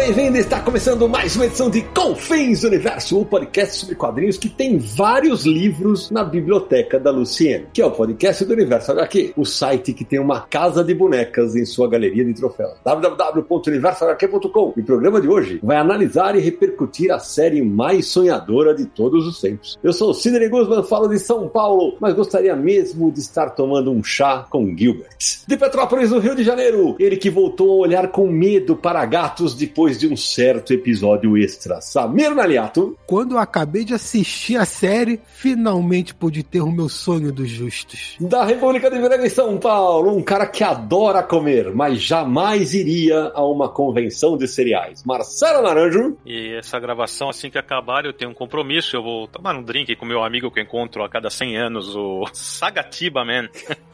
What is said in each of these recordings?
Bem-vindo! Está começando mais uma edição de Confins Universo, o um podcast sobre quadrinhos que tem vários livros na biblioteca da Luciene, que é o podcast do Universo HQ, o site que tem uma casa de bonecas em sua galeria de troféus. www.universohq.com. E o programa de hoje vai analisar e repercutir a série mais sonhadora de todos os tempos. Eu sou o Sidney Guzman, falo de São Paulo, mas gostaria mesmo de estar tomando um chá com Gilbert. De Petrópolis, no Rio de Janeiro, ele que voltou a olhar com medo para gatos depois de um certo episódio extra. Samir Naliato. Quando eu acabei de assistir a série, finalmente pude ter o meu sonho dos justos. Da República de Verão em São Paulo, um cara que adora comer, mas jamais iria a uma convenção de cereais. Marcelo Naranjo. E essa gravação, assim que acabar, eu tenho um compromisso. Eu vou tomar um drink com meu amigo que eu encontro a cada 100 anos, o Sagatiba Man.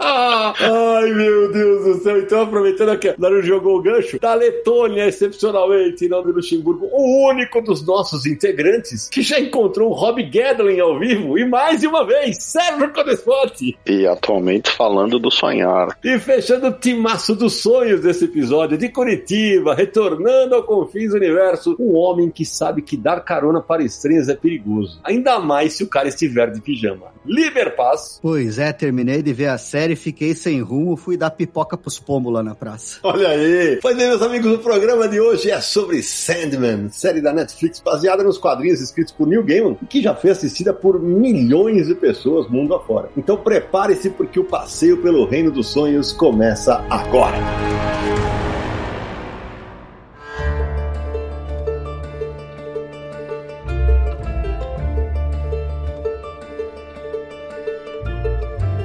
Ai, meu Deus do céu. Então, aproveitando que Naruto jogou o gancho, da Letônia, excepcionalmente, em nome do Luxemburgo, o único dos nossos integrantes que já encontrou o Rob Gadlin ao vivo, e mais de uma vez, Sérgio Codespote. E atualmente falando do sonhar. E fechando o timaço dos sonhos desse episódio, de Curitiba, retornando ao Confins do Universo, um homem que sabe que dar carona para estranhos é perigoso. Ainda mais se o cara estiver de pijama. Liber Paz. Pois é, terminei de ver a série, fiquei sem rumo, fui dar pipoca pros pombos lá na praça. Olha aí! Pois bem, meus amigos, o programa de hoje é sobre Sandman, série da Netflix baseada nos quadrinhos escritos por Neil Gaiman, que já foi assistida por milhões de pessoas mundo afora. Então prepare-se porque o passeio pelo reino dos sonhos começa agora.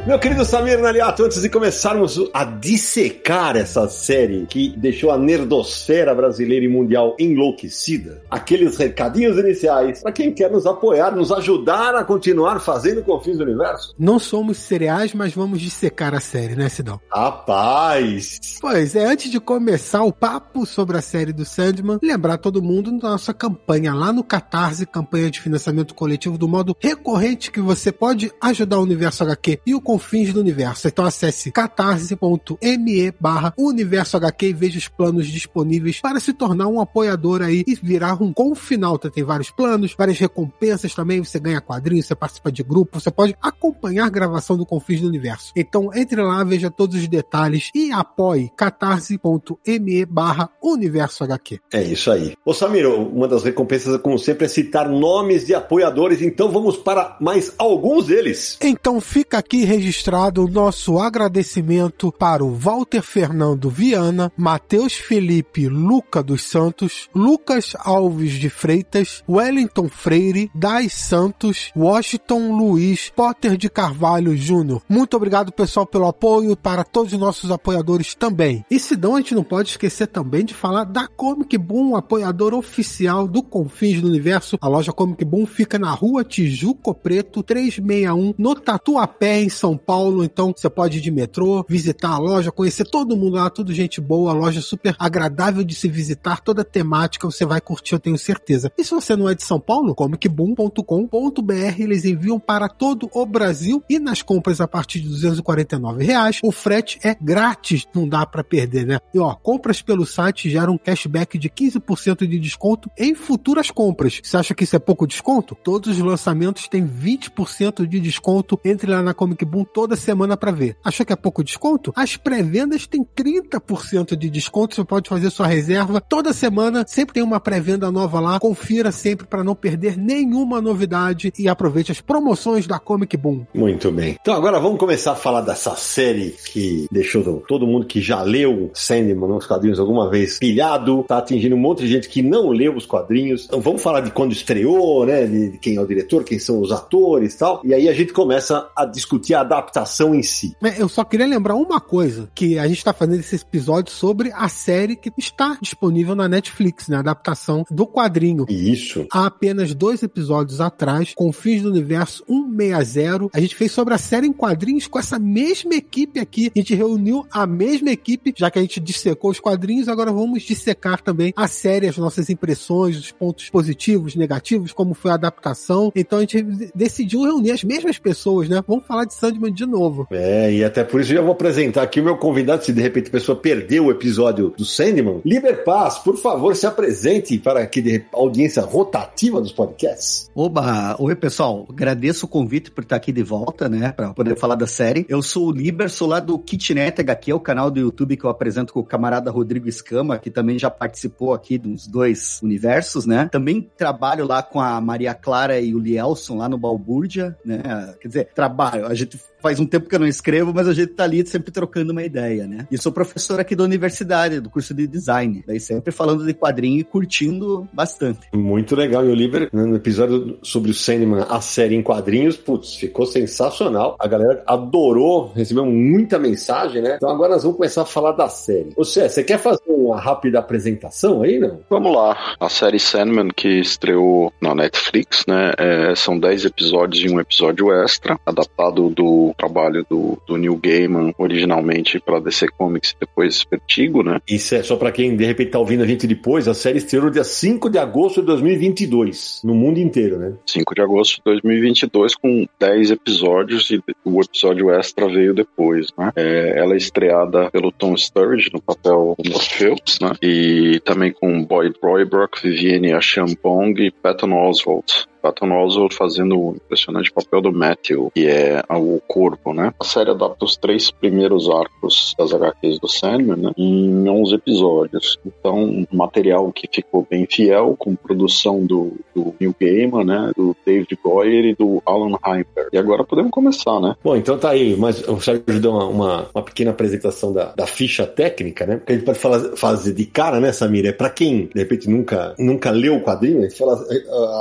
Meu querido Samir Naliato, antes de começarmos a dissecar essa série que deixou a nerdosfera brasileira e mundial enlouquecida, aqueles recadinhos iniciais para quem quer nos apoiar, nos ajudar a continuar fazendo Confins do Universo. Não somos cereais, mas vamos dissecar a série, né, Sidão? Rapaz! Pois é, antes de começar o papo sobre a série do Sandman, lembrar todo mundo da nossa campanha lá no Catarse, campanha de financiamento coletivo do modo recorrente que você pode ajudar o Universo HQ e o confins do universo. Então acesse catarse.me barra universo HQ e veja os planos disponíveis para se tornar um apoiador aí e virar um confinalta. Tem vários planos, várias recompensas também, você ganha quadrinhos, você participa de grupo, você pode acompanhar a gravação do Confins do Universo. Então entre lá, veja todos os detalhes e apoie catarse.me barra universo HQ. É isso aí. Ô Samir, uma das recompensas, como sempre, é citar nomes de apoiadores, então vamos para mais alguns deles. Então fica aqui registrado registrado o nosso agradecimento para o Walter Fernando Viana, Matheus Felipe Luca dos Santos, Lucas Alves de Freitas, Wellington Freire, Dai Santos, Washington Luiz, Potter de Carvalho Júnior. Muito obrigado, pessoal, pelo apoio para todos os nossos apoiadores também. E se não, a gente não pode esquecer também de falar da Comic Boom, apoiador oficial do Confins do Universo. A loja Comic Boom fica na rua Tijuco Preto 361, no Tatuapé, em São são Paulo, então você pode ir de metrô, visitar a loja, conhecer todo mundo lá, tudo gente boa, a loja super agradável de se visitar, toda temática você vai curtir, eu tenho certeza. E se você não é de São Paulo, comicboom.com.br, eles enviam para todo o Brasil e nas compras a partir de 249 reais, o frete é grátis, não dá para perder, né? E ó, compras pelo site geram um cashback de 15% de desconto em futuras compras. Você acha que isso é pouco desconto? Todos os lançamentos têm 20% de desconto. Entre lá na Comic Boom toda semana para ver. Achou que é pouco desconto? As pré-vendas têm 30% de desconto. Você pode fazer sua reserva toda semana. Sempre tem uma pré-venda nova lá. Confira sempre para não perder nenhuma novidade e aproveite as promoções da Comic Boom. Muito bem. Então agora vamos começar a falar dessa série que deixou todo mundo que já leu Sandman nos quadrinhos alguma vez pilhado, tá atingindo um monte de gente que não leu os quadrinhos. Então vamos falar de quando estreou, né? De quem é o diretor, quem são os atores e tal. E aí a gente começa a discutir a adaptação em si. Eu só queria lembrar uma coisa, que a gente está fazendo esse episódio sobre a série que está disponível na Netflix, né? A adaptação do quadrinho. Isso. Há apenas dois episódios atrás, Confins do Universo 160, a gente fez sobre a série em quadrinhos com essa mesma equipe aqui. A gente reuniu a mesma equipe, já que a gente dissecou os quadrinhos, agora vamos dissecar também a série, as nossas impressões, os pontos positivos, negativos, como foi a adaptação. Então a gente decidiu reunir as mesmas pessoas, né? Vamos falar de Sandman de novo. É, e até por isso eu já vou apresentar aqui o meu convidado, se de repente a pessoa perdeu o episódio do Sandman. Liber Paz, por favor, se apresente para aqui de audiência rotativa dos podcasts. Oba! Oi, pessoal. Agradeço o convite por estar aqui de volta, né? Pra poder falar da série. Eu sou o Liber, sou lá do Kitnet HQ, é o canal do YouTube que eu apresento com o camarada Rodrigo Escama, que também já participou aqui dos dois universos, né? Também trabalho lá com a Maria Clara e o Lielson lá no Balbúrdia, né? Quer dizer, trabalho. A gente faz um tempo que eu não escrevo, mas a gente tá ali sempre trocando uma ideia, né? E sou professor aqui da universidade, do curso de design. Daí sempre falando de quadrinho e curtindo bastante. Muito legal. E o Liber, no episódio sobre o Sandman, a série em quadrinhos, putz, ficou sensacional. A galera adorou, recebeu muita mensagem, né? Então agora nós vamos começar a falar da série. Seja, você quer fazer uma rápida apresentação aí, não? Vamos lá. A série Sandman, que estreou na Netflix, né? é, são 10 episódios e um episódio extra, adaptado do trabalho do, do Neil Gaiman, originalmente para DC Comics e depois Vertigo, né? Isso é só pra quem de repente tá ouvindo a gente depois, a série estreou no dia 5 de agosto de 2022, no mundo inteiro, né? 5 de agosto de 2022, com 10 episódios e o episódio extra veio depois, né? É, ela é estreada pelo Tom Sturridge no papel Morpheus, né? E também com Boyd Roybrook, Vivienne Achampong e Patton Oswalt. Patton Oswalt fazendo o impressionante papel do Matthew, que é o corpo, né? A série adapta os três primeiros arcos das HQs do Sandman, né? Em 11 episódios. Então, um material que ficou bem fiel, com produção do, do Neil Gaiman, né? Do David Goyer e do Alan Heinberg. E agora podemos começar, né? Bom, então tá aí, mas o Sérgio deu uma, uma, uma pequena apresentação da, da ficha técnica, né? Porque a gente pode falar, fazer de cara, né, Samir? É pra quem, de repente, nunca, nunca leu o quadrinho, a, fala,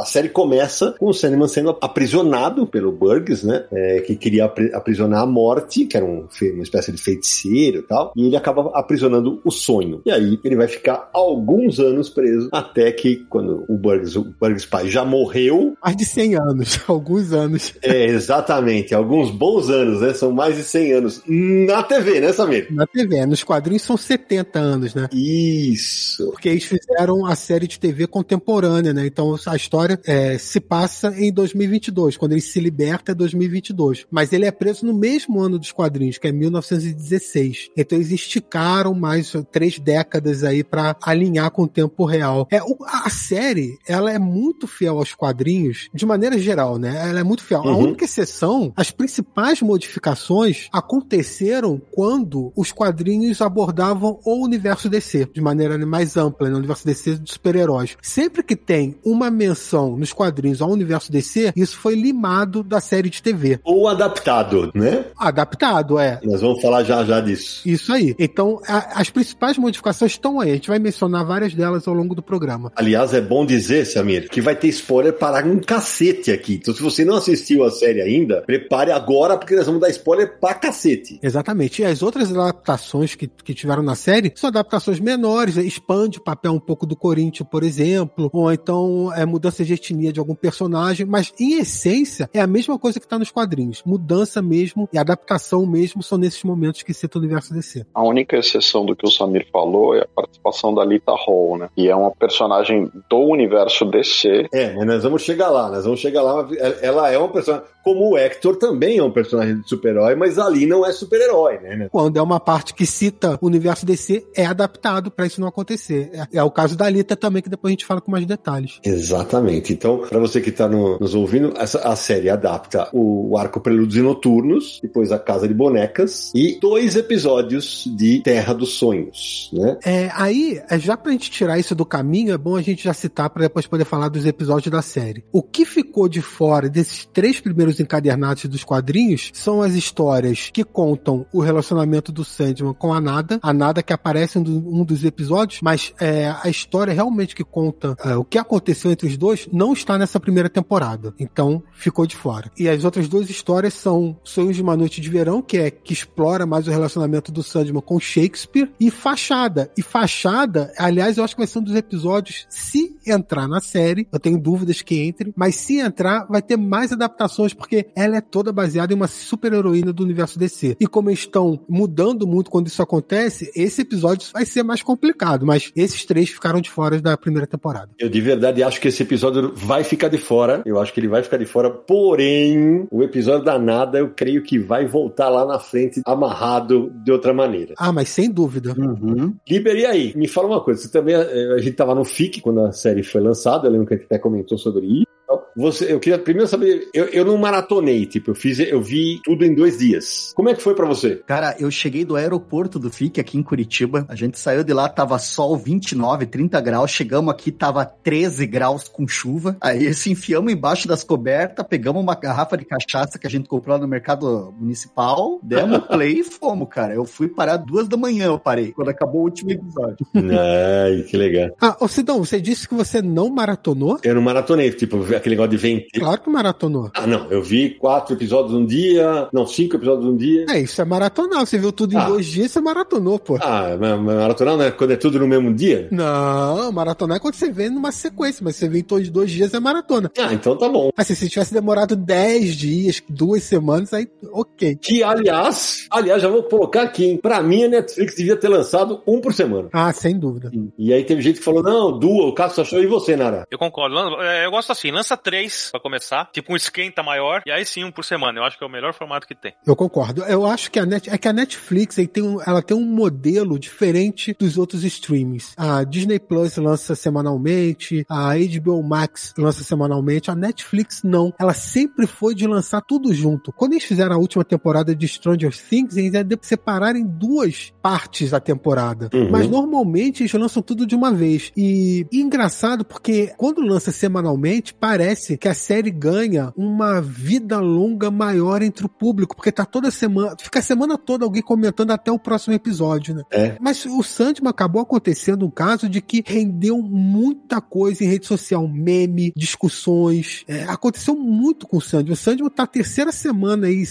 a série começa com o Sandman sendo aprisionado pelo Burgess, né? É, que queria apri- aprisionar a morte, que era um, uma espécie de feiticeiro e tal, e ele acaba aprisionando o sonho. E aí ele vai ficar alguns anos preso, até que quando o Burgess, o Burgess pai já morreu, Mais de 100 anos, alguns anos. é, exatamente, alguns bons anos, né? São mais de 100 anos na TV, né, Samir? Na TV, nos quadrinhos são 70 anos, né? Isso. Porque eles fizeram a série de TV contemporânea, né? Então a história é, se passa em 2022. Quando ele se liberta é 2022. Mas ele é preso no mesmo ano dos quadrinhos, que é 1916. Então eles esticaram mais três décadas aí pra alinhar com o tempo real. É, a série, ela é muito fiel aos quadrinhos, de maneira geral, né? Ela é muito fiel. A Uhum. única exceção, as principais modificações aconteceram quando os quadrinhos abordavam o universo DC, de maneira mais ampla, no universo DC de super-heróis. Sempre que tem uma menção nos quadrinhos ao universo DC, isso foi limado da série de TV. Ou adaptado, né? Adaptado, é. Nós vamos falar já já disso. Isso aí. Então, a- as principais modificações estão aí. A gente vai mencionar várias delas ao longo do programa. Aliás, é bom dizer, Samir, que vai ter spoiler para um cacete aqui. Então, se você não assistiu a série ainda, prepare agora, porque nós vamos dar spoiler pra cacete. Exatamente. E as outras adaptações que, que tiveram na série são adaptações menores, expande o papel um pouco do Corinthians, por exemplo, ou então é mudança de etnia de algum personagem, mas em essência é a mesma coisa que tá nos quadrinhos. Mudança mesmo e adaptação mesmo são nesses momentos que cita o universo DC. A única exceção do que o Samir falou é a participação da Lita Hall, né? Que é uma personagem do universo DC. É, mas nós vamos chegar lá, nós vamos chegar lá. Ela é uma personagem. Como o Hector também é um personagem de super-herói, mas ali não é super-herói, né? Quando é uma parte que cita o universo DC, é adaptado para isso não acontecer. É, é o caso da Alita também, que depois a gente fala com mais detalhes. Exatamente. Então, para você que está nos ouvindo, essa, a série adapta o, arco Prelúdios e Noturnos, depois a Casa de Bonecas e dois episódios de Terra dos Sonhos, né? É, aí, é, já pra gente tirar isso do caminho, é bom a gente já citar para depois poder falar dos episódios da série. O que ficou de fora desses três primeiros livros encadernados dos quadrinhos são as histórias que contam o relacionamento do Sandman com a Nada, a Nada que aparece em um dos episódios, mas é, a história realmente que conta é, o que aconteceu entre os dois não está nessa primeira temporada. Então ficou de fora. E as outras duas histórias são Sonhos de uma Noite de Verão, que é que explora mais o relacionamento do Sandman com Shakespeare, e Fachada. E Fachada, aliás, eu acho que vai ser um dos episódios, se entrar na série, eu tenho dúvidas que entre, mas se entrar, vai ter mais adaptações, porque ela é toda baseada em uma super heroína do universo DC. E como eles estão mudando muito quando isso acontece, esse episódio vai ser mais complicado, mas esses três ficaram de fora da primeira temporada. Eu de verdade acho que esse episódio vai ficar de fora. Eu acho que ele vai ficar de fora, porém, o episódio da nada eu creio que vai voltar lá na frente amarrado de outra maneira. Ah, mas sem dúvida. Uhum. Liber, e aí? Me fala uma coisa. Você também, eh, a gente tava no FIC quando a série foi lançada, eu lembro que a gente até comentou sobre isso. Você, eu queria primeiro saber, eu, eu não maratonei, tipo, eu fiz, eu vi tudo em dois dias. Como é que foi para você? Cara, eu cheguei do aeroporto do FIC aqui em Curitiba. A gente saiu de lá, tava sol 29, 30 graus. Chegamos aqui, tava 13 graus com chuva. Aí se enfiamos embaixo das cobertas, pegamos uma garrafa de cachaça que a gente comprou no mercado municipal, demos play e fomos, cara. Eu fui parar duas da manhã, eu parei, quando acabou o último episódio. Ai, que legal. Ah, ô Sidão, você disse que você não maratonou? Eu não maratonei, tipo, aquele negócio de vento. Claro que maratonou. Ah, não. Eu vi quatro episódios num dia. Não, cinco episódios num dia. É, isso é maratonar. Você viu tudo em Ah. dois dias, você maratonou, pô. Ah, ma- ma- maratonar não é quando é tudo no mesmo dia? Não, maratonar é quando você vê numa sequência, mas você vê em todos os dois dias é maratona. Ah, então tá bom. Assim, se tivesse demorado 10 dias, duas semanas, aí ok. Que, aliás, aliás, já vou colocar aqui, hein? Pra mim, a Netflix devia ter lançado um por semana. Ah, sem dúvida. E aí teve gente que falou, não, duas, o Cássio achou, e você, Nara? Eu concordo. É, Eu gosto assim, lança três pra começar, tipo um esquenta maior, e aí sim um por semana. Eu acho que é o melhor formato que tem. Eu concordo. Eu acho que a, Net, é que a Netflix aí tem um, ela tem um modelo diferente dos outros streamings. A Disney Plus lança semanalmente, a HBO Max lança semanalmente, a Netflix não. Ela sempre foi de lançar tudo junto. Quando eles fizeram a última temporada de Stranger Things, eles ainda separaram em duas partes a temporada. Uhum. Mas normalmente eles lançam tudo de uma vez. E, e engraçado porque quando lança semanalmente, parece que a série ganha uma vida longa maior entre o público, porque tá toda semana, fica a semana toda alguém comentando até o próximo episódio, né? É. Mas o Sandman acabou acontecendo um caso de que rendeu muita coisa em rede social, meme, discussões. É, aconteceu muito com o Sandman. O Sandman tá a terceira semana aí,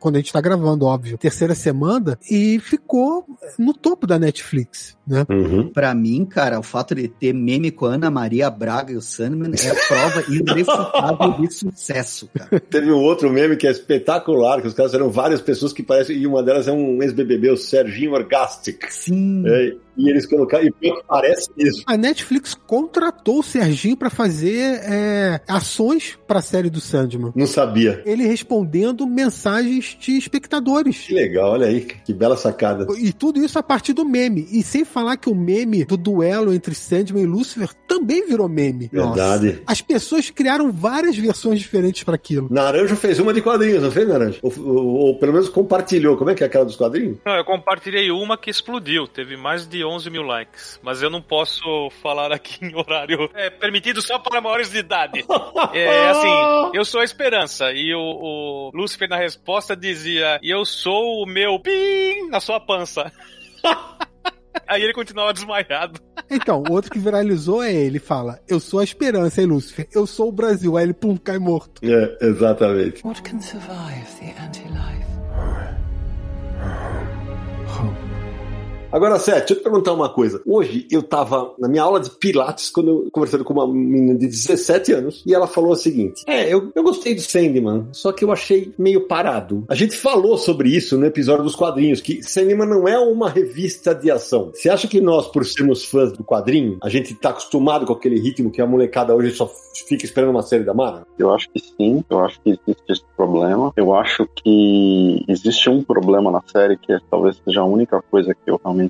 quando a gente tá gravando, óbvio. Terceira semana, e ficou no topo da Netflix, né? Uhum. Pra mim, cara, o fato de ter meme com a Ana Maria Braga e o Sandman é a prova irrefutável de sucesso, cara. Teve um outro meme que é espetacular, que os caras eram várias pessoas que parecem, e uma delas é um ex-BBB, o Serginho Orgastic. Sim. É, e eles colocaram, e parece isso. A Netflix contratou o Serginho pra fazer é, ações pra série do Sandman. Não sabia. Ele respondendo mensagens de espectadores. Que legal, olha aí, que bela sacada. E tudo isso a partir do meme. E sem falar que o meme do duelo entre Sandman e Lucifer também virou meme. Verdade. As pessoas criaram várias versões diferentes pra aquilo. Naranjo fez uma de quadrinhos, não fez, Naranjo? Ou, ou- ou pelo menos compartilhou. Como é que é aquela dos quadrinhos? Não, eu compartilhei uma que explodiu, teve mais de 11 mil likes. Mas eu não posso falar aqui em horário é, permitido só para maiores de idade. É assim, eu sou a esperança. E o, o Lúcifer na resposta dizia: Eu sou o meu pim na sua pança. Aí ele continuava desmaiado. Então, o outro que viralizou é ele fala: Eu sou a esperança, hein, Lucifer? Eu sou o Brasil. Aí ele pum, cai morto. É, exatamente. What can survive the anti-life? Agora, Sérgio, deixa eu te perguntar uma coisa. Hoje eu tava na minha aula de Pilates, quando eu conversando com uma menina de 17 anos, e ela falou o seguinte: É, eu, eu gostei do Sandman, só que eu achei meio parado. A gente falou sobre isso no episódio dos quadrinhos, que Sandman não é uma revista de ação. Você acha que nós, por sermos fãs do quadrinho, a gente tá acostumado com aquele ritmo que a molecada hoje só fica esperando uma série da Mara? Eu acho que sim, eu acho que existe esse problema. Eu acho que existe um problema na série que é, talvez seja a única coisa que eu realmente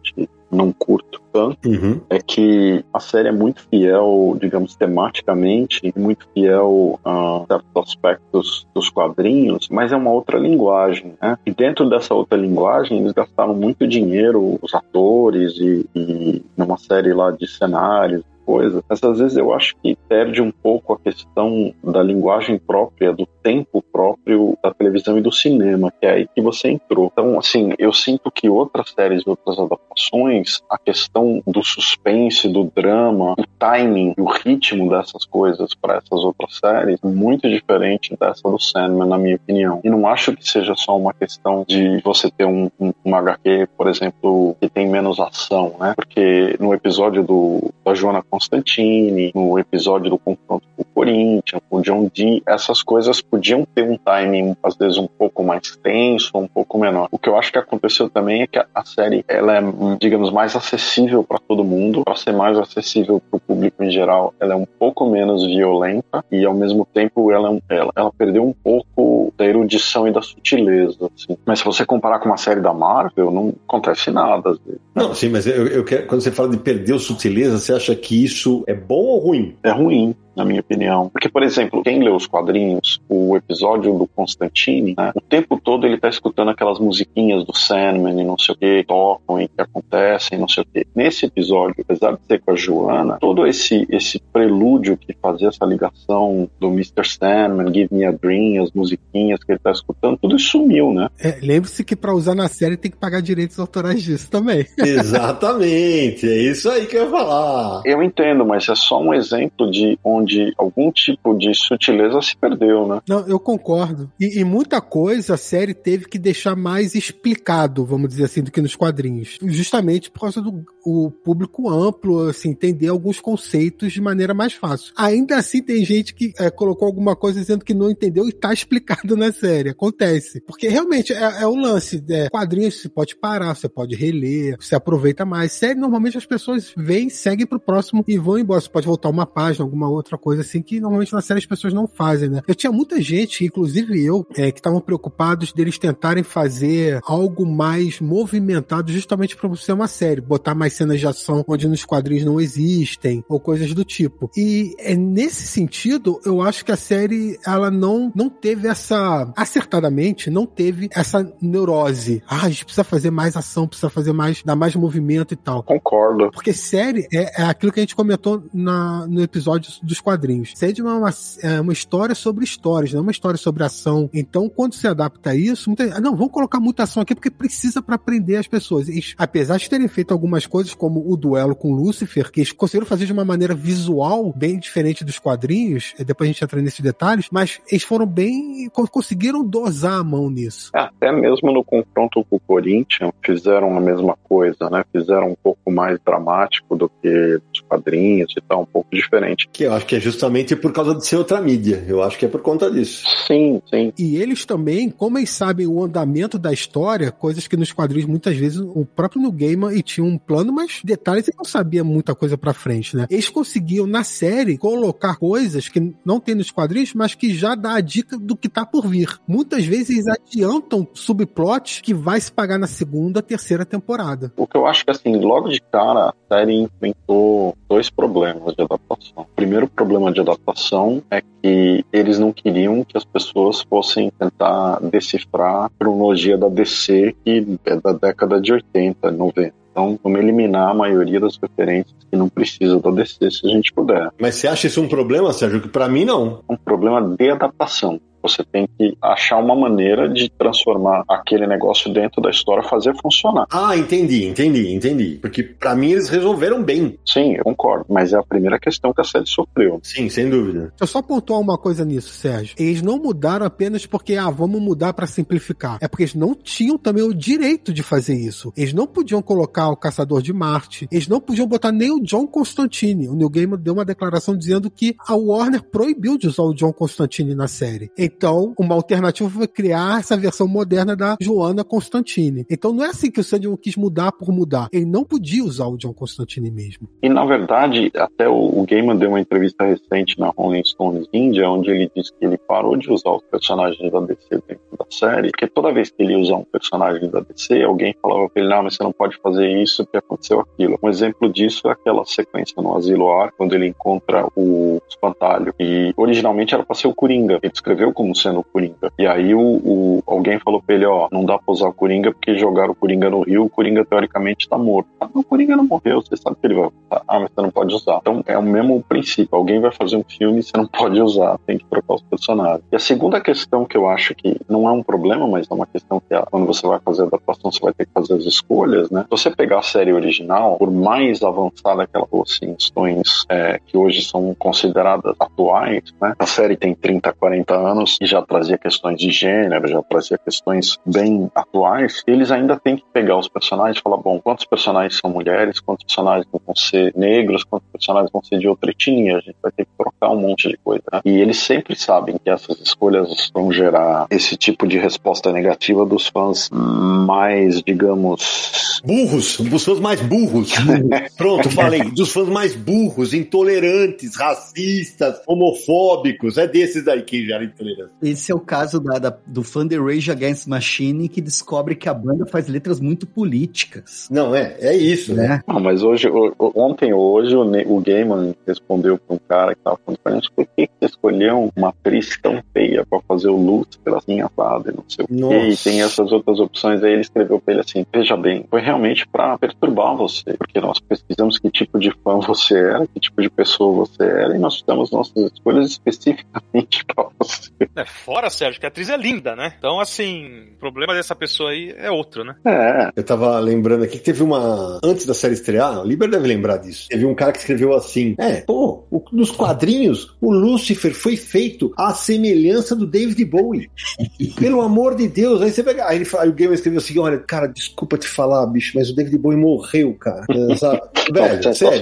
não curto tanto, Uhum. é que a série é muito fiel, digamos, tematicamente, muito fiel a certos aspectos dos quadrinhos, mas é uma outra linguagem, né? E dentro dessa outra linguagem, eles gastaram muito dinheiro, os atores, e, e numa série lá de cenários, coisa, mas às vezes eu acho que perde um pouco a questão da linguagem própria, do tempo próprio da televisão e do cinema, que é aí que você entrou. Então, assim, eu sinto que outras séries, outras adaptações, a questão do suspense, do drama, o timing, o ritmo dessas coisas para essas outras séries, é muito diferente dessa do Sandman, na minha opinião. E não acho que seja só uma questão de você ter um, um, um HQ, por exemplo, que tem menos ação, né? Porque no episódio do, da Joana Constantine, no episódio do confronto com o Corinthians, com o John Dee, essas coisas podiam ter um timing, às vezes, um pouco mais tenso, um pouco menor. O que eu acho que aconteceu também é que a série, ela é, digamos, mais acessível para todo mundo, para ser mais acessível para o público em geral, ela é um pouco menos violenta e, ao mesmo tempo, ela, é ela, ela perdeu um pouco da erudição e da sutileza, assim. Mas se você comparar com uma série da Marvel, não acontece nada, às vezes. Não, sim, mas eu, eu quero, quando você fala de perder sutileza, você acha que isso é bom ou ruim? É ruim na minha opinião. Porque, por exemplo, quem lê os quadrinhos, o episódio do Constantine, né, o tempo todo ele tá escutando aquelas musiquinhas do Sandman e não sei o que, tocam e que acontecem, não sei o que. Nesse episódio, apesar de ser com a Joana, todo esse, esse prelúdio que fazia essa ligação do Mr. Sandman, Give Me a Dream, as musiquinhas que ele tá escutando, tudo isso sumiu, né? É, Lembre-se que para usar na série tem que pagar direitos autorais disso também. Exatamente, é isso aí que eu ia falar. Eu entendo, mas é só um exemplo de onde onde algum tipo de sutileza se perdeu, né? Não, eu concordo. E, e, muita coisa a série teve que deixar mais explicado, vamos dizer assim, do que nos quadrinhos. Justamente por causa do o público amplo, assim, entender alguns conceitos de maneira mais fácil. Ainda assim, tem gente que é, colocou alguma coisa dizendo que não entendeu e tá explicado na série. Acontece. Porque realmente é, é o lance. É, quadrinhos você pode parar, você pode reler, você aproveita mais. Série, normalmente as pessoas vêm, seguem pro próximo e vão embora. Você pode voltar uma página, alguma outra outra coisa assim que normalmente na série as pessoas não fazem, né? Eu tinha muita gente, inclusive eu, é, que estavam preocupados deles tentarem fazer algo mais movimentado justamente para ser uma série, botar mais cenas de ação onde nos quadrinhos não existem ou coisas do tipo. E é nesse sentido, eu acho que a série ela não não teve essa acertadamente, não teve essa neurose. Ah, a gente precisa fazer mais ação, precisa fazer mais, dar mais movimento e tal. Concordo. Porque série é, é aquilo que a gente comentou na, no episódio dos quadrinhos. Sandman é uma, é uma história sobre histórias, não é uma história sobre ação. Então, quando se adapta a isso, muita, não, vamos colocar muita ação aqui porque precisa para prender as pessoas. Eles, apesar de terem feito algumas coisas, como o duelo com Lucifer, que eles conseguiram fazer de uma maneira visual bem diferente dos quadrinhos, depois a gente entra nesses detalhes, mas eles foram bem. conseguiram dosar a mão nisso. É, até mesmo no confronto com o Corinthians, fizeram a mesma coisa, né? Fizeram um pouco mais dramático do que os quadrinhos e tal, um pouco diferente. Que eu acho que que é justamente por causa de ser outra mídia. Eu acho que é por conta disso. Sim, sim. E eles também, como eles sabem o andamento da história, coisas que nos quadrinhos muitas vezes o próprio New Gaiman e tinha um plano, mas detalhes ele não sabia muita coisa para frente, né? Eles conseguiam na série colocar coisas que não tem nos quadrinhos, mas que já dá a dica do que tá por vir. Muitas vezes eles adiantam subplot que vai se pagar na segunda, terceira temporada. O que eu acho que assim, logo de cara, série enfrentou dois problemas de adaptação. Primeiro problema de adaptação é que eles não queriam que as pessoas fossem tentar decifrar a cronologia da DC, que é da década de 80, 90. Então, vamos eliminar a maioria das referências que não precisa da DC se a gente puder. Mas você acha isso um problema, Sérgio? Que para mim não. É um problema de adaptação. Você tem que achar uma maneira de transformar aquele negócio dentro da história, fazer funcionar. Ah, entendi, entendi, entendi. Porque para mim eles resolveram bem. Sim, eu concordo. Mas é a primeira questão que a série sofreu. Sim, sem dúvida. Deixa eu só pontuar uma coisa nisso, Sérgio. Eles não mudaram apenas porque, ah, vamos mudar para simplificar. É porque eles não tinham também o direito de fazer isso. Eles não podiam colocar o Caçador de Marte. Eles não podiam botar nem o John Constantine. O New Game deu uma declaração dizendo que a Warner proibiu de usar o John Constantine na série. Então, uma alternativa foi criar essa versão moderna da Joana Constantine. Então, não é assim que o Sandman quis mudar por mudar. Ele não podia usar o John Constantine mesmo. E, na verdade, até o, o Gaiman deu uma entrevista recente na Rolling Stones India, onde ele disse que ele parou de usar os personagens da DC dentro da série, porque toda vez que ele usa um personagem da DC, alguém falava pra ele, não, mas você não pode fazer isso porque aconteceu aquilo. Um exemplo disso é aquela sequência no Asilo Ar, quando ele encontra o espantalho. E originalmente era pra ser o Coringa. Ele escreveu como sendo o Coringa. E aí o, o- alguém falou pra ele, ó, não dá pra usar o Coringa porque jogaram o Coringa no Rio, o Coringa teoricamente tá morto. Ah, mas o Coringa não morreu, você sabe que ele vai voltar. Ah, mas você não pode usar. Então é o mesmo princípio. Alguém vai fazer um filme, você não pode usar, tem que trocar os personagens. E a segunda questão que eu acho que não é um problema, mas é uma questão que ah, quando você vai fazer a adaptação, você vai ter que fazer as escolhas, né? Se você pegar a série original, por mais avançada que ela fosse em questões é, que hoje são consideradas atuais, né? A série tem 30, 40 anos e já trazia questões de gênero, já trazia questões bem atuais. Eles ainda têm que pegar os personagens e falar, bom, quantos personagens são mulheres, quantos personagens vão ser negros, quantos personagens vão ser de outra etnia. A gente vai ter que trocar um monte de coisa. né? E eles sempre sabem que essas escolhas vão gerar esse tipo de resposta negativa dos fãs mais, digamos, Burros, dos fãs mais burros. Pronto, falei. Dos fãs mais burros, intolerantes, racistas, homofóbicos. É desses daí que gera intolerância. Esse é o caso da- da- do fã de Rage Against Machine que descobre que a banda faz letras muito políticas. Não, é, é isso, né? Né? Não, mas hoje, ontem ou hoje, o, o Gaiman respondeu para um cara que tava falando pra gente por que você escolheu uma atriz tão feia pra fazer o Lúcifer assim assado e não sei o quê, e tem essas outras opções. Aí ele escreveu pra ele assim: veja bem, foi realmente pra perturbar você, porque nós pesquisamos que tipo de fã você era, que tipo de pessoa você era, e nós fizemos nossas escolhas especificamente pra você. É, fora, Sérgio, que a atriz é linda, né? Então, assim, o problema dessa pessoa aí é outro, né? É, Eu tava lembrando aqui que teve uma. Antes da série estrear, o Liber deve lembrar disso. Teve um cara que escreveu assim: É, pô, o- nos quadrinhos, o Lúcifer foi feito à semelhança do David Bowie. Pelo amor de Deus. Aí você pega. Aí, ele, aí o Gamer escreveu assim: Olha, cara, desculpa te falar, bicho, mas o David Bowie morreu, cara. É, sabe? Velho, sério,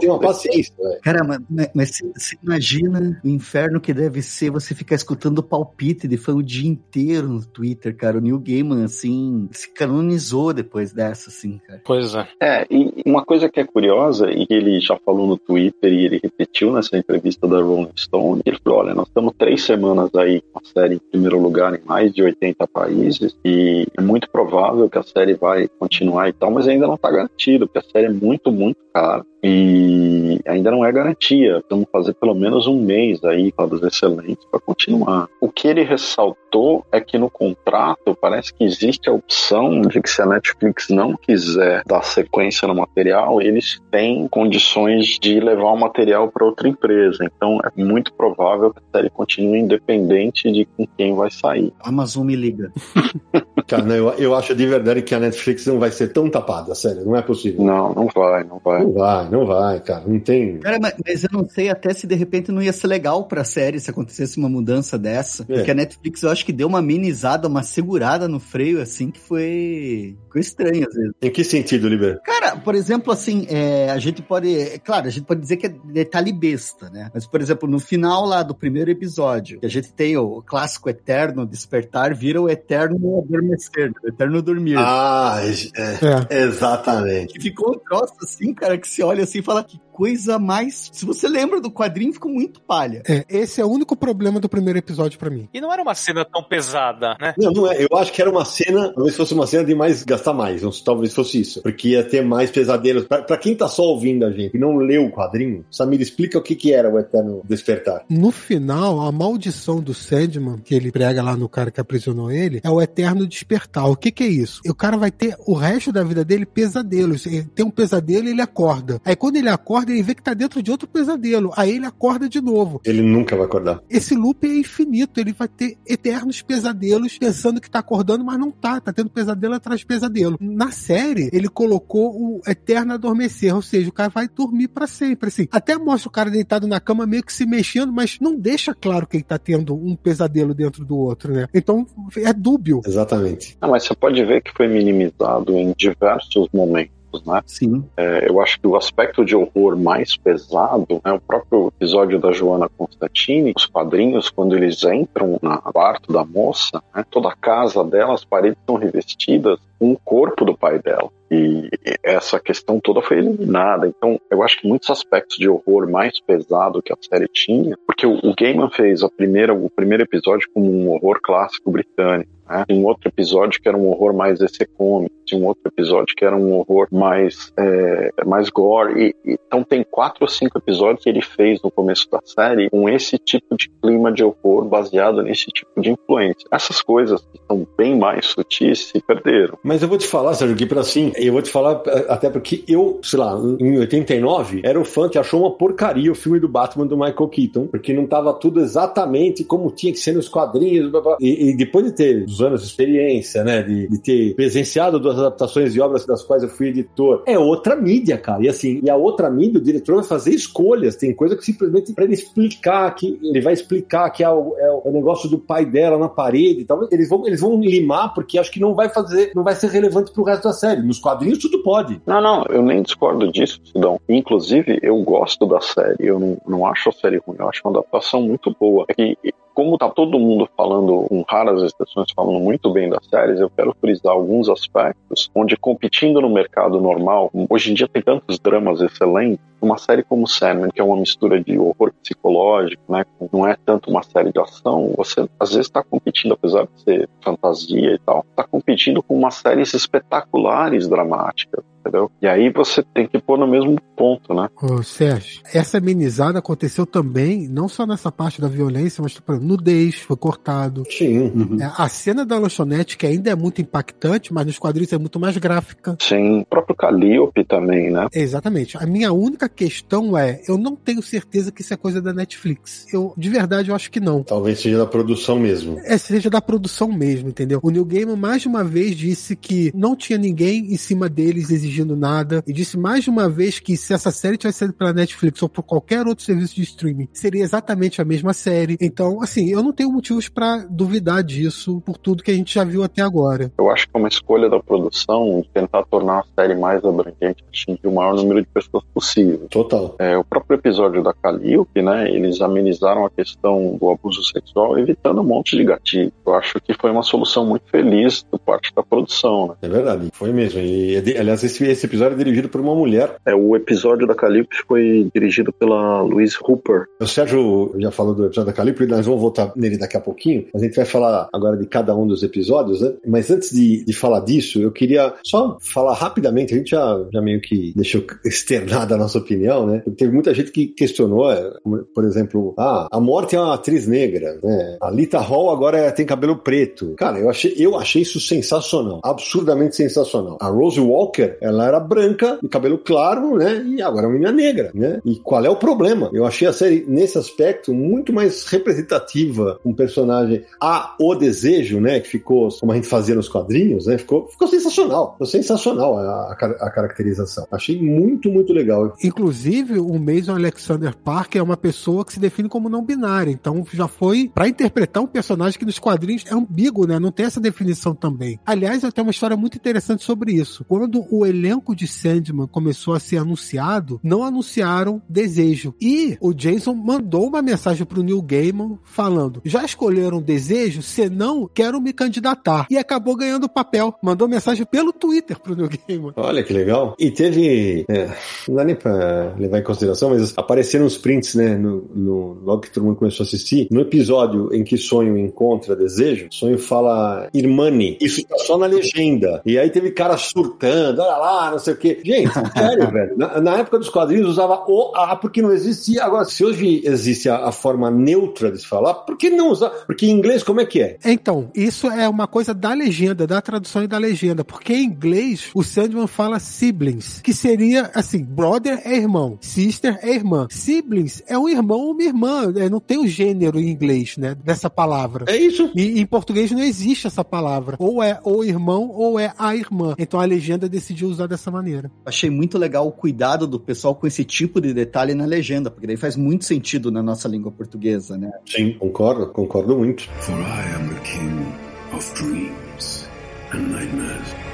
tem, uma paciência, velho. Cara, mas, mas você- você imagina o inferno que deve ser você ficar escutando palpite de fã o dia inteiro no Twitter, cara. O Neil Gaiman, assim, se canonizou depois dessa, assim, cara. Pois é. É, e uma coisa que é curiosa, e que ele já falou no Twitter e ele repetiu nessa entrevista da Rolling Stone, ele falou, olha, nós estamos três semanas aí com a série em primeiro lugar em mais de 80 países, e é muito provável que a série vai continuar e tal, mas ainda não está garantido, porque a série é muito, muito cara. E ainda não é garantia. Vamos fazer pelo menos um mês aí, quadros excelentes, para continuar. O que ele ressaltou é que no contrato parece que existe a opção de que se a Netflix não quiser dar sequência no material, eles têm condições de levar o material para outra empresa. Então é muito provável que a série continue independente de com quem vai sair. Amazon me liga. Cara, não, eu, eu acho de verdade que a Netflix não vai ser tão tapada, sério, não é possível. Não, não vai, não vai. Não vai, não vai, cara. Não tem. Cara, mas, mas eu não sei até se de repente não ia ser legal pra série se acontecesse uma mudança dessa. É. Porque a Netflix eu acho que deu uma amenizada, uma segurada no freio, assim, que foi. Ficou estranho às vezes. Em que sentido, Liber? Cara, por exemplo, assim, é, a gente pode. É, claro, a gente pode dizer que é detalhe besta, né? Mas, por exemplo, no final lá do primeiro episódio, que a gente tem o clássico eterno despertar, vira o eterno adormecer, o eterno dormir. Ah, é, É. exatamente. Que ficou um troço assim, cara, que você olha assim e fala que coisa mais. Se você lembra do quadrinho, ficou muito palha. É, esse é o único problema do primeiro episódio pra mim. E não era uma cena tão pesada, né? Não, não é. Eu acho que era uma cena, talvez fosse uma cena de mais gastar mais. Não, talvez fosse isso. Porque ia ter mais pesadelos. Pra, pra quem tá só ouvindo a gente e não leu o quadrinho, Samir, explica o que, que era o Eterno Despertar. No final, a maldição do Sandman, que ele prega lá no cara que aprisionou ele, é o eterno despertar. O que, que é isso? O cara vai ter o resto da vida dele pesadelos. Ele tem um pesadelo e ele acorda. Aí quando ele acorda, ele vê que tá dentro de outro pesadelo. Aí ele acorda de novo. Ele nunca vai acordar. Esse loop é infinito. Ele vai ter eternos pesadelos pensando que tá acordando, mas não tá. Tá tendo pesadelo atrás de pesadelo. Na série, ele colocou o eterno adormecer, ou seja, o cara vai dormir pra sempre. Assim. Até mostra o cara deitado na cama meio que se mexendo, mas não deixa claro que ele tá tendo um pesadelo dentro do outro, né? Então é dúbio. Exatamente. Ah, mas você pode ver que foi minimizado em diversos momentos. Né? Sim. É, eu acho que o aspecto de horror mais pesado, né, o próprio episódio da Joana Constantini, os quadrinhos, quando eles entram no quarto da moça, né, toda a casa dela, as paredes são revestidas o corpo do pai dela. E essa questão toda foi eliminada. Então, eu acho que muitos aspectos de horror mais pesado que a série tinha, porque o, o Gaiman fez a primeira, o primeiro episódio como um horror clássico britânico. Né? Tinha um outro episódio que era um horror mais esse cômico, tinha um outro episódio que era um horror mais, é, mais gore. E, e, então tem quatro ou cinco episódios que ele fez no começo da série com esse tipo de clima de horror baseado nesse tipo de influência. Essas coisas que são bem mais sutis se perderam. Mas eu vou te falar, Sérgio, que para assim, eu vou te falar até porque eu, sei lá, em 89, era o fã que achou uma porcaria o filme do Batman do Michael Keaton, porque não tava tudo exatamente como tinha que ser nos quadrinhos. Blá, blá. E, e, depois de ter os anos de experiência, né, de, de, ter presenciado duas adaptações de obras das quais eu fui editor, é outra mídia, cara. E assim, e a outra mídia, o diretor vai fazer escolhas. Tem coisa que simplesmente para ele explicar que ele vai explicar que é o, é o, negócio do pai dela na parede e tal. Eles vão, eles vão limar porque acho que não vai fazer, não vai ser relevante pro resto da série. Nos quadrinhos tudo pode. Não, não, eu nem discordo disso, Sidão. Inclusive, eu gosto da série. Eu não, não acho a série ruim. Eu acho uma adaptação muito boa. É que como tá todo mundo falando, com raras exceções, falando muito bem das séries, eu quero frisar alguns aspectos onde competindo no mercado normal, hoje em dia tem tantos dramas excelentes, uma série como Sandman, que é uma mistura de horror psicológico, né, não é tanto uma série de ação, você às vezes está competindo, apesar de ser fantasia e tal, está competindo com umas séries espetaculares dramáticas, entendeu? E aí você tem que pôr no mesmo ponto, né? Ô, Sérgio, essa amenizada aconteceu também, não só nessa parte da violência, mas por exemplo, nudez foi cortado. Sim. Uhum. É, a cena da lanchonete, que ainda é muito impactante, mas nos quadrinhos é muito mais gráfica. Sim, o próprio Calliope também, né? Exatamente. A minha única questão é, eu não tenho certeza que isso é coisa da Netflix. Eu, de verdade, eu acho que não. Talvez seja da produção mesmo. É, seja da produção mesmo, entendeu? O Neil Gaiman mais de uma vez disse que não tinha ninguém em cima deles exigindo nada e disse mais de uma vez que se essa série tivesse sido pela Netflix ou por qualquer outro serviço de streaming, seria exatamente a mesma série. Então, assim, eu não tenho motivos para duvidar disso por tudo que a gente já viu até agora. Eu acho que é uma escolha da produção de tentar tornar a série mais abrangente, atingir o maior número de pessoas possível. Total. É, o próprio episódio da Calliope, né, eles amenizaram a questão do abuso sexual, evitando um monte de gatilho. Eu acho que foi uma solução muito feliz por parte da produção, né? É verdade, foi mesmo. E, aliás, esse, esse episódio é dirigido por uma mulher. É, o episódio da Calliope foi dirigido pela Louise Hooper. O Sérgio já falou do episódio da Calliope, nós vamos voltar nele daqui a pouquinho. A gente vai falar agora de cada um dos episódios, né? Mas antes de, de falar disso, eu queria só falar rapidamente, a gente já, já meio que deixou externada a nossa opinião, né? Teve muita gente que questionou, é, por exemplo, ah, a morte é uma atriz negra, né? A Lita Hall agora é, tem cabelo preto. Cara, eu achei, eu achei isso sensacional, absurdamente sensacional. A Rose Walker, ela era branca, de cabelo claro, né? E agora é uma menina negra, né? E qual é o problema? Eu achei a série, nesse aspecto, muito mais representativa, um personagem a o desejo, né? Que ficou, como a gente fazia nos quadrinhos, né? Ficou, ficou sensacional. Ficou sensacional a, a, a caracterização. Achei muito, muito legal. Inclusive, o Mason Alexander Parker é uma pessoa que se define como não binária. Então, já foi para interpretar um personagem que nos quadrinhos é ambíguo, né? Não tem essa definição também. Aliás, eu tenho uma história muito interessante sobre isso. Quando o elenco de Sandman começou a ser anunciado, não anunciaram Desejo. E o Jason mandou uma mensagem pro Neil Gaiman falando: já escolheram Desejo? Se não, quero me candidatar. E acabou ganhando o papel. Mandou mensagem pelo Twitter pro Neil Gaiman. Olha que legal. E teve. É, não dá nem pra levar em consideração, mas apareceram uns prints, né? No, no, logo que todo mundo começou a assistir. No episódio em que Sonho encontra Desejo, Sonho fala Irmani. Isso tá só na legenda. E aí teve cara surtando, olha lá, não sei o quê. Gente, sério, velho. Na, na, época dos quadrinhos usava o A porque não existia. Agora, se hoje existe a, a, forma neutra de se falar, por que não usar? Porque em inglês, como é que é? Então, isso é uma coisa da legenda, da tradução e da legenda. Porque em inglês, o Sandman fala siblings, que seria assim: brother é irmão, sister é irmã. Siblings é um irmão ou uma irmã. É, não tem o gênero em inglês, né? Dessa palavra. É isso. E em português não existe essa palavra. Ou é o irmão ou é a irmã. Então a legenda decidiu usar dessa maneira. Achei muito legal o cuidado do pessoal com esse tipo de detalhe na legenda, porque daí faz muito sentido na nossa língua portuguesa, né? Sim, concordo, concordo muito. For I am the king of dreams and nightmares.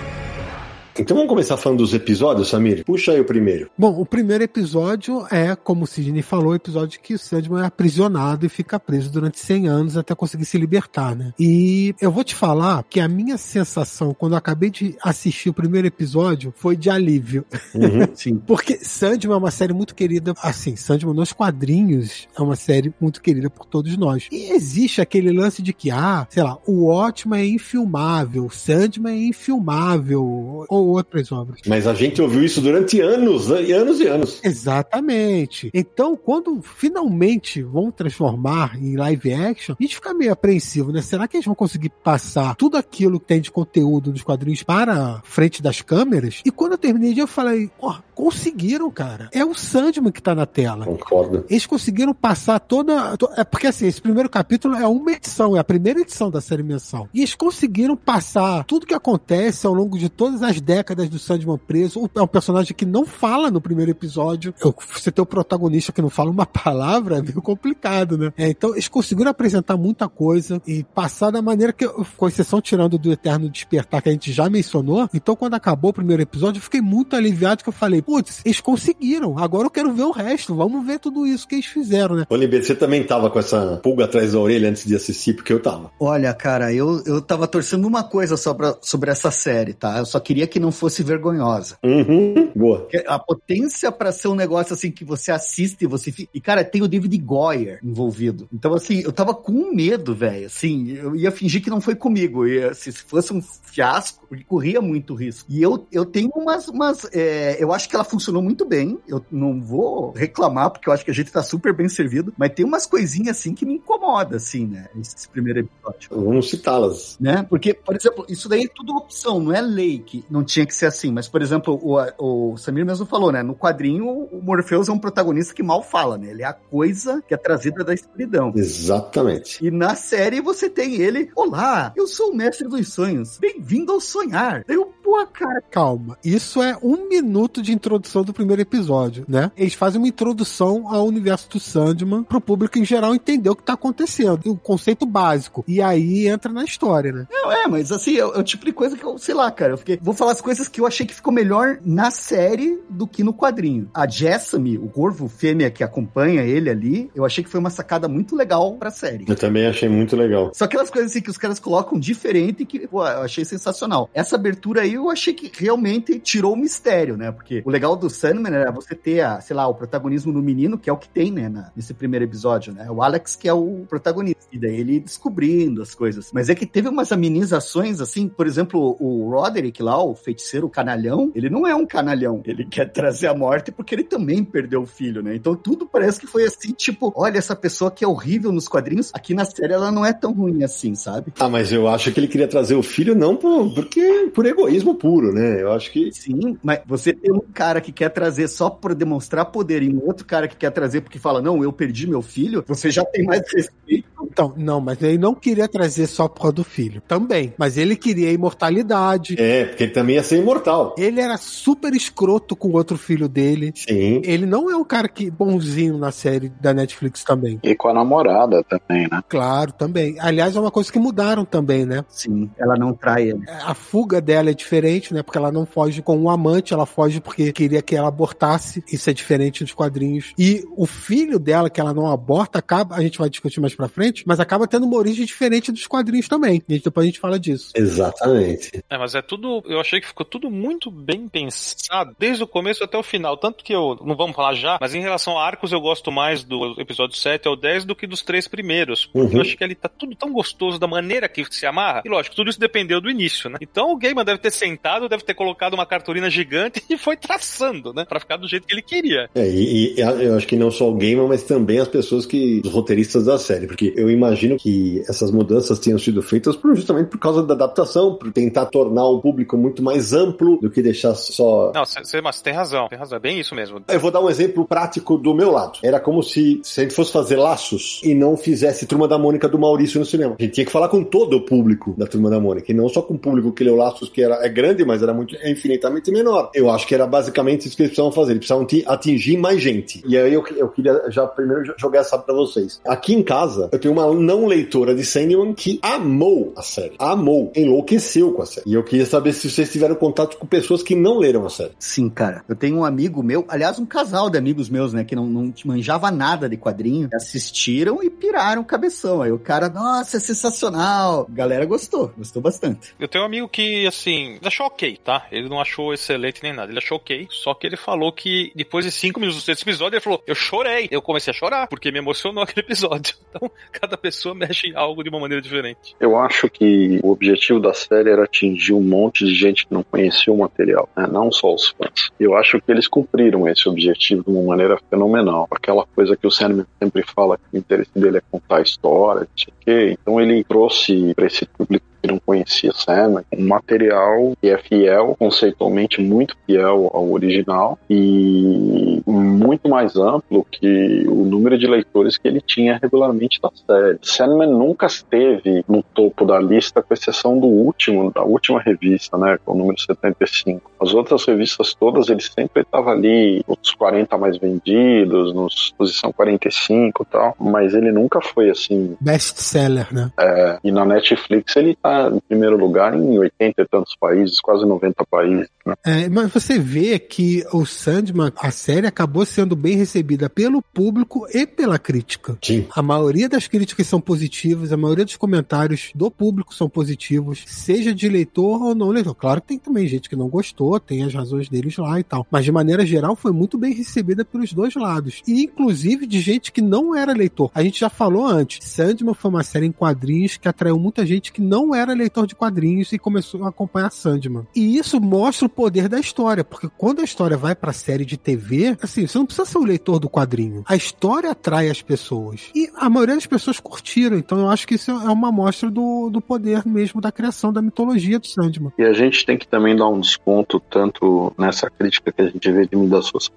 Então vamos começar falando dos episódios, Samir? Puxa aí o primeiro. Bom, o primeiro episódio é, como o Sidney falou, o episódio que o Sandman é aprisionado e fica preso durante 100 anos até conseguir se libertar, né? E eu vou te falar que a minha sensação quando eu acabei de assistir o primeiro episódio foi de alívio. Uhum. Sim. Porque Sandman é uma série muito querida, assim, Sandman nos quadrinhos é uma série muito querida por todos nós. E existe aquele lance de que, ah, sei lá, o ótimo é infilmável, Sandman é infilmável, ou outras obras. Mas a gente ouviu isso durante anos, né? e anos e anos. Exatamente. Então, quando finalmente vão transformar em live action, a gente fica meio apreensivo, né? Será que eles vão conseguir passar tudo aquilo que tem de conteúdo dos quadrinhos para frente das câmeras? E quando eu terminei, eu falei, ó, conseguiram, cara. É o Sandman que tá na tela. Concordo. Eles conseguiram passar toda. to- É porque assim, esse primeiro capítulo é uma edição, é a primeira edição da série mensal. E eles conseguiram passar tudo que acontece ao longo de todas as décadas do Sandman preso. É um personagem que não fala no primeiro episódio. Você ter o protagonista que não fala uma palavra é meio complicado, né? É, então, eles conseguiram apresentar muita coisa e passar da maneira que, eu- com exceção tirando do Eterno Despertar, que a gente já mencionou. Então, quando acabou o primeiro episódio, eu fiquei muito aliviado que eu falei, putz, eles conseguiram. Agora eu quero ver o resto. Vamos ver tudo isso que eles fizeram, né? Ô, você também tava com essa pulga atrás da orelha antes de assistir, porque eu tava. Olha, cara, eu, eu tava torcendo uma coisa sobre, sobre essa série, tá? Eu só queria que não fosse vergonhosa. Uhum. Boa. A potência pra ser um negócio assim que você assiste e você fica. E, cara, tem o David Goyer envolvido. Então, assim, eu tava com medo, velho. Assim, eu ia fingir que não foi comigo. Ia- se se fosse um fiasco, porque corria muito risco. E eu, eu tenho umas. umas é, eu acho que ela funcionou muito bem. Eu não vou reclamar, porque eu acho que a gente tá super bem servido. Mas tem umas coisinhas assim que me incomoda, assim, né? Esse primeiro episódio Vamos citá-las. né? Porque, por exemplo, isso daí é tudo opção, não é lei que não tinha que ser assim. Mas, por exemplo, o, o Samir mesmo falou, né? No quadrinho, o Morpheus é um protagonista que mal fala, né? Ele é a coisa que é trazida da escuridão. Exatamente. E na série você tem ele, olá, eu sou o mestre dos sonhos, bem-vindo ao sonhar. Eu, pô, cara, Calma. Isso é um minuto de introdução do primeiro episódio, né? Eles fazem uma introdução ao universo do Sandman pro público em geral entender o que tá acontecendo. O conceito básico. E aí entra na história, né? não é, mas assim, é, é o tipo de coisa que eu, sei lá, cara, eu fiquei, vou falar coisas que eu achei que ficou melhor na série do que no quadrinho. A Jessamy, o corvo fêmea que acompanha ele ali, eu achei que foi uma sacada muito legal pra série. Eu também achei muito legal. Só aquelas coisas assim que os caras colocam diferente que, pô, eu achei sensacional. Essa abertura aí eu achei que realmente tirou o mistério, né? Porque o legal do Sandman era você ter, a, sei lá, o protagonismo do menino, que é o que tem, né, na- nesse primeiro episódio, né? O Alex que é o protagonista. E daí ele descobrindo as coisas. Mas é que teve umas amenizações, assim, por exemplo, o Roderick lá, o feiticeiro canalhão, ele não é um canalhão. Ele quer trazer a morte porque ele também perdeu o filho, né? Então tudo parece que foi assim, tipo, olha, essa pessoa que é horrível nos quadrinhos, aqui na série ela não é tão ruim assim, sabe? Ah, mas eu acho que ele queria trazer o filho não por, porque, por egoísmo puro, né? Eu acho que. Sim, mas você tem um cara que quer trazer só por demonstrar poder e um outro cara que quer trazer porque fala, não, eu perdi meu filho, você já tem mais respeito. Então, não, mas ele não queria trazer só por causa do filho. Também. Mas ele queria a imortalidade. É, porque ele também ia ser imortal. Ele era super escroto com o outro filho dele. Sim. Ele não é um cara que bonzinho na série da Netflix também. E com a namorada também, né? Claro, também. Aliás, é uma coisa que mudaram também, né? Sim, ela não trai ele. A fuga dela é diferente, né? Porque ela não foge com um amante, ela foge porque queria que ela abortasse. Isso é diferente dos quadrinhos. E o filho dela, que ela não aborta, acaba, a gente vai discutir mais pra frente, mas acaba tendo uma origem diferente dos quadrinhos também. E depois a gente fala disso. Exatamente. É, mas é tudo. Eu achei que ficou tudo muito bem pensado, desde o começo até o final. Tanto que eu. Não vamos falar já, mas em relação a arcos, eu gosto mais do episódio 7 ao 10 do que dos três primeiros. Porque Uhum. eu acho que ali tá tudo tão gostoso da maneira que se amarra. E lógico, tudo isso dependeu do início, né? Então o Gaiman deve ter sentado, deve ter colocado uma cartolina gigante e foi traçando, né? Pra ficar do jeito que ele queria. É, e, e eu acho que não só o gamer, mas também as pessoas que. os roteiristas da série. Porque eu imagino que essas mudanças tenham sido feitas por- justamente por causa da adaptação, por tentar tornar um público muito mais amplo do que deixar só. Não, você mas tem razão, tem razão. É bem isso mesmo. Eu vou dar um exemplo prático do meu lado. Era como se, se a gente fosse fazer laços e não fizesse Turma da Mônica do Maurício no cinema. A gente tinha que falar com todo o público da Turma da Mônica, e não só com o público que leu Laços, que era, é grande, mas era muito é infinitamente menor. Eu acho que era basicamente isso que eles precisavam fazer. Eles precisavam ti- atingir mais gente. E aí eu, eu queria já primeiro jogar essa pra vocês. Aqui em casa, eu tenho uma não leitora de Sandman que amou a série. Amou. Enlouqueceu com a série. E eu queria saber se vocês tiveram contato com pessoas que não leram a série. Sim, cara. Eu tenho um amigo meu, aliás, um casal de amigos meus, né, que não, não manjava nada de quadrinho, assistiram e piraram o cabeção. Aí o cara, nossa, é sensacional. A galera gostou, gostou bastante. Eu tenho um amigo que, assim, ele achou ok, tá? Ele não achou excelente nem nada. Ele achou ok. Só que ele falou que depois de cinco minutos desse episódio, ele falou: Eu chorei. Eu comecei a chorar, porque me emocionou aquele episódio. Então, cada pessoa mexe em algo de uma maneira diferente. Eu acho que o objetivo da série era atingir um monte de gente não conhecia o material, né? não só os fãs. Eu acho que eles cumpriram esse objetivo de uma maneira fenomenal. Aquela coisa que o Sandman sempre fala que o interesse dele é contar a história, não sei o quê. Então ele trouxe para esse público que não conhecia Sandman, um material que é fiel, conceitualmente muito fiel ao original e muito mais amplo que o número de leitores que ele tinha regularmente da série. Sandman nunca esteve no topo da lista, com exceção do último, da última revista, né, com o número 75. As outras revistas todas, ele sempre estava ali, os 40 mais vendidos, nos posição 45 e tal, mas ele nunca foi assim. Best seller, né? É, e na Netflix ele tá em primeiro lugar em 80 e tantos países, quase 90 países. Né? É, mas você vê que o Sandman, a série acabou sendo bem recebida pelo público e pela crítica. Sim. A maioria das críticas são positivas, a maioria dos comentários do público são positivos, seja de leitor ou não leitor. Claro que tem também gente que não gostou, tem as razões deles lá e tal. Mas de maneira geral foi muito bem recebida pelos dois lados. E inclusive de gente que não era leitor. A gente já falou antes, Sandman foi uma série em quadrinhos que atraiu muita gente que não era leitor de quadrinhos e começou a acompanhar Sandman. E isso mostra o poder da história, porque quando a história vai pra série de TV, assim, você não precisa ser o leitor do quadrinho. A história atrai as pessoas. E a maioria das pessoas curtiram, então eu acho que isso é uma amostra do, do poder mesmo da criação da mitologia do Sandman. E a gente tem que também dar um desconto tanto nessa crítica que a gente vê de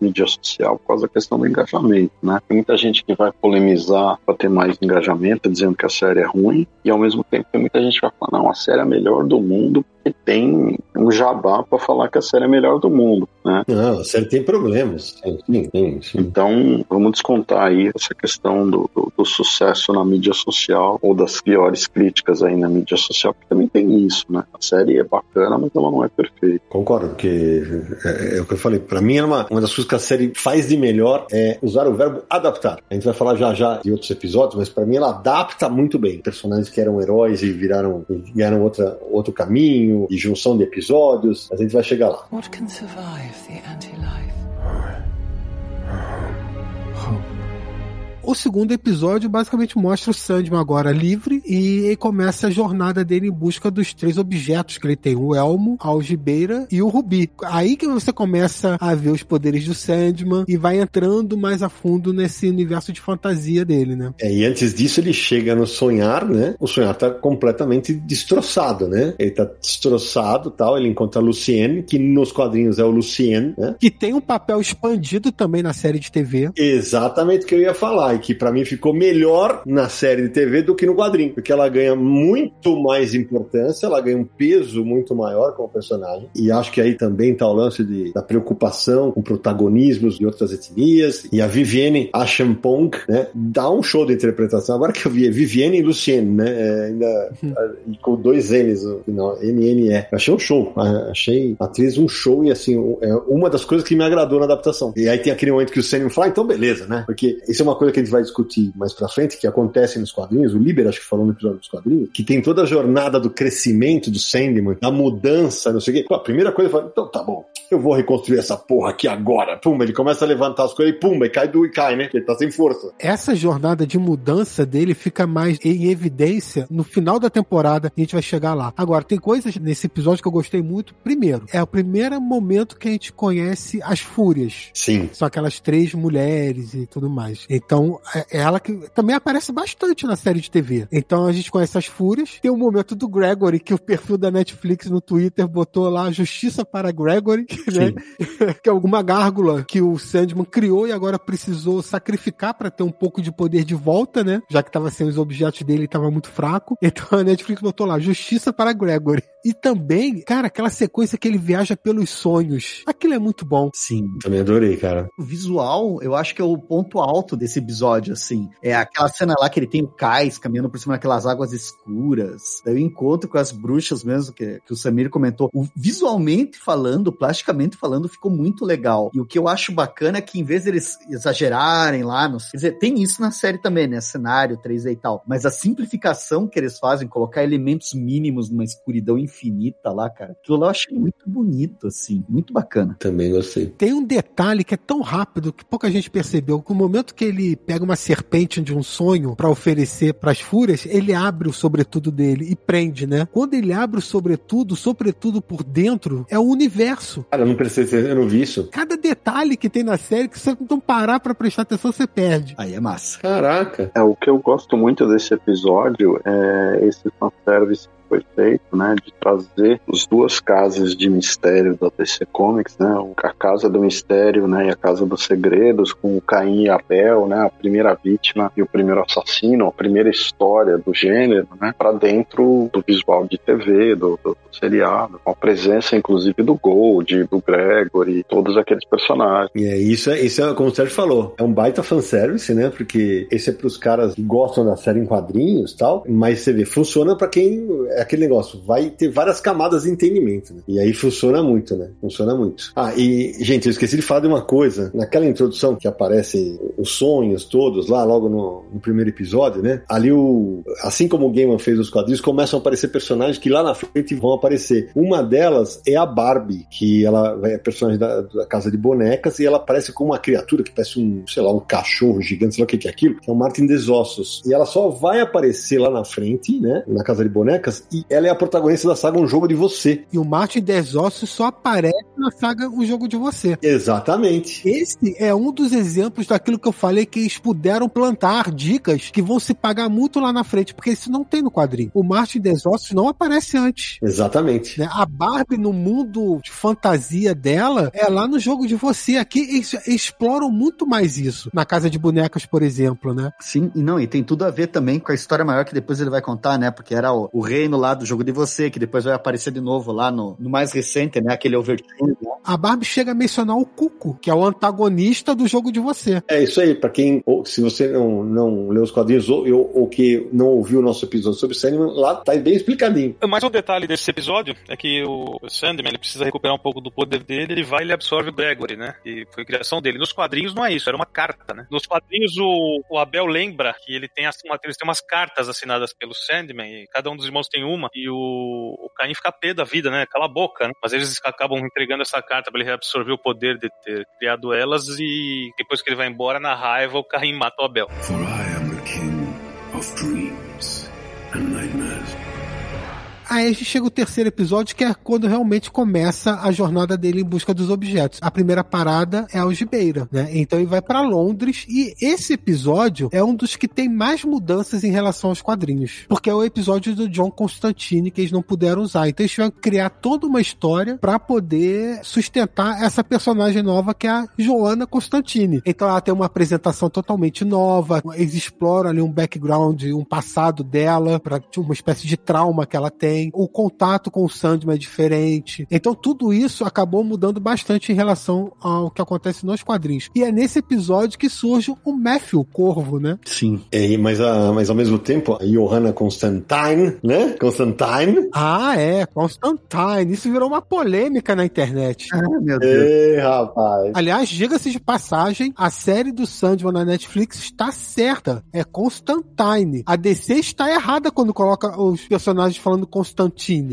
mídia social por causa da questão do engajamento, né? Tem muita gente que vai polemizar para ter mais engajamento, dizendo que a série é ruim, e ao mesmo tempo tem muita gente que vai falar, não, a série é a melhor do mundo, porque tem um jabá para falar que a série é a melhor do mundo, né? Não, a série tem problemas. Sim, sim, sim. Então, vamos descontar aí essa questão do, do- do sucesso na mídia social ou das piores críticas aí na mídia social, porque também tem isso, né? A série é bacana, mas ela não é perfeita. Concordo, porque é, é o que eu falei. Pra mim, é uma, uma das coisas que a série faz de melhor é usar o verbo adaptar. A gente vai falar já já de outros episódios, mas pra mim ela adapta muito bem. Personagens que eram heróis e viraram ganharam outra, outro caminho, e junção de episódios. A gente vai chegar lá. What can survive the anti-life? O segundo episódio basicamente mostra o Sandman agora livre e começa a jornada dele em busca dos três objetos que ele tem: o elmo, a algibeira e o rubi. Aí que você começa a ver os poderes do Sandman e vai entrando mais a fundo nesse universo de fantasia dele, né? É, e antes disso ele chega no sonhar, né? O sonhar tá completamente destroçado, né? Ele tá destroçado tal. Ele encontra a Lucienne, que nos quadrinhos é o Lucien, né? Que tem um papel expandido também na série de TV. Exatamente o que eu ia falar, que pra mim ficou melhor na série de TV do que no quadrinho, porque ela ganha muito mais importância, ela ganha um peso muito maior como personagem, e acho que aí também tá o lance de, da preocupação com protagonismos de outras etnias, e a Vivienne Aschampong, né, dá um show de interpretação, agora que eu vi, é Vivienne e Lucienne, né, é, ainda, e com dois N's no final, N-N-E, achei um show, ah, achei a atriz um show, e assim, é uma das coisas que me agradou na adaptação, e aí tem aquele momento que o Sandman fala, ah, então beleza, né, porque isso é uma coisa que gente vai discutir mais pra frente, que acontece nos quadrinhos, o Liber acho que falou no episódio dos quadrinhos, que tem toda a jornada do crescimento do Sandman, da mudança, não sei o quê. Pô, a primeira coisa, ele fala, então tá bom, eu vou reconstruir essa porra aqui agora. Pumba, ele começa a levantar as coisas e pumba, e cai do e cai, né? Ele tá sem força. Essa jornada de mudança dele fica mais em evidência no final da temporada. A gente vai chegar lá. Agora, tem coisas nesse episódio que eu gostei muito. Primeiro, é o primeiro momento que a gente conhece as fúrias. Sim. São aquelas três mulheres e tudo mais. Então, é ela que também aparece bastante na série de TV. Então, a gente conhece as fúrias. Tem o momento do Gregory, que o perfil da Netflix no Twitter botou lá Justiça para Gregory, né? que é alguma gárgula que o Sandman criou e agora precisou sacrificar para ter um pouco de poder de volta, né? Já que tava sem os objetos dele e tava muito fraco. Então a Netflix botou lá Justiça para Gregory. E também, cara, aquela sequência que ele viaja pelos sonhos. Aquilo é muito bom. Sim. Também adorei, cara. O visual, eu acho que é o ponto alto desse episódio, assim. É aquela cena lá que ele tem o cais caminhando por cima daquelas águas escuras. Daí o encontro com as bruxas mesmo, que, que o Samir comentou. O, visualmente falando, plasticamente falando, ficou muito legal. E o que eu acho bacana é que em vez deles exagerarem lá, nos, quer dizer, tem isso na série também, né? Cenário 3D e tal. Mas a simplificação que eles fazem, colocar elementos mínimos numa escuridão infinita lá, cara, aquilo lá eu achei muito bonito, assim, muito bacana. Também gostei. Tem um detalhe que é tão rápido que pouca gente percebeu. Que o momento que ele pega uma serpente de um sonho para oferecer para as fúrias, ele abre o sobretudo dele e prende, né? Quando ele abre o sobretudo, o sobretudo por dentro é o universo. Cara, eu não prestei, eu não vi isso. Cada detalhe que tem na série que você não parar para prestar atenção, você perde. Aí é massa. Caraca. É, o que eu gosto muito desse episódio é esse fanservice foi feito, né, de trazer as duas casas de mistério da DC Comics, né, a casa do mistério, né, e a casa dos segredos, com o Caim e Abel, né, a primeira vítima e o primeiro assassino, a primeira história do gênero, né, para dentro do visual de TV, do, do, do seriado, com a presença inclusive do Gold, do Gregory, todos aqueles personagens. E é isso, é, isso é como o Sérgio falou, é um baita fanservice, né? Porque esse é pros caras que gostam da série em quadrinhos tal, mas você vê, funciona para quem é aquele negócio, vai ter várias camadas de entendimento, né? E aí funciona muito, né? Funciona muito. Ah, e, gente, eu esqueci de falar de uma coisa. Naquela introdução que aparecem os sonhos todos lá, logo no, no primeiro episódio, né? Ali o. Assim como o Gaiman fez os quadrinhos, começam a aparecer personagens que lá na frente vão aparecer. Uma delas é a Barbie, que ela é personagem da, da casa de bonecas, e ela aparece como uma criatura que parece um, sei lá, um cachorro gigante, sei lá o que é aquilo, é o Martin Desossos. E ela só vai aparecer lá na frente, né? Na casa de bonecas, e ela é a protagonista da saga Um Jogo de Você. E o Martin Desossos só aparece na saga O Jogo de Você. Exatamente. Esse é um dos exemplos daquilo que eu falei que eles puderam plantar dicas que vão se pagar muito lá na frente, porque isso não tem no quadrinho. O Martin Desossos não aparece antes. Exatamente. né? A Barbie no mundo de fantasia dela é lá no jogo de você. Aqui eles exploram muito mais isso. Na Casa de Bonecas, por exemplo, né? Sim, e não, e tem tudo a ver também com a história maior que depois ele vai contar, né? Porque era o, o reino lá do jogo de você, que depois vai aparecer de novo lá no, no mais recente, né? Aquele Overture. Né? A Barbie chega a mencionar o Cuco, que é o antagonista do jogo de você. É isso aí, pra quem, ou, se você não, não leu os quadrinhos ou, ou, ou que não ouviu o nosso episódio sobre Sandman, lá tá bem explicadinho. Mais um detalhe desse episódio é que o Sandman ele precisa recuperar um pouco do poder dele, ele vai e ele absorve o Gregory, né? E foi a criação dele. Nos quadrinhos não é isso, era uma carta, né? Nos quadrinhos o, o Abel lembra que ele tem, as, uma, eles têm umas cartas assinadas pelo Sandman, e cada um dos irmãos tem uma, e o, o Caim fica pé da vida, né? Cala a boca, né? Mas eles acabam entregando essa carta pra ele reabsorver o poder de ter criado elas e depois que ele vai embora, na raiva, o Caim mata o Abel. For I am the king of dreams. Aí a gente chega o terceiro episódio, que é quando realmente começa a jornada dele em busca dos objetos. A primeira parada é a algibeira, né? Então ele vai para Londres e esse episódio é um dos que tem mais mudanças em relação aos quadrinhos, porque é o episódio do John Constantine que eles não puderam usar. Então eles tiveram que criar toda uma história para poder sustentar essa personagem nova que é a Joana Constantine. Então ela tem uma apresentação totalmente nova, eles exploram ali um background, um passado dela, para uma espécie de trauma que ela tem o contato com o Sandman é diferente. Então tudo isso acabou mudando bastante em relação ao que acontece nos quadrinhos. E é nesse episódio que surge o Matthew o Corvo, né? Sim. É, mas, a, mas ao mesmo tempo, a Johanna Constantine, né? Constantine. Ah, é, Constantine. Isso virou uma polêmica na internet. Ah, meu Deus. Ei, rapaz. Aliás, diga-se de passagem, a série do Sandman na Netflix está certa. É Constantine. A DC está errada quando coloca os personagens falando Constantine.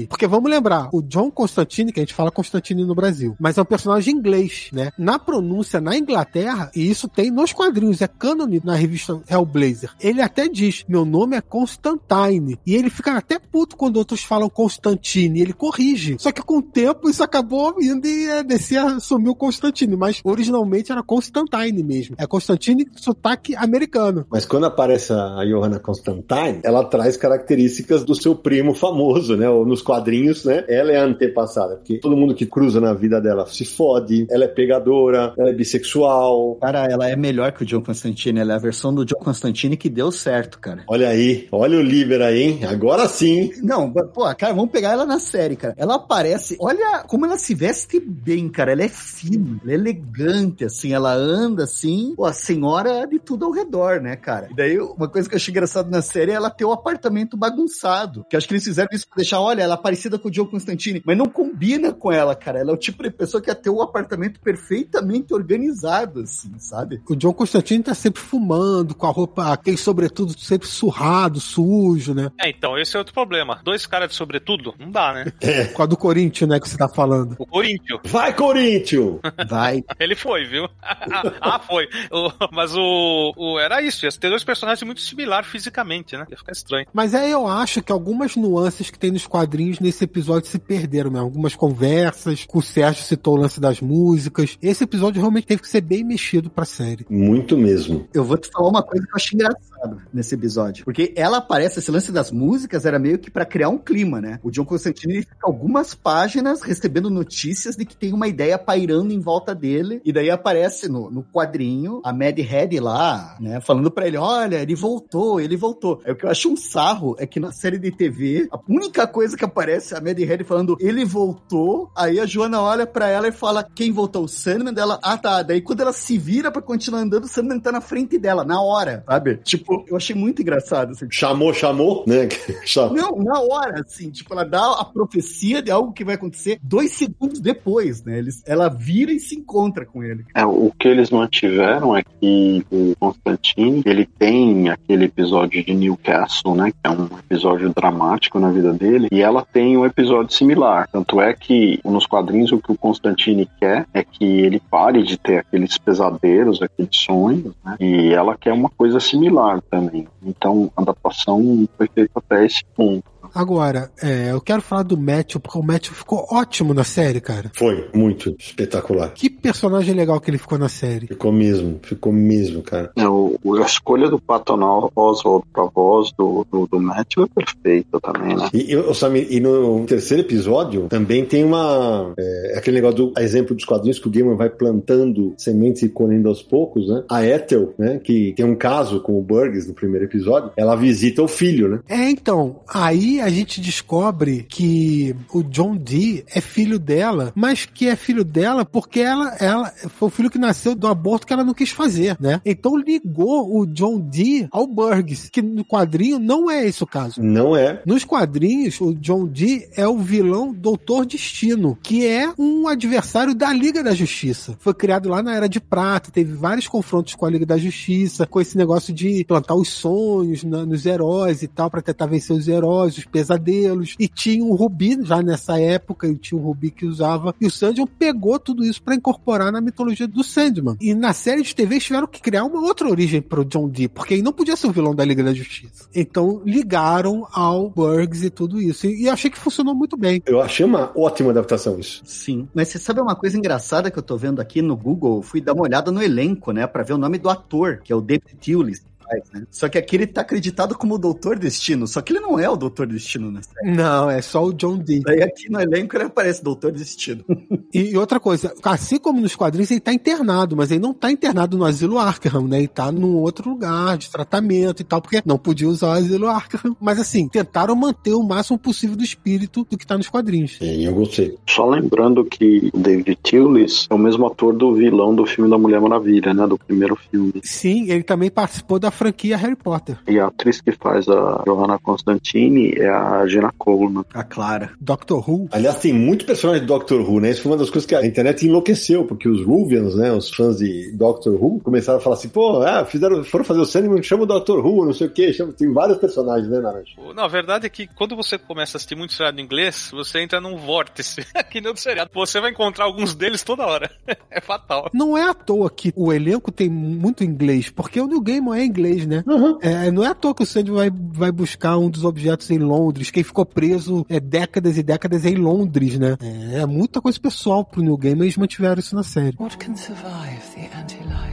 Porque vamos lembrar, o John Constantine, que a gente fala Constantine no Brasil, mas é um personagem inglês, né? Na pronúncia na Inglaterra, e isso tem nos quadrinhos, é cânone na revista Hellblazer. Ele até diz: Meu nome é Constantine. E ele fica até puto quando outros falam Constantine. Ele corrige. Só que com o tempo isso acabou indo e a DC assumiu Constantine. Mas originalmente era Constantine mesmo. É Constantine sotaque americano. Mas quando aparece a Johanna Constantine, ela traz características do seu primo famoso confuso, né? Ou Nos quadrinhos, né? Ela é a antepassada, porque todo mundo que cruza na vida dela se fode, ela é pegadora, ela é bissexual. Cara, ela é melhor que o John Constantine. Ela é a versão do John Constantine que deu certo, cara. Olha aí, olha o Liber aí, hein? Agora sim. Não, pô, cara, vamos pegar ela na série, cara. Ela aparece, olha como ela se veste bem, cara. Ela é fina, ela é elegante, assim, ela anda assim, pô, a senhora de tudo ao redor, né, cara? E daí, uma coisa que eu achei engraçado na série é ela ter o apartamento bagunçado. Que acho que eles fizeram isso deixar, olha, ela é parecida com o John Constantine, mas não combina com ela, cara. Ela é o tipo de pessoa que ia ter o apartamento perfeitamente organizado, assim, sabe? O John Constantine tá sempre fumando, com a roupa, aquele sobretudo sempre surrado, sujo, né? É, então, esse é outro problema. Dois caras de sobretudo, não dá, né? Com a do Corinthians, né, que você tá falando. O Corinthians. Vai, Corinthians! Vai. Ele foi, viu? ah, foi. O- mas o, o- Era isso, ia ter dois personagens muito similares fisicamente, né? Ia ficar estranho. Mas aí eu acho que algumas nuances que tem nos quadrinhos nesse episódio se perderam mesmo. Algumas conversas, o Sérgio citou o lance das músicas. Esse episódio realmente teve que ser bem mexido pra série. Muito mesmo. Eu vou te falar uma coisa que eu achei engraçado nesse episódio. Porque ela aparece, esse lance das músicas era meio que pra criar um clima, né? O John Constantine ele fica algumas páginas recebendo notícias de que tem uma ideia pairando em volta dele. E daí aparece no, no quadrinho a Mad Head lá, né? Falando pra ele: olha, ele voltou, ele voltou. Aí o que eu acho um sarro é que na série de TV, a única coisa que aparece é a Mad Head falando ele voltou. Aí a Joana olha pra ela e fala: quem voltou? O Sandman dela. Ah, tá. Daí quando ela se vira pra continuar andando, o Sandman tá na frente dela, na hora, sabe? Tipo, eu achei muito engraçado. Assim. Chamou, chamou, né? Chamou. Não, na hora, assim, tipo, ela dá a profecia de algo que vai acontecer dois segundos depois, né? Eles, ela vira e se encontra com ele. É, o que eles mantiveram é que o Constantine, ele tem aquele episódio de Newcastle, né, que é um episódio dramático na vida dele, e ela tem um episódio similar. Tanto é que nos quadrinhos o que o Constantine quer é que ele pare de ter aqueles pesadelos, aqueles sonhos, né, e ela quer uma coisa similar também. Então a adaptação foi feita até esse ponto. Agora, é, eu quero falar do Matthew, porque o Matthew ficou ótimo na série, cara. Foi muito espetacular. Que personagem legal que ele ficou na série. Ficou mesmo, ficou mesmo, cara. É, o, a escolha do Patton Oswald pra voz do, do, do Matthew é perfeita também, né? E, e, Samir, e no terceiro episódio também tem uma. É, aquele negócio do exemplo dos quadrinhos que o Gamer vai plantando sementes e colhendo aos poucos, né? A Ethel, né? Que tem um caso com o Burgess no primeiro episódio, ela visita o filho, né? É, então, aí a gente descobre que o John Dee é filho dela, mas que é filho dela porque ela, ela foi o filho que nasceu do aborto que ela não quis fazer, né? Então ligou o John Dee ao Burgess, que no quadrinho não é esse o caso. Não é. Nos quadrinhos, o John Dee é o vilão Doutor Destino, que é um adversário da Liga da Justiça. Foi criado lá na Era de Prata, teve vários confrontos com a Liga da Justiça, com esse negócio de plantar os sonhos na- nos heróis e tal, pra tentar vencer os heróis, os pesadelos. E tinha o Rubi já nessa época, e tinha o Rubi que usava. E o Sandman pegou tudo isso pra incorporar na mitologia do Sandman. E na série de TV eles tiveram que criar uma outra origem pro John Dee, porque ele não podia ser o vilão da Liga da Justiça. Então ligaram ao Burgs e tudo isso. E, e achei que funcionou muito bem. Eu achei uma ótima adaptação isso. Sim. Mas você sabe uma coisa engraçada que eu tô vendo aqui no Google? Eu fui dar uma olhada no elenco, né? Pra ver o nome do ator, que é o David Né? Só que aqui ele tá acreditado como o Doutor Destino, só que ele não é o Doutor Destino, né? Não, é só o John Dee. Daí aqui no elenco ele aparece Doutor Destino. E, outra coisa, assim como nos quadrinhos, ele tá internado, mas ele não tá internado no asilo Arkham, né? Ele tá num outro lugar de tratamento e tal, porque não podia usar o asilo Arkham. Mas assim, tentaram manter o máximo possível do espírito do que tá nos quadrinhos. E eu gostei. Só lembrando que o David Thewlis é o mesmo ator do vilão do filme da Mulher Maravilha, né? Do primeiro filme. Sim, ele também participou da franquia Harry Potter. E a atriz que faz a Johanna Constantine é a Jenna Coleman. A Clara. Doctor Who. Aliás, tem muito personagem de Doctor Who, né? Isso foi uma das coisas que a internet enlouqueceu, porque os Ruvians, né? Os fãs de Doctor Who, começaram a falar assim, pô, ah, fizeram, foram fazer o Sandman, chama o Doctor Who, não sei o quê. Chama, tem vários personagens, né, Naranja? Não, a verdade é que quando você começa a assistir muito seriado em inglês, você entra num vórtice, que nem o do seriado. Você vai encontrar alguns deles toda hora. É fatal. Não é à toa que o elenco tem muito inglês, porque o New Gaiman é inglês, né? É, não é à toa que o Sandy vai, vai buscar um dos objetos em Londres. Quem ficou preso é décadas e décadas em Londres, né? É, é muita coisa pessoal pro New Gaiman e eles mantiveram isso na série. What can survive the anti-life?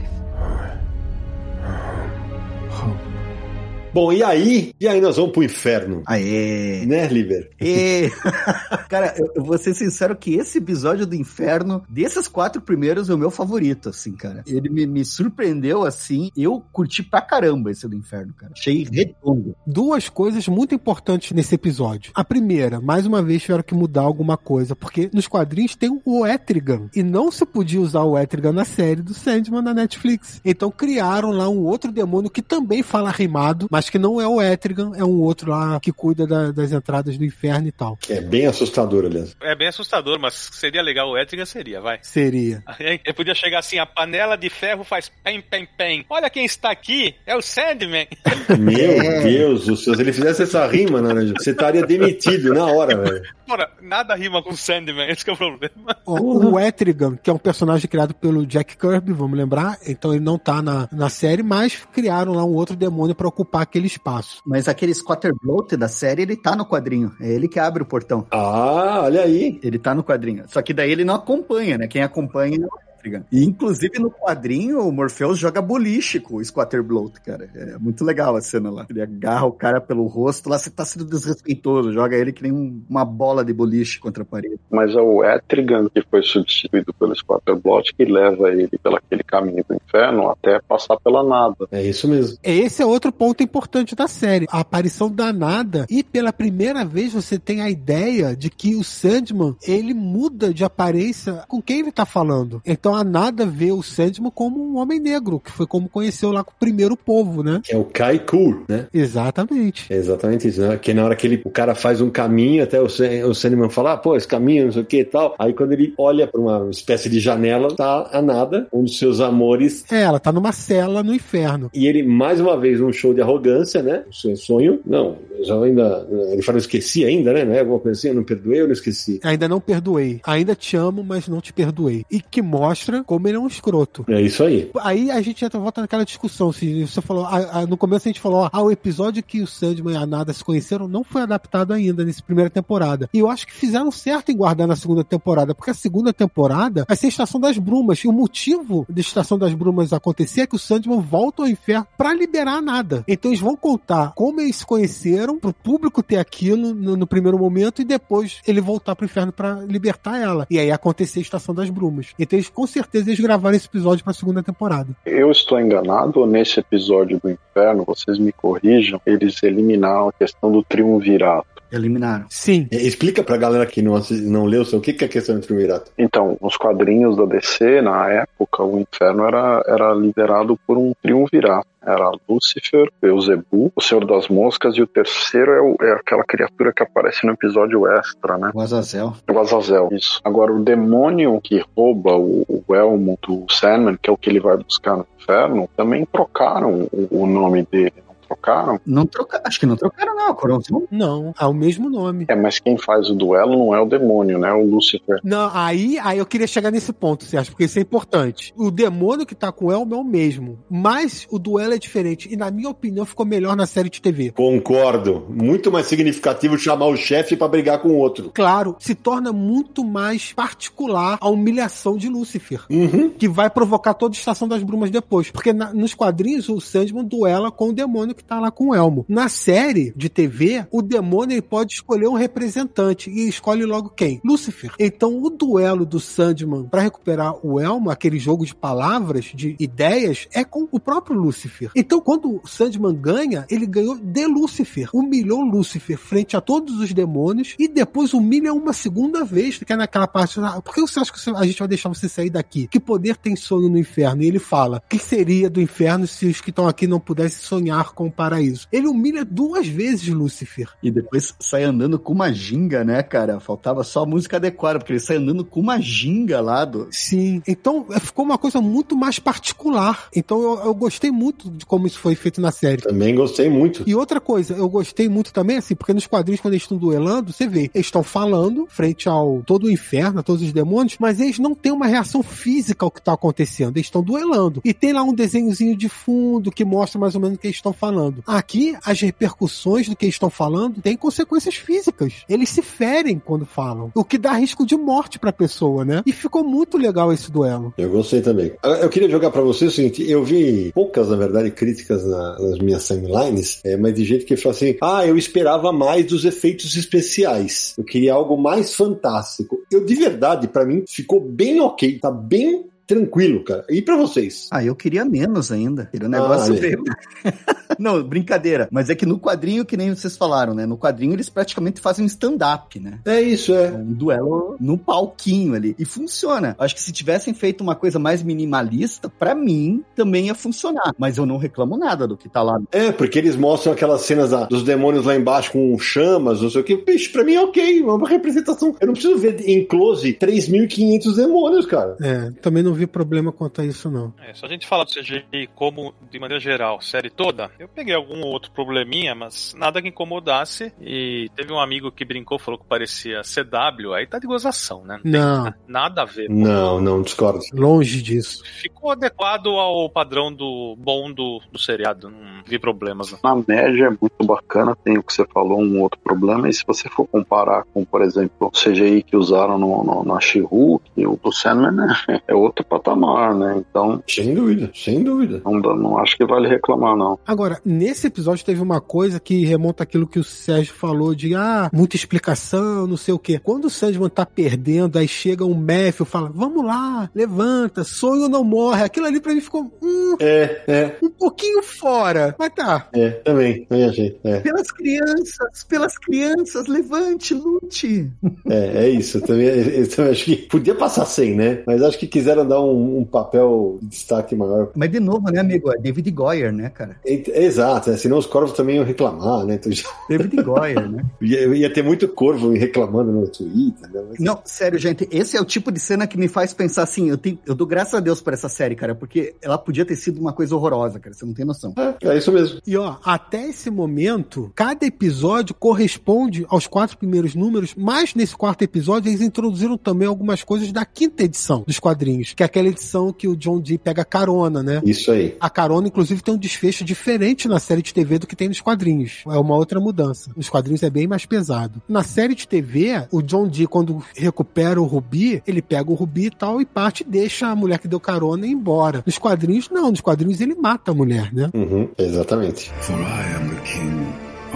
Bom, e aí? E aí nós vamos pro inferno. Aê! Né, Liber? E... Cara, eu, eu vou ser sincero que esse episódio do inferno, desses quatro primeiros, é o meu favorito, assim, cara. Ele me, me surpreendeu, assim. Eu curti pra caramba esse do inferno, cara. Achei redondo. Duas coisas muito importantes nesse episódio. A primeira, mais uma vez tiveram que mudar alguma coisa, porque nos quadrinhos tem o Etrigan. E não se podia usar o Etrigan na série do Sandman na Netflix. Então criaram lá um outro demônio que também fala rimado, mas que não é o Etrigan, é um outro lá que cuida da- das entradas do inferno e tal. É bem assustador, aliás. É bem assustador, mas seria legal o Etrigan, seria, vai. Seria. Eu podia chegar assim, a panela de ferro faz pem, pem, pem. Olha quem está aqui, é o Sandman. Meu É. Deus do céu, se ele fizesse essa rima, Naranjo, você estaria demitido na hora, velho. Ora, nada rima com Sandman, esse que é o problema. O, o Etrigan, que é um personagem criado pelo Jack Kirby, vamos lembrar, então ele não tá na, na série, mas criaram lá um outro demônio pra ocupar aquele espaço. Mas aquele Squatter Bloat da série, ele tá no quadrinho. É ele que abre o portão. Ah, olha aí. Ele tá no quadrinho. Só que daí ele não acompanha, né? Quem acompanha Etrigan. E inclusive no quadrinho, o Morpheus joga boliche com o Squatter Bloat, cara. É muito legal a cena lá. Ele agarra o cara pelo rosto, lá você tá sendo desrespeitoso, joga ele que nem um- uma bola de boliche contra a parede. Mas é o Etrigan que foi substituído pelo Squatterblot que leva ele pelo aquele caminho do inferno até passar pela nada. É isso mesmo. Esse é outro ponto importante da série. A aparição da Nada. E pela primeira vez você tem a ideia de que o Sandman, ele muda de aparência com quem ele tá falando. Então a Nada vê o Sandman como um homem negro, que foi como conheceu lá com o primeiro povo, né? É o Kaikur, né? Exatamente. É exatamente isso, né? Que na hora que ele, o cara faz um caminho, até o, o Sandman fala, ah, pô, esse caminho, não sei o que e tal. Aí quando ele olha pra uma espécie de janela, tá a nada, um dos seus amores. É, ela tá numa cela no inferno. E ele, mais uma vez, num show de arrogância, né? O seu sonho. Não, eu já ainda. Ele fala, eu esqueci ainda, né? Não é alguma coisa assim, eu não perdoei, eu não esqueci. Ainda não perdoei. Ainda te amo, mas não te perdoei. E que mostra como ele é um escroto. É isso aí. Aí a gente entra, volta naquela discussão. Se você falou, ah, ah, no começo a gente falou, ah, o episódio que o Sandman e a Nada se conheceram não foi adaptado ainda nessa primeira temporada. E eu acho que fizeram certo em guardar na segunda temporada, porque a segunda temporada vai ser a Estação das Brumas. E o motivo da Estação das Brumas acontecer é que o Sandman volta ao inferno pra liberar a Nada. Então eles vão contar como eles se conheceram, pro público ter aquilo no, no primeiro momento e depois ele voltar pro inferno pra libertar ela. E aí acontecer a Estação das Brumas. Então eles com certeza eles gravaram esse episódio pra segunda temporada. Eu estou enganado nesse episódio do inferno, vocês me corrijam, eles eliminaram a questão do triunvirato. Eliminaram. Sim. É, Explica pra galera que não, não leu o que que é a questão do triunvirato. Então, nos quadrinhos da DC, na época, o inferno era, era liderado por um triunvirato. Era Lúcifer, Beelzebub, o Senhor das Moscas e o terceiro é, o- é aquela criatura que aparece no episódio extra, né? O Azazel. O Azazel, isso. Agora, o demônio que rouba o, o elmo do Sandman, que é o que ele vai buscar no inferno, também trocaram o, o nome dele. Não trocaram? Não troca... Acho que não trocaram, não. Coronção. Não, é o mesmo nome. É, mas quem faz o duelo não é o demônio, né? É o Lúcifer. Não, aí, aí eu queria chegar nesse ponto, Sérgio, porque isso é importante. O demônio que tá com o Elmo é o mesmo, mas o duelo é diferente. E na minha opinião ficou melhor na série de TV. Concordo. Muito mais significativo chamar o chefe pra brigar com o outro. Claro, se torna muito mais particular a humilhação de Lúcifer. Uhum. Que vai provocar toda a estação das brumas depois. Porque na- nos quadrinhos o Sandman duela com o demônio que tá lá com o Elmo. Na série de TV, o demônio ele pode escolher um representante e escolhe logo quem? Lúcifer. Então o duelo do Sandman pra recuperar o Elmo, aquele jogo de palavras, de ideias, é com o próprio Lúcifer. Então quando o Sandman ganha, ele ganhou de Lúcifer. Humilhou Lúcifer frente a todos os demônios e depois humilha uma segunda vez, que é naquela parte. ah, Por que você acha que a gente vai deixar você sair daqui? Que poder tem sonho no inferno? E ele fala: que seria do inferno se os que estão aqui não pudessem sonhar com o paraíso? Ele humilha duas vezes Lúcifer. E depois sai andando com uma ginga, né, cara? Faltava só a música adequada, porque ele sai andando com uma ginga lá do. Sim. Então é, ficou uma coisa muito mais particular. Então eu, eu gostei muito de como isso foi feito na série. Também gostei muito. E outra coisa, eu gostei muito também, assim, porque nos quadrinhos, quando eles estão duelando, você vê, eles estão falando frente ao todo o inferno, a todos os demônios, mas eles não têm uma reação física ao que tá acontecendo. Eles estão duelando. E tem lá um desenhozinho de fundo que mostra mais ou menos o que eles estão falando. Falando. Aqui, as repercussões do que eles estão falando têm consequências físicas. Eles se ferem quando falam, o que dá risco de morte pra pessoa, né? E ficou muito legal esse duelo. Eu gostei também. Eu queria jogar pra você o seguinte: eu vi poucas, na verdade, críticas na- nas minhas timelines, é, mas de jeito que fala assim: ah, eu esperava mais dos efeitos especiais. Eu queria algo mais fantástico. Eu, de verdade, pra mim, ficou bem ok. Tá bem tranquilo, cara. E pra vocês? Ah, eu queria menos ainda. Queria um negócio Ah, meio... Não, brincadeira. Mas é que no quadrinho, que nem vocês falaram, né? No quadrinho eles praticamente fazem um stand-up, né? É isso, é. Um duelo no palquinho ali. E funciona. Acho que se tivessem feito uma coisa mais minimalista, pra mim também ia funcionar. Mas eu não reclamo nada do que tá lá. É, porque eles mostram aquelas cenas da- dos demônios lá embaixo com chamas, não sei o que. Bicho, pra mim é ok, é uma representação. Eu não preciso ver em close 3.500 demônios, cara. É, também não vi problema quanto a isso, não. É, se a gente falar do CGI como, de maneira geral, série toda, eu peguei algum outro probleminha, mas nada que incomodasse. E teve um amigo que brincou, falou que parecia CW, aí tá de gozação, né? Não tem Não, nada a ver. Não, não, discordo. longe disso. Ficou adequado ao padrão do bom do, do seriado, não vi problemas. Não. Na média é muito bacana, tem o que você falou, um outro problema, e se você for comparar com, por exemplo, o CGI que usaram no, no, na She-Hulk, o do Sandman né, é outro patamar, né? Então, Sem dúvida, sem dúvida. não, não acho que vale reclamar, não. Agora, nesse episódio teve uma coisa que remonta aquilo que o Sérgio falou de ah, muita explicação, não sei o quê. Quando o Sandman tá perdendo, aí chega um Matthew e fala: Vamos lá, levanta, sonho não morre. Aquilo ali pra mim ficou hum, É, é, um pouquinho fora. Mas tá. é, também, também achei. É, Pelas crianças, pelas crianças, levante, lute. é, é isso. Também, eu também acho que podia passar sem, né? Mas acho que quiseram dar um, um papel de destaque maior. Mas de novo, né, amigo? É David Goyer, né, cara? É, exato, né? senão os corvos também iam reclamar, né? Então, já- David Goyer, né? ia, ia ter muito corvo reclamando no Twitter, né? Mas- Não, sério, gente, esse é o tipo de cena que me faz pensar assim, eu, tenho, eu dou graças a Deus por essa série, cara, porque ela podia ter sido uma coisa horrorosa, cara, você não tem noção. É, é isso mesmo. E ó, até esse momento, cada episódio corresponde aos quatro primeiros números, mas nesse quarto episódio eles introduziram também algumas coisas da quinta edição dos quadrinhos, que é aquela edição que o John Dee pega carona, né? Isso aí. A carona, inclusive, tem um desfecho diferente na série de TV do que tem nos quadrinhos. É uma outra mudança. Nos quadrinhos é bem mais pesado. Na série de TV, o John Dee, quando recupera o Rubi, ele pega o Rubi e tal e parte e deixa a mulher que deu carona ir embora. Nos quadrinhos, não. Nos quadrinhos ele mata a mulher, né? Uhum, exatamente. For I am the king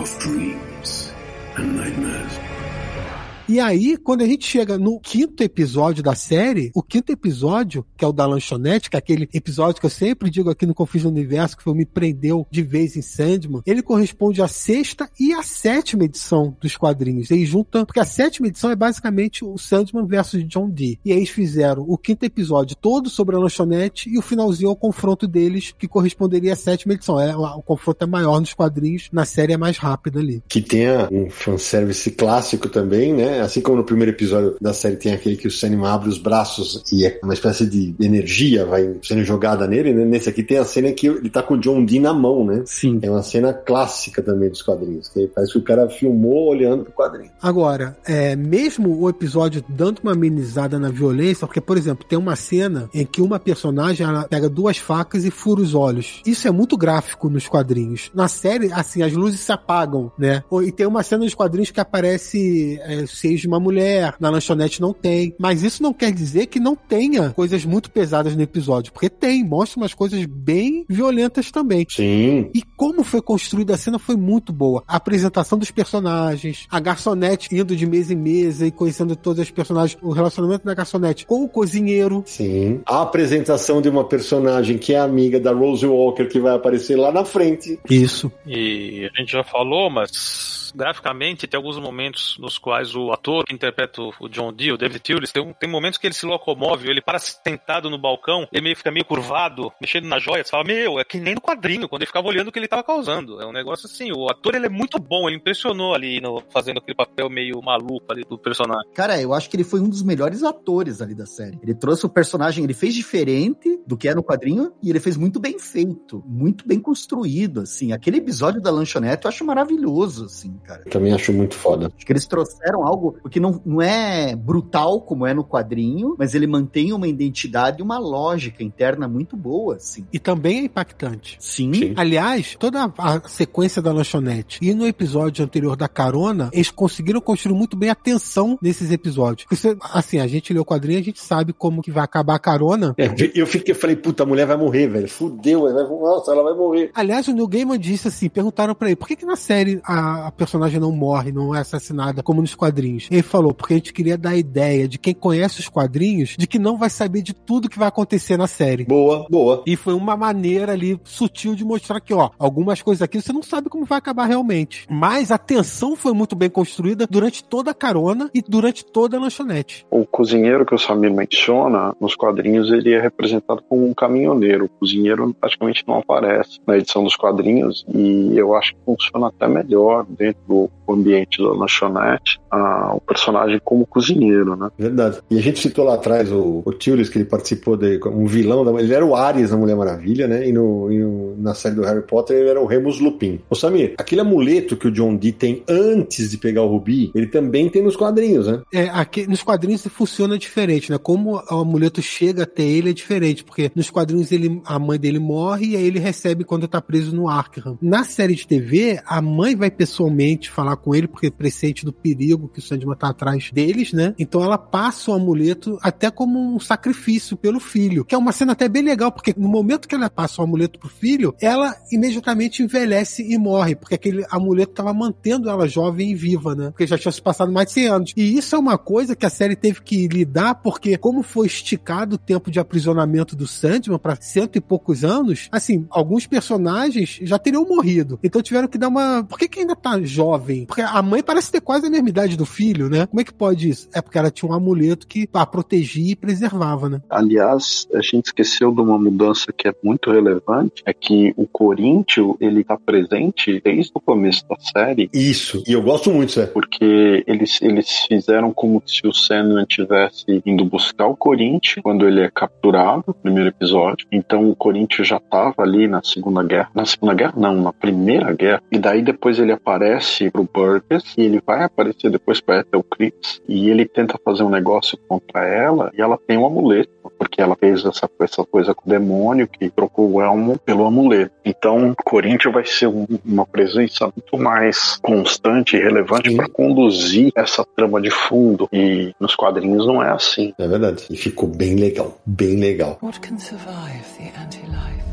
of dreams and nightmares. E aí, quando a gente chega no quinto episódio da série, o quinto episódio, que é o da lanchonete, que é aquele episódio que eu sempre digo aqui no Confins do Universo, que foi, me prendeu de vez em Sandman, ele corresponde à sexta e à sétima edição dos quadrinhos. Eles juntam, porque a sétima edição é basicamente o Sandman versus John Dee. E aí eles fizeram o quinto episódio todo sobre a lanchonete e o finalzinho é o confronto deles, que corresponderia à sétima edição. É, o confronto é maior nos quadrinhos, na série é mais rápido ali. Que tenha um fanservice clássico também, né? Assim como no primeiro episódio da série tem aquele que o Sandman abre os braços e é uma espécie de energia vai sendo jogada nele, né? Nesse aqui tem a cena que ele tá com o John Dee na mão, né? Sim. É uma cena clássica também dos quadrinhos. Que parece que o cara filmou olhando pro quadrinho. Agora, é, mesmo o episódio dando uma amenizada na violência, porque, por exemplo, tem uma cena em que uma personagem pega duas facas e fura os olhos. Isso é muito gráfico nos quadrinhos. Na série, assim, as luzes se apagam, né? E tem uma cena nos quadrinhos que aparece é, seis de uma mulher, na lanchonete não tem. Mas isso não quer dizer que não tenha coisas muito pesadas no episódio, porque tem, mostra umas coisas bem violentas também. Sim. E como foi construída a cena foi muito boa. A apresentação dos personagens, a garçonete indo de mesa em mesa e conhecendo todos os personagens, o relacionamento da garçonete com o cozinheiro. Sim. A apresentação de uma personagem que é amiga da Rose Walker que vai aparecer lá na frente. Isso. E a gente já falou, mas graficamente tem alguns momentos nos quais o ator que interpreta o John Dee, o David Thewlis, tem, um- tem momentos que ele se locomove, ele para sentado no balcão, ele meio, fica meio curvado, mexendo na joia, você fala, meu, é que nem no quadrinho, quando ele ficava olhando o que ele tava causando. É um negócio assim, o ator ele é muito bom, ele impressionou ali no- fazendo aquele papel meio maluco ali do personagem. Cara, eu acho que ele foi um dos melhores atores ali da série. Ele trouxe o personagem, ele fez diferente do que é no quadrinho e ele fez muito bem feito, muito bem construído, assim. Aquele episódio da lanchonete eu acho maravilhoso, assim, cara. Também acho muito foda. Acho que eles trouxeram algo algo. Porque não, não é brutal como é no quadrinho, mas ele mantém uma identidade e uma lógica interna muito boa, assim. E também é impactante. Sim. Sim. Aliás, toda a sequência da lanchonete e no episódio anterior da carona, eles conseguiram construir muito bem a tensão nesses episódios. Porque, assim, a gente lê o quadrinho, a gente sabe como que vai acabar a carona. É, eu fiquei, eu falei, puta, a mulher vai morrer, velho. Fudeu, ela vai, nossa, ela vai morrer. Aliás, o Neil Gaiman disse assim, perguntaram pra ele, por que, que na série a, a personagem não morre, não é assassinada como nos quadrinhos? Ele falou, porque a gente queria dar a ideia de quem conhece os quadrinhos, de que não vai saber de tudo que vai acontecer na série. Boa, boa. E foi uma maneira ali sutil de mostrar que, ó, algumas coisas aqui você não sabe como vai acabar realmente. Mas a tensão foi muito bem construída durante toda a carona e durante toda a lanchonete. O cozinheiro que o Samir menciona, nos quadrinhos, ele é representado como um caminhoneiro. O cozinheiro praticamente não aparece na edição dos quadrinhos e eu acho que funciona até melhor dentro do ambiente da lanchonete o personagem como cozinheiro, né? Verdade. E a gente citou lá atrás o, o que ele participou de um vilão da. Ele era o Ares na Mulher Maravilha, né? E, no, e no- na série do Harry Potter ele era o Remus Lupin. Ô Samir, aquele amuleto que o John Dee tem antes de pegar o Rubi, ele também tem nos quadrinhos, né? É, aqui, nos quadrinhos funciona diferente, né? Como o amuleto chega até ele é diferente, porque nos quadrinhos ele, a mãe dele morre e aí ele recebe quando tá preso no Arkham. Na série de TV, a mãe vai pessoalmente falar com ele, porque pressente do perigo que o Sandman tá atrás deles, né? Então ela passa o amuleto até como um sacrifício pelo filho, que é uma cena até bem legal, porque no momento que ela passa o amuleto pro filho, ela imediatamente envelhece e morre, porque aquele amuleto tava mantendo ela jovem e viva, né? Porque já tinha se passado mais de 100 anos. E isso é uma coisa que a série teve que lidar, porque como foi esticado o tempo de aprisionamento do Sandman para cento e poucos anos, assim, alguns personagens já teriam morrido. Então tiveram que dar uma. Por que, que ainda tá jovem? Porque a mãe parece ter quase a mesma idade do filho, né? Como é que pode isso? É porque ela tinha um amuleto que a protegia e preservava, né? Aliás, a gente esqueceu de uma mudança que é muito relevante, é que o Corinthians, ele tá presente desde o começo da série, Isso. E eu gosto muito, Zé. porque eles, eles fizeram como se o Sandman tivesse indo buscar o Corinthians quando ele é capturado no primeiro episódio. Então o Corinthians já estava ali na Segunda Guerra. Na Segunda Guerra, não, na Primeira Guerra. E daí depois ele aparece pro Burgess e ele vai aparecer depois pra Ethel Chris e ele tenta fazer um negócio contra ela e ela tem um amuleto, porque ela fez essa, essa coisa com o demônio que trocou o elmo pelo amuleto. Então Corinthians vai ser um- uma presença muito mais constante e relevante para conduzir essa trama de fundo. E nos quadrinhos não é assim. É verdade. E ficou bem legal. Bem legal. What can survive the anti-life?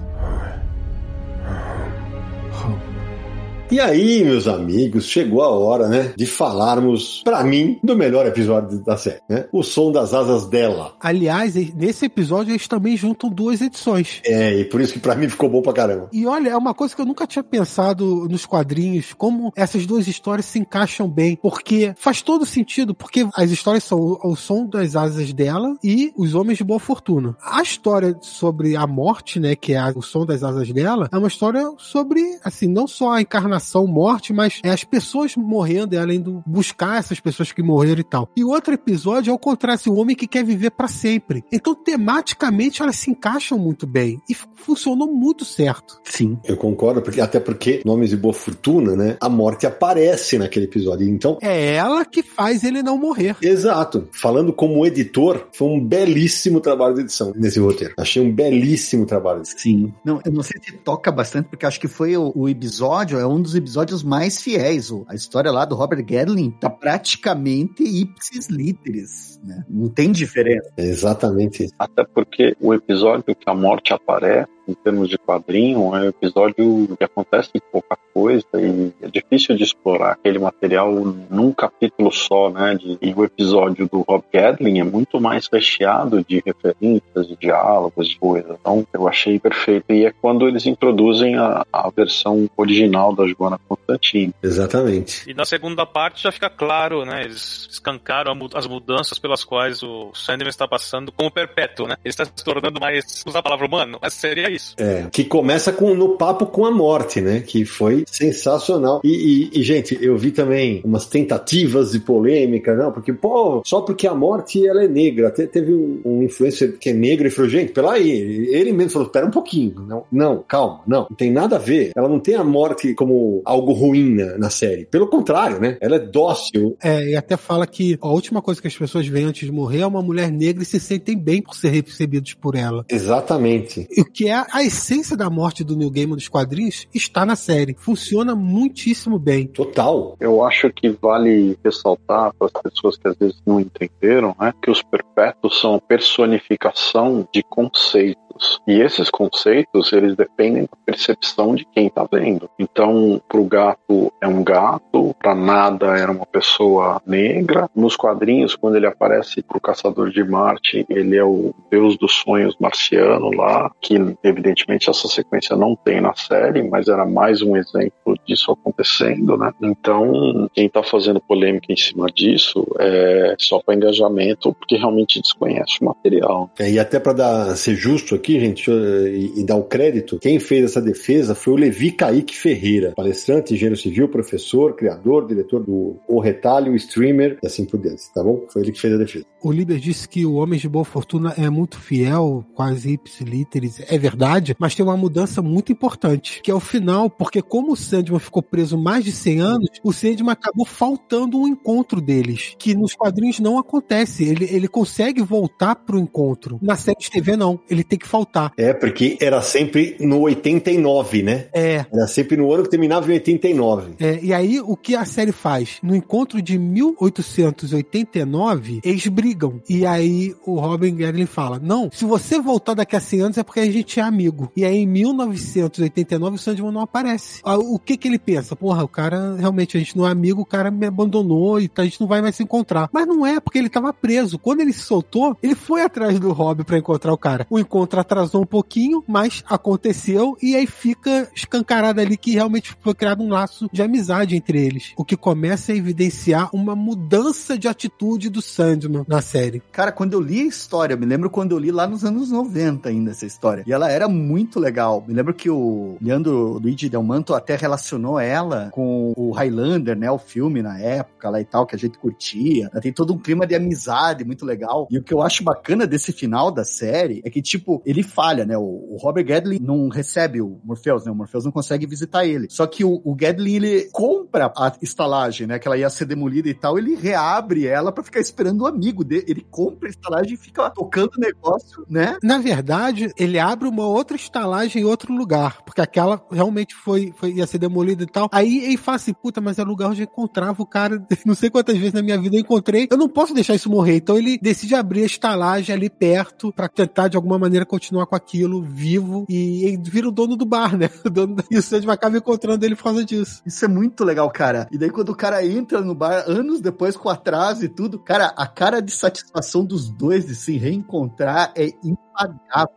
E aí, meus amigos, chegou a hora, né, de falarmos, pra mim, do melhor episódio da série, né? O som das asas dela. Aliás, nesse episódio eles também juntam duas edições. É, e por isso que pra mim ficou bom pra caramba. E olha, é uma coisa que eu nunca tinha pensado nos quadrinhos, como essas duas histórias se encaixam bem, porque faz todo sentido, porque as histórias são o, o som das asas dela e os homens de boa fortuna. A história sobre a morte, né, que é a- o som das asas dela, é uma história sobre, assim, não só a encarnação, morte, mas é as pessoas morrendo, e além do buscar essas pessoas que morreram e tal. E o outro episódio é o contrário, assim, o homem que quer viver pra sempre. Então, tematicamente, elas se encaixam muito bem e funcionou muito certo. Sim. Eu concordo, porque, até porque, Nomes de Boa Fortuna, né, a morte aparece naquele episódio. Então, É ela que faz ele não morrer. Exato. Falando como editor, foi um belíssimo trabalho de edição nesse roteiro. Achei um belíssimo trabalho. Sim. Não, eu não sei se toca bastante, porque acho que foi o, o episódio, é um dos episódios mais fiéis. A história lá do Robert Gadlin tá praticamente ipsis literis, né? Não tem diferença. É exatamente. Até porque o episódio que a morte aparece, em termos de quadrinho, é um episódio que acontece pouca coisa e é difícil de explorar aquele material num capítulo só, né? De- e o episódio do Rob Gadlin é muito mais recheado de referências, de diálogos, de coisas. Então eu achei perfeito. E é quando eles introduzem a, a versão original da Joana Constantine. Exatamente. E na segunda parte já fica claro, né? Eles escancaram as mudanças pelas quais o Sandman está passando como perpétuo, né? Ele está se tornando mais. usar a palavra humano, mas seria isso. Isso. É, que começa com no papo com a morte, né? Que foi sensacional. E, e- e, gente, eu vi também umas tentativas de polêmica, não, porque, pô, só porque a morte ela é negra. Até teve um, um influencer que é negro e falou, gente, pela aí. Ele mesmo falou, pera um pouquinho. Não, não, calma, não. Não tem nada a ver. Ela não tem a morte como algo ruim na, na série. Pelo contrário, né? Ela é dócil. É, e até fala que a última coisa que as pessoas veem antes de morrer é uma mulher negra e se sentem bem por ser recebidos por ela. Exatamente. E o que é a essência da morte do Neil Gaiman dos quadrinhos está na série. Funciona muitíssimo bem. Total. Eu acho que vale ressaltar para as pessoas que às vezes não entenderam, né, que os perpétuos são a personificação de conceitos. E esses conceitos, eles dependem da percepção de quem está vendo. Então, para o gato é um gato, para nada era uma pessoa negra. Nos quadrinhos, quando ele aparece para o Caçador de Marte, ele é o deus dos sonhos marciano lá, que evidentemente essa sequência não tem na série, mas era mais um exemplo disso acontecendo, né? Então, quem está fazendo polêmica em cima disso é só para engajamento, porque realmente desconhece o material. É, e até para ser justo aqui, gente, eu- e, e dar o crédito, quem fez essa defesa foi o Levi Kaique Ferreira, palestrante, engenheiro civil, professor, criador, diretor do O Retalho, streamer e assim por diante, tá bom? Foi ele que fez a defesa. O Liber disse que o Homens de Boa Fortuna é muito fiel, quase ipsiliteris, é verdade, mas tem uma mudança muito importante, que é o final, porque como o Sandman ficou preso mais de 100 anos, o Sandman acabou faltando um encontro deles, que nos quadrinhos não acontece, ele, ele consegue voltar pro encontro. Na série de TV não, ele tem que faltar. É, porque era sempre no 89, né? É, Era sempre no ano que terminava em 89. É, e aí, o que a série faz? No encontro de 1889, eles brigam. E aí, o Robin Guerin fala: Não, se você voltar daqui a 100 anos é porque a gente é amigo. E aí, em 1989, o Sandman não aparece. Ah, O que que ele pensa? Porra, o cara, realmente, a gente não é amigo, o cara me abandonou e a gente não vai mais se encontrar. Mas não é, porque ele tava preso. Quando ele se soltou, ele foi atrás do Robin pra encontrar o cara. O encontro atrasou um pouquinho, mas aconteceu e aí fica escancarado ali que realmente foi criado um laço de amizade entre eles. O que começa a evidenciar uma mudança de atitude do Sandman na série. Cara, quando eu li a história, me lembro quando eu li lá nos anos 90 ainda essa história. E ela era muito legal. Me lembro que o Leandro Luigi Del Manto até relacionou ela com o Highlander, né? O filme na época lá e tal, que a gente curtia. Ela Tem todo um clima de amizade muito legal. E o que eu acho bacana desse final da série é que, tipo, ele falha, né? O, o Robert Gadley não recebe o Morpheus, né? O Morpheus não consegue visitar ele. Só que o, o ele compra a estalagem, né? Que ela ia ser demolida e tal. Ele reabre ela pra ficar esperando o amigo dele. Ele compra a estalagem e fica tocando o negócio, né? Na verdade, ele abre uma outra estalagem em outro lugar, porque aquela realmente foi, foi ia ser demolida e tal. Aí ele fala assim, puta, mas é lugar onde eu encontrava o cara, não sei quantas vezes na minha vida eu encontrei, eu não posso deixar isso morrer. Então ele decide abrir a estalagem ali perto pra tentar de alguma maneira continuar com aquilo vivo e ele vira o dono do bar, né? O dono da... E o Sandman acaba encontrando ele por causa disso. Isso é muito legal, cara. E daí quando o cara entra no bar, anos depois, com atraso e tudo, cara, a cara de satisfação dos dois de se reencontrar é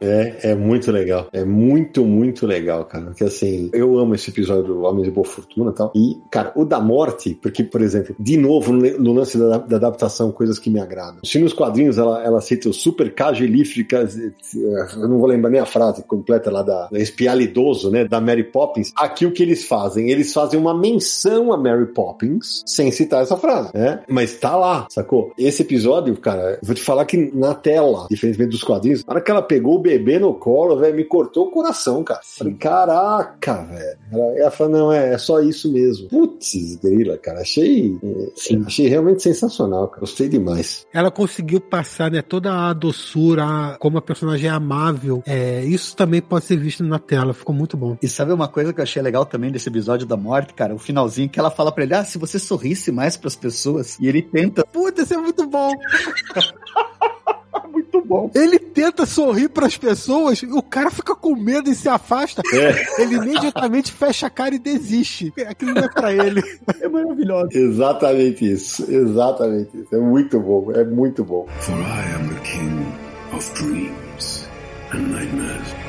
É, é muito legal. É muito, muito legal, cara. Porque assim, eu amo esse episódio do Homens de Boa Fortuna e tal. E, cara, o da morte, porque, por exemplo, de novo, no lance da, da adaptação, coisas que me agradam. Se nos quadrinhos ela, ela aceita o super cagelífica, eu não vou lembrar nem a frase completa lá da, da espialidoso, né, da Mary Poppins. Aqui o que eles fazem? Eles fazem uma menção a Mary Poppins sem citar essa frase, né? Mas tá lá, sacou? Esse episódio, cara, vou te falar que na tela, diferentemente dos quadrinhos, na hora que ela pegou o bebê no colo, velho, me cortou o coração, cara. Falei, caraca, velho. Ela, ela falou, não, é, é só isso mesmo. Putz, grila, cara. Achei, é, achei realmente sensacional, cara. Gostei demais. Ela conseguiu passar, né, toda a doçura, a- como a personagem é amável. É, isso também pode ser visto na tela, ficou muito bom. E sabe uma coisa que eu achei legal também desse episódio da morte, cara? O finalzinho que ela fala pra ele: ah, se você sorrisse mais pras pessoas. E ele tenta. Puta, isso é muito bom. Muito bom. Ele tenta sorrir pras pessoas, o cara fica com medo e se afasta. É. Ele imediatamente fecha a cara e desiste. Aquilo não é pra ele. É maravilhoso. Exatamente isso. Exatamente isso. É muito bom. É muito bom. For I am the king of dreams and nightmares.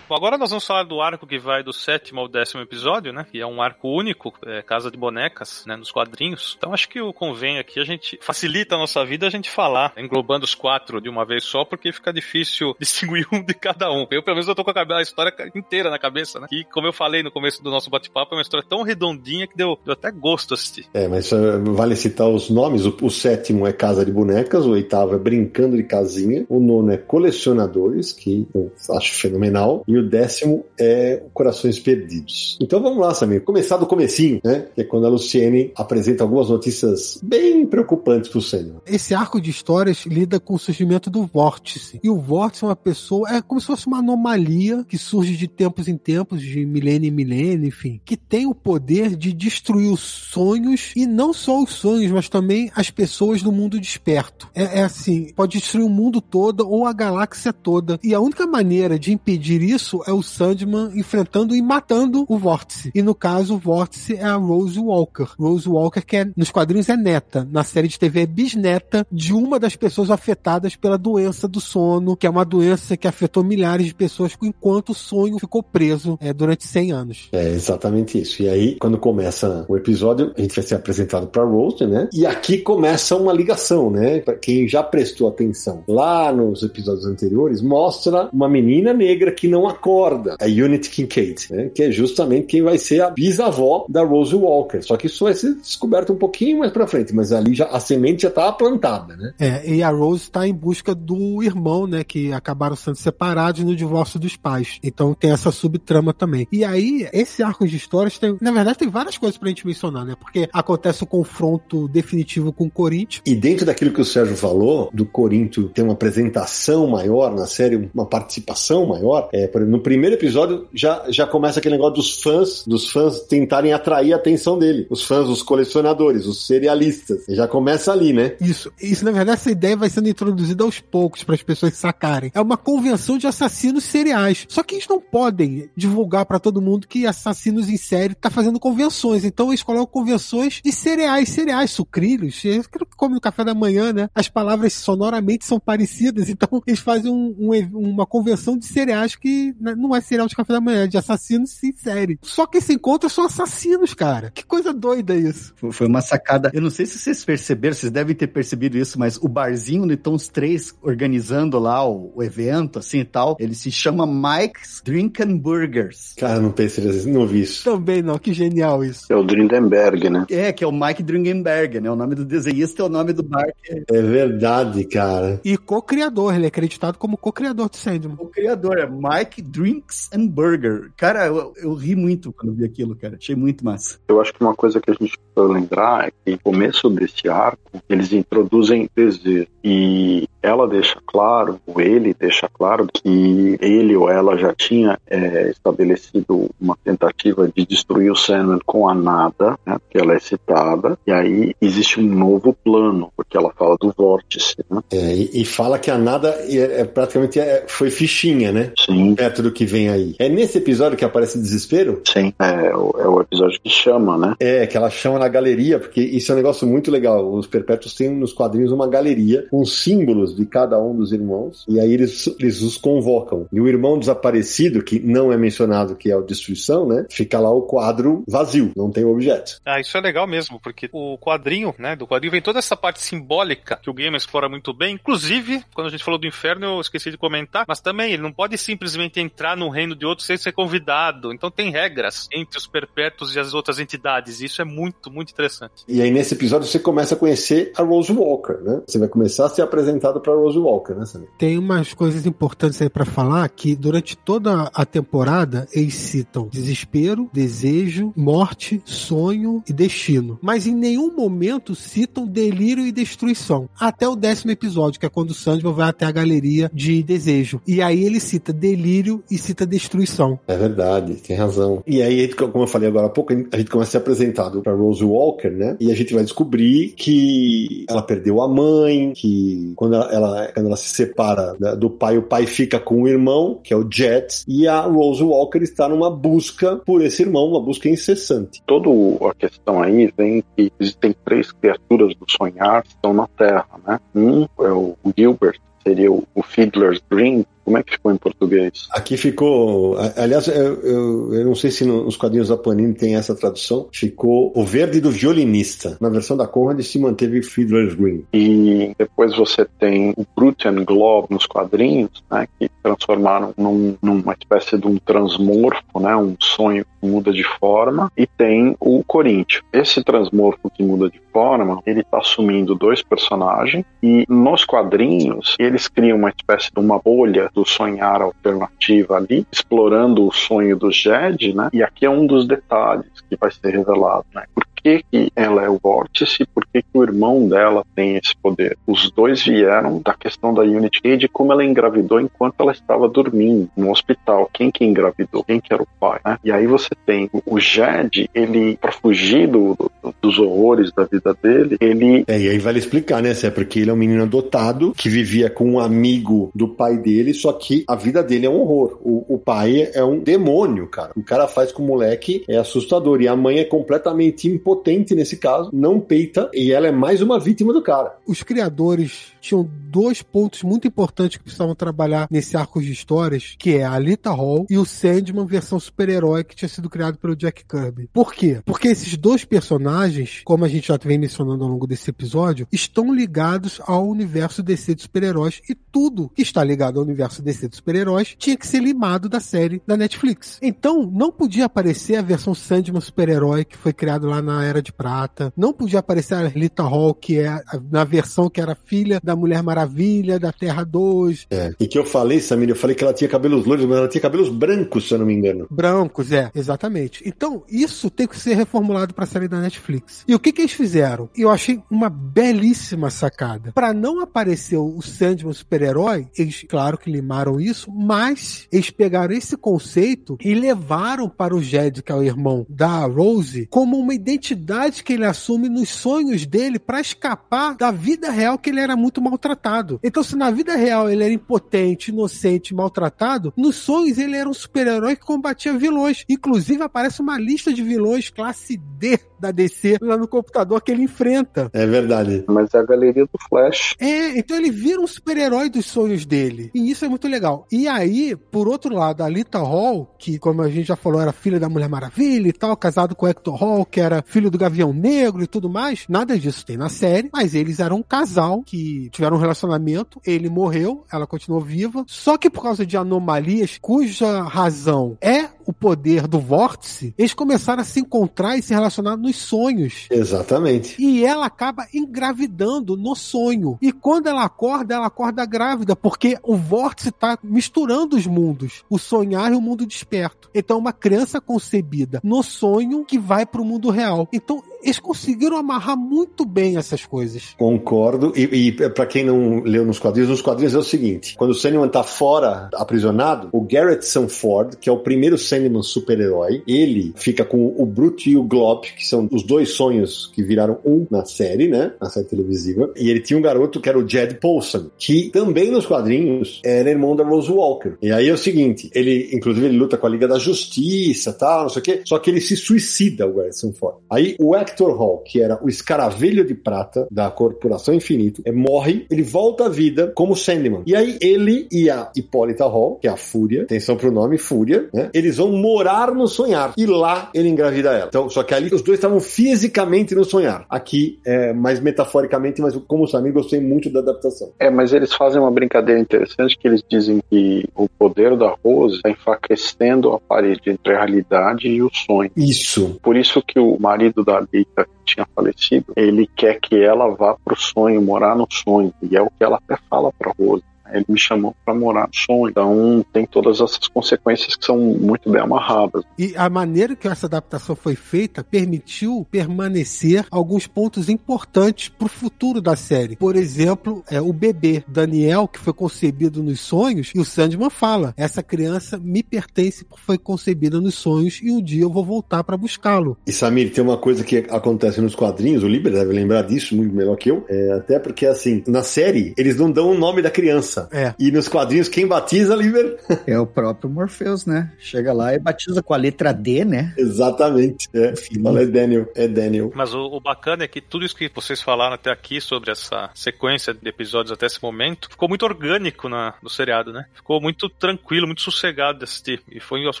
Agora nós vamos falar do arco que vai do sétimo ao décimo episódio, né? Que é um arco único, é, Casa de Bonecas, né? Nos quadrinhos. Então acho que o convém aqui a gente facilita a nossa vida a gente falar, englobando os quatro de uma vez só, porque fica difícil distinguir um de cada um. Eu, pelo menos, eu tô com a história inteira na cabeça, né? E como eu falei no começo do nosso bate-papo, é uma história tão redondinha que deu, deu até gosto assistir. É, mas uh, vale citar os nomes. O, o, sétimo é Casa de Bonecas, o oitavo é Brincando de Casinha, o nono é Colecionadores, que eu acho fenomenal, e o décimo é Corações Perdidos. Então vamos lá, Samir. Começar do comecinho, né? Que é quando a Luciene apresenta algumas notícias bem preocupantes pro Senhor. Esse arco de histórias lida com o surgimento do Vórtice. E o Vórtice é uma pessoa, é como se fosse uma anomalia que surge de tempos em tempos, de milênio em milênio, enfim, que tem o poder de destruir os sonhos e não só os sonhos, mas também as pessoas do mundo desperto. É, é assim, pode destruir o mundo todo ou a galáxia toda. E a única maneira de impedir isso é o Sandman enfrentando e matando o Vórtice. E no caso, o Vórtice é a Rose Walker. Rose Walker, que é, nos quadrinhos é neta, na série de TV é bisneta de uma das pessoas afetadas pela doença do sono, que é uma doença que afetou milhares de pessoas enquanto o sonho ficou preso é, durante 100 anos. É exatamente isso. E aí, quando começa o episódio, a gente vai ser apresentado para Rose, né? E aqui começa uma ligação, né? Para quem já prestou atenção lá nos episódios anteriores, mostra uma menina negra que não acorda, a Unity Kincaid, né? Que é justamente quem vai ser a bisavó da Rose Walker. Só que isso vai ser descoberto um pouquinho mais para frente, mas ali já a semente já tá plantada, né? É, e a Rose está em busca do irmão, né? Que acabaram sendo separados no divórcio dos pais. Então tem essa subtrama também. E aí, esse arco de histórias tem, na verdade, tem várias coisas pra gente mencionar, né? Porque acontece o confronto definitivo com o Corinthians. E dentro daquilo que o Sérgio falou, do Corinthians ter uma apresentação maior na série, uma participação maior, é, por exemplo, no primeiro episódio já, já começa aquele negócio dos fãs, dos fãs tentarem atrair a atenção dele. Os fãs, os colecionadores, os serialistas. Já começa ali, né? Isso. Isso, na verdade, essa ideia vai sendo introduzida aos poucos para as pessoas sacarem. É uma convenção de assassinos seriais. Só que eles não podem divulgar para todo mundo que assassinos em série tá fazendo convenções. Então eles colocam convenções de cereais, cereais, sucrilhos, aquilo que come no café da manhã, né? As palavras sonoramente são parecidas, então eles fazem um, um, uma convenção de cereais que né, não é cereal de café da manhã, é de assassinos em série. Só que esse encontro são assassinos, cara. Que coisa doida isso. Foi uma sacada. Eu não sei se vocês perceberam, vocês devem ter percebido isso, mas o barzinho onde estão os três organizando lá o, o evento, assim e tal, ele se chama Mike's Drinking Burgers. Cara, não pensei, não vi isso. Também não, que genial isso. É o Drindenberg, né? É, que é o Mike Dringenberg, né? O nome do desenhista é o nome do bar. Que... É verdade, cara. E co-criador, ele é acreditado como co-criador do Sandman. O criador é Mike Drinks and Burger. Cara, eu, eu ri muito quando vi aquilo, cara. Achei muito massa. Eu acho que uma coisa que a gente precisa lembrar é que no começo desse arco, eles introduzem desejo. E ela deixa claro, ou ele deixa claro, que ele ou ela já tinha é, estabelecido uma tentativa de destruir o Sandman com a nada, né, que ela é citada, e aí existe um novo plano, porque ela fala do vórtice. Né? É, e, e, fala que a nada é, é praticamente é, foi fichinha, né? Sim. Perto do que vem aí. É nesse episódio que aparece desespero? Sim, é, o, é o episódio que chama, né? É, que ela chama na galeria, porque isso é um negócio muito legal. Os Perpétuos têm nos quadrinhos uma galeria com símbolos de cada um dos irmãos, e aí eles, eles os convocam. E o irmão desaparecido, que não é mencionado que é o Destruição, né? Fica lá o quadro vazio, não tem objeto. Ah, isso é legal mesmo, porque o quadrinho, né, do quadrinho vem toda essa parte simbólica que o game explora muito bem. Inclusive, quando a gente falou do inferno, eu esqueci de comentar, mas também ele não pode simplesmente entrar no reino de outro sem ser convidado. Então tem regras entre os perpétuos e as outras entidades. E isso é muito, muito interessante. E aí nesse episódio você começa a conhecer a Rose Walker, né? Você vai começar a ser apresentado para Rose Walker, né, Samir? Tem umas coisas importantes aí para falar que durante toda a temporada eles citam desespero, desejo, morte, sonho e destino. Mas em nenhum momento citam delírio e destruição. Até o décimo episódio, que é quando o Sandman vai até a galeria de desejo. E aí ele cita delírio e cita destruição. É verdade, tem razão. E aí, como eu falei agora há pouco, a gente começa a ser apresentado para Rose Walker, né? E a gente vai descobrir que ela perdeu a mãe, que quando ela, ela quando ela se separa do pai, o pai fica com o irmão, que é o Jet, e a Rose Walker está numa busca por esse irmão, uma busca incessante. Toda a questão aí vem que existem três criaturas do sonhar que estão na Terra, né? Um é o Gilbert, seria o, o Fiddler's Green. Como é que ficou em português? Aqui ficou. Aliás, eu, eu, eu não sei se no- nos quadrinhos da Panini tem essa tradução. Ficou o verde do violinista. Na versão da Conrad se manteve Fiddler's Green. E depois você tem o Brute and Globe nos quadrinhos, né, que transformaram num- numa espécie de um transmorfo, né, um sonho que muda de forma, e tem o Coríntio. Esse transmorfo que muda de forma, ele está assumindo dois personagens, e nos quadrinhos eles criam uma espécie de uma bolha do sonhar alternativa ali, explorando o sonho do Jed, né, e aqui é um dos detalhes que vai ser revelado, né, por que, que ela é o vórtice e por que, que o irmão dela tem esse poder. Os dois vieram da questão da Unity e de como ela engravidou enquanto ela estava dormindo no hospital. Quem que engravidou? Quem que era o pai? né? E aí você tem o- Jed, ele, para fugir do- do- dos horrores da vida dele, ele É, e aí vale explicar, né, Sé? Porque ele é um menino adotado que vivia com um amigo do pai dele, só que a vida dele é um horror. O, o pai é um demônio, cara. O cara faz com o moleque é assustador. E a mãe é completamente impotente nesse caso, não peita, e ela é mais uma vítima do cara. Os criadores tinham dois pontos muito importantes que precisavam trabalhar nesse arco de histórias, que é a Alita Hall e o Sandman versão super-herói que tinha sido criado pelo Jack Kirby. Por quê? Porque esses dois personagens, como a gente já vem mencionando ao longo desse episódio, estão ligados ao universo DC de super-heróis e tudo que está ligado ao universo DC de super-heróis tinha que ser limado da série da Netflix. Então, não podia aparecer a versão Sandman super-herói que foi criado lá na Era de Prata, não podia aparecer a Rita Hall, que é na versão que era filha da Mulher Maravilha, da Terra 2, É. E que eu falei, Samir, eu falei que ela tinha cabelos loiros, mas ela tinha cabelos brancos, se eu não me engano. brancos, é, exatamente. Então, isso tem que ser reformulado para a série da Netflix. E o que, que eles fizeram? Eu achei uma belíssima sacada. Para não aparecer o Sandman super-herói, eles, claro que limaram isso, mas eles pegaram esse conceito e levaram para o Jed, que é o irmão da Rose, como uma identidade que ele assume nos sonhos dele para escapar da vida real que ele era muito maltratado. Então, se na vida real ele era impotente, inocente, maltratado, nos sonhos ele era um super-herói que combatia vilões. Inclusive, aparece uma lista de vilões classe D da DC lá no computador que ele enfrenta. É verdade. mas é a galeria do Flash. É, então ele vira um super-herói dos sonhos dele. E isso é muito legal. E aí, por outro lado, a Lita Hall, que, como a gente já falou, era filha da Mulher Maravilha e tal, casado com o Hector Hall, que era filho do Gavião Negro e tudo mais, nada disso tem na série, mas eles eram um casal que tiveram um relacionamento, ele morreu, ela continuou viva, só que por causa de anomalias cuja razão é o poder do vórtice, eles começaram a se encontrar e se relacionar nos sonhos. Exatamente. E ela acaba engravidando no sonho. E quando ela acorda, ela acorda grávida, porque o vórtice está misturando os mundos, o sonhar e o mundo desperto. Então, uma criança concebida no sonho que vai para o mundo real. Então, eles conseguiram amarrar muito bem essas coisas. Concordo. E, e para quem não leu nos quadrinhos, nos quadrinhos é o seguinte: quando o Sandman tá fora, aprisionado, o Garrett Sanford, que é o primeiro Sandman super-herói, ele fica com o Brute e o Glob, que são os dois sonhos que viraram um na série, né? Na série televisiva. E ele tinha um garoto que era o Jed Paulson, que também nos quadrinhos era irmão da Rose Walker. E aí é o seguinte: ele, inclusive, ele luta com a Liga da Justiça, tal, não sei o quê, só que ele se suicida, o Garrett Sanford. Aí o Hector Hall, que era o escaravelho de prata da Corporação Infinito, é, morre, ele volta à vida como Sandman. E aí ele e a Hipólita Hall, que é a Fúria, atenção pro nome, Fúria, né? Eles morar no sonhar. E lá ele engravida ela. Então, só que ali os dois estavam fisicamente no sonhar. Aqui, é, mais metaforicamente, mas como sabe, gostei muito da adaptação. É, mas eles fazem uma brincadeira interessante que eles dizem que o poder da Rose está enfraquecendo a parede entre a realidade e o sonho. Isso. Por isso que o marido da Lita tinha falecido, ele quer que ela vá pro sonho, morar no sonho. E é o que ela até fala pra Rose. Ele me chamou para morar no sonho. Então tem todas essas consequências que são muito bem amarradas. E a maneira que essa adaptação foi feita permitiu permanecer alguns pontos importantes para o futuro da série. Por exemplo, é, o bebê Daniel, que foi concebido nos sonhos, e o Sandman fala: essa criança me pertence porque foi concebida nos sonhos e um dia eu vou voltar para buscá-lo. E Samir, tem uma coisa que acontece nos quadrinhos, o Liber deve lembrar disso muito melhor que eu, é, até porque assim, na série, eles não dão o nome da criança. Criança. É. E nos quadrinhos, quem batiza, Liber? É o próprio Morpheus, né? Chega lá e batiza com a letra D, né? Exatamente. É. Fala, é Daniel. É Daniel. Mas o, o bacana é que tudo isso que vocês falaram até aqui sobre essa sequência de episódios até esse momento ficou muito orgânico na, no seriado, né? Ficou muito tranquilo, muito sossegado de assistir. E foi aos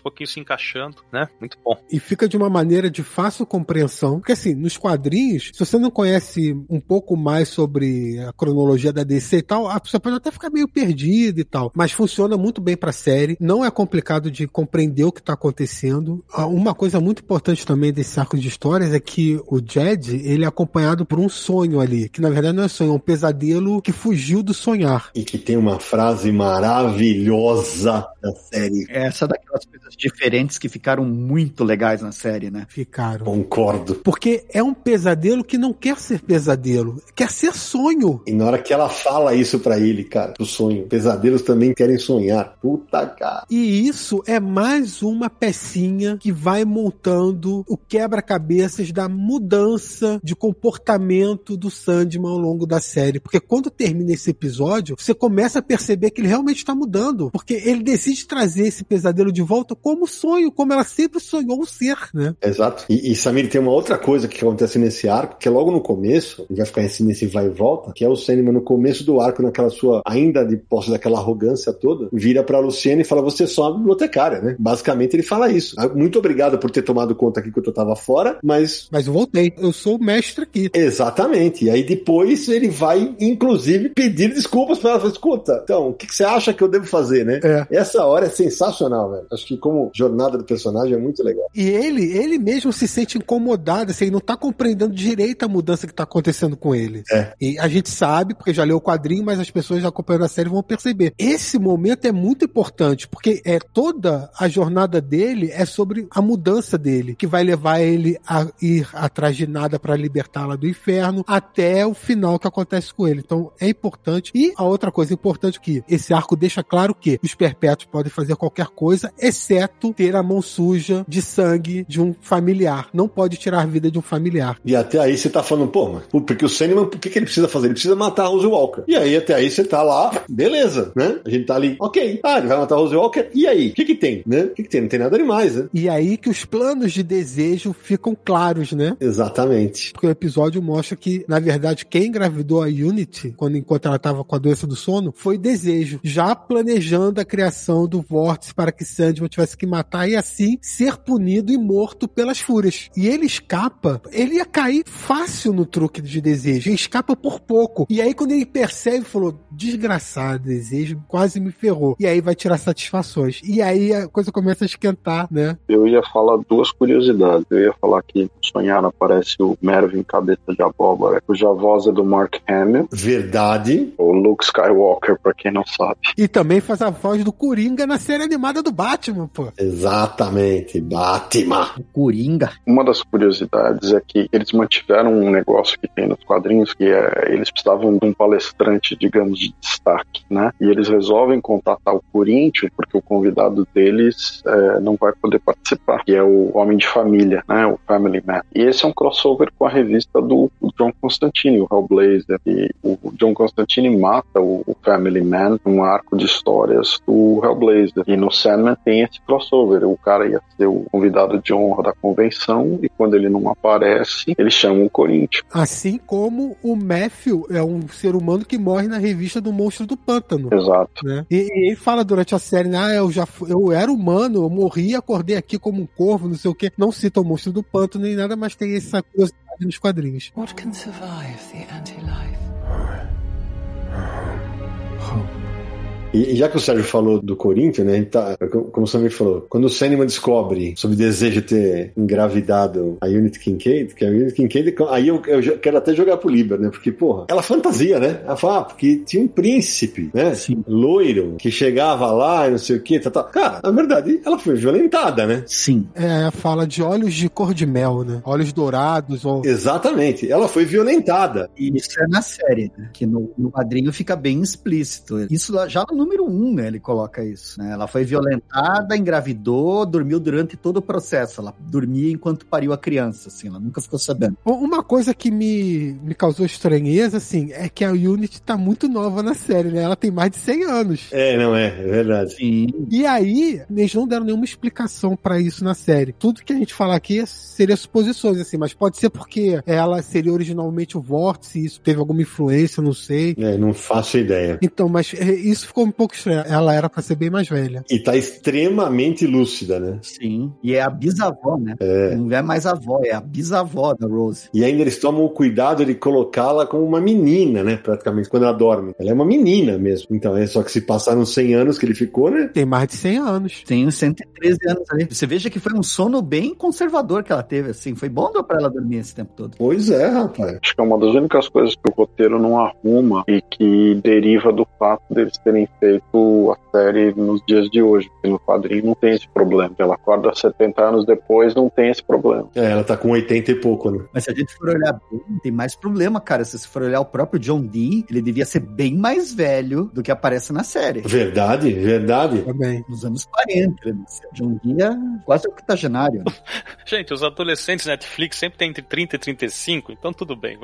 pouquinhos se encaixando, né? Muito bom. E fica de uma maneira de fácil compreensão. Porque assim, nos quadrinhos, se você não conhece um pouco mais sobre a cronologia da DC e tal, a pessoa pode até ficar meio perdida e tal. Mas funciona muito bem pra série. Não é complicado de compreender o que tá acontecendo. Ah, Uma coisa muito importante também desse arco de histórias é que o Jed, ele é acompanhado por um sonho ali. Que na verdade não é sonho, é um pesadelo que fugiu do sonhar. E que tem uma frase maravilhosa da série. Essa daquelas coisas diferentes que ficaram muito legais na série, né? Ficaram. Concordo. Porque é um pesadelo que não quer ser pesadelo, quer ser sonho. E na hora que ela fala isso pra ele, cara, do sonho, pesadelos também querem sonhar. Puta cara. E isso é mais uma pecinha que vai montando o quebra-cabeças da mudança de comportamento do Sandman ao longo da série. Porque quando termina esse episódio, você começa a perceber que ele realmente está mudando. Porque ele decide trazer esse pesadelo de volta como sonho, como ela sempre sonhou ser, né? Exato. E, e Samir, tem uma outra coisa que acontece nesse arco, que é logo no começo, vai ficar assim nesse vai e volta, que é o Sandman no começo do arco, naquela sua, ainda de posse daquela arrogância toda, vira pra Luciana e fala, você é só uma bibliotecária, né? Basicamente ele fala isso. Ah, Muito obrigado por ter tomado conta aqui que eu tava fora, mas Mas eu voltei. Eu sou o mestre aqui. Exatamente. E aí depois ele vai, inclusive, pedir desculpas pra ela. Fala, Escuta, então, o que, que você acha que eu devo fazer, né? É. Essa hora é sensacional, velho. Acho que como jornada do personagem é muito legal. E ele, ele mesmo se sente incomodado, assim, ele não tá compreendendo direito a mudança que tá acontecendo com ele. É. E a gente sabe, porque já leu o quadrinho, mas as pessoas já acompanhando a série vão perceber. Esse momento é muito importante, porque é toda a jornada dele é sobre a mudança dele, que vai levar ele a ir atrás de nada para libertá-la do inferno, até o final que acontece com ele. Então é importante. E a outra coisa importante que esse arco deixa claro que os perpétuos podem fazer qualquer coisa, exceto ter a mão suja de sangue de um familiar. Não pode tirar a vida de um familiar. E até aí você tá falando, pô, porque o Sandman, o que, que ele precisa fazer? Ele precisa matar a Rose Walker. E aí até aí você tá lá, beleza, né? A gente tá ali, ok. Ah, ele vai matar a Rose Walker. E aí? O que que tem, né? O que que tem? Não tem nada demais, né? E aí que os planos de desejo ficam claros, né? Exatamente. Porque o episódio mostra que, na verdade, quem engravidou a Unity, quando enquanto ela estava com a doença do sono, foi desejo, já planejando a criação do vórtice para que Sandman tivesse que matar e assim ser punido e morto pelas fúrias. E ele escapa, ele ia cair fácil no truque de desejo, ele escapa por pouco. E aí quando ele percebe, falou, desgraçado, desejo quase me ferrou. E aí vai tirar satisfações. E aí a coisa começa a esquentar, né? Eu ia falar duas curiosidades. Eu ia falar que Sonhar aparece o Mervyn Cabeça de Abóbora, cuja voz é do Mark Hamill, Verdade. o Luke Skywalker, pra quem não sabe. E também faz a voz do Coringa na série animada do Batman, pô. Exatamente. Batman. O Coringa. Uma das curiosidades é que eles mantiveram um negócio que tem nos quadrinhos, que é eles precisavam de um palestrante, digamos, de destaque, né? E eles resolvem contatar o Corinthians porque o convidado deles é, não vai poder participar, que é o Homem de Família, né? O Family Man. E esse é um crossover com a revista do John Constantine, o Hellblazer. E o John Constantine mata o, o Family Man num arco de histórias do Hellblazer. E no Sandman tem esse crossover. O cara ia ser o convidado de honra da convenção e quando ele não aparece, eles chamam o Corinthians. Assim como o Matthew é um ser humano que morre na revista do Monstro do Pântano. Exato. Né? E, e ele fala durante a série, né, ah, eu já eu era humano, eu morri e acordei aqui como um corvo, não sei o que. Não cita o monstro do pântano nem nada, mas tem essa curiosidade nos quadrinhos. What can survive the anti-life? E e já que o Sérgio falou do Corinthians, né? a gente Tá, como o Samir falou, quando o Sandman descobre sobre o desejo de ter engravidado a Unity Kincaid, que a Unity Kincaid, aí eu, eu quero até jogar pro Liber, né? Porque, porra, ela fantasia, né? Ela fala, ah, porque tinha um príncipe, né? Sim. Loiro, que chegava lá e não sei o que, tá, tá. Cara, na verdade, ela foi violentada, né? Sim. É, fala de olhos de cor de mel, né? Olhos dourados ou Exatamente, ela foi violentada. E isso é na série, né? Que no, no quadrinho fica bem explícito. Isso já no número um, né? Ele coloca isso. Né? Ela foi violentada, engravidou, dormiu durante todo o processo. Ela dormia enquanto pariu a criança, assim, ela nunca ficou sabendo. Uma coisa que me, me causou estranheza, assim, é que a Unity tá muito nova na série, né? Ela tem mais de 100 anos. É, não é, é verdade. Sim. E aí, eles não deram nenhuma explicação pra isso na série. Tudo que a gente falar aqui seria suposições, assim, mas pode ser porque ela seria originalmente o Vórtice, e isso teve alguma influência, não sei. É, não faço ideia. Então, mas é, isso ficou pouco estranho. Ela era pra ser bem mais velha. E tá extremamente lúcida, né? Sim. E é a bisavó, né? É. Não é mais a avó, é a bisavó da Rose. E ainda eles tomam o cuidado de colocá-la como uma menina, né? Praticamente, quando ela dorme. Ela é uma menina mesmo. Então, é só que se passaram 100 anos que ele ficou, né? Tem mais de 100 anos. Tem uns 113 anos ali. Você veja que foi um sono bem conservador que ela teve, assim. Foi bom pra ela dormir esse tempo todo. Pois é, rapaz. Acho que é uma das únicas coisas que o roteiro não arruma e que deriva do fato deles terem feito a série nos dias de hoje. Porque no quadrinho não tem esse problema. Ela acorda 70 anos depois, não tem esse problema. É, ela tá com 80 e pouco, né? Mas se a gente for olhar bem, tem mais problema, cara. Se você for olhar o próprio John Dee, ele devia ser bem mais velho do que aparece na série. Verdade, verdade. Também. Nos anos 40, ele. John Dee é quase octogenário. né? Gente, os adolescentes Netflix sempre tem entre 30 e 35, então tudo bem.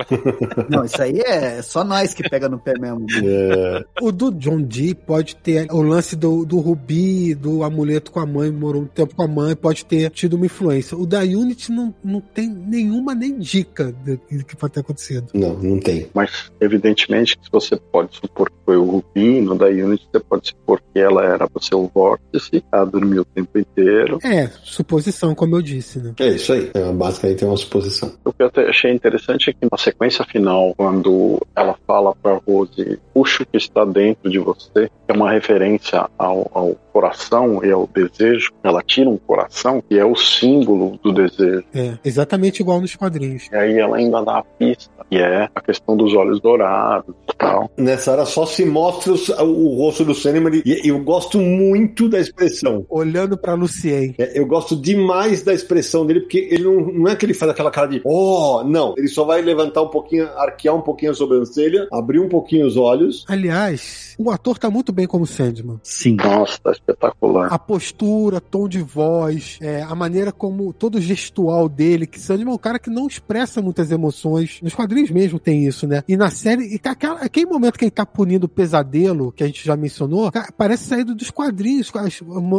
Não, isso aí é só nós que pega no pé mesmo. né? É, O do John Dee pode ter o lance do, do Rubi, do amuleto com a mãe, morou um tempo com a mãe, pode ter tido uma influência. O da Unity não, não tem nenhuma nem dica do que pode ter acontecido. não, não tem. Mas, evidentemente, que você pode supor que foi o Rubino da Unity, você pode supor que ela era o seu vórtice, ela dormiu o tempo inteiro. É, suposição, como eu disse, né? É isso aí. É, basicamente é uma suposição. O que eu até achei interessante é que na sequência final, quando ela fala pra Rose, puxa o que está dentro de você, é uma referência ao, ao coração e ao desejo, ela tira um coração que é o símbolo do desejo. É, exatamente igual nos quadrinhos. E aí ela ainda dá a pista, e é a questão dos olhos dourados e tal. Nessa hora só se mostra os- o, rosto do Sandman e eu gosto muito da expressão. Olhando pra Lucien. É, Eu gosto demais da expressão dele, porque ele não, não é que ele faz aquela cara de oh, não. Ele só vai levantar um pouquinho, arquear um pouquinho a sobrancelha, abrir um pouquinho os olhos. Aliás, o ator tá muito bem como Sandman. Sim. Nossa, tá espetacular. A postura, tom de voz, é, a maneira como todo o gestual dele, que Sandman é um cara que não expressa muitas emoções. Nos quadrinhos mesmo tem isso, né? E na série, e tá aquela, aquele momento que ele tá punindo o pesadelo, que a gente já mencionou, parece saído dos quadrinhos,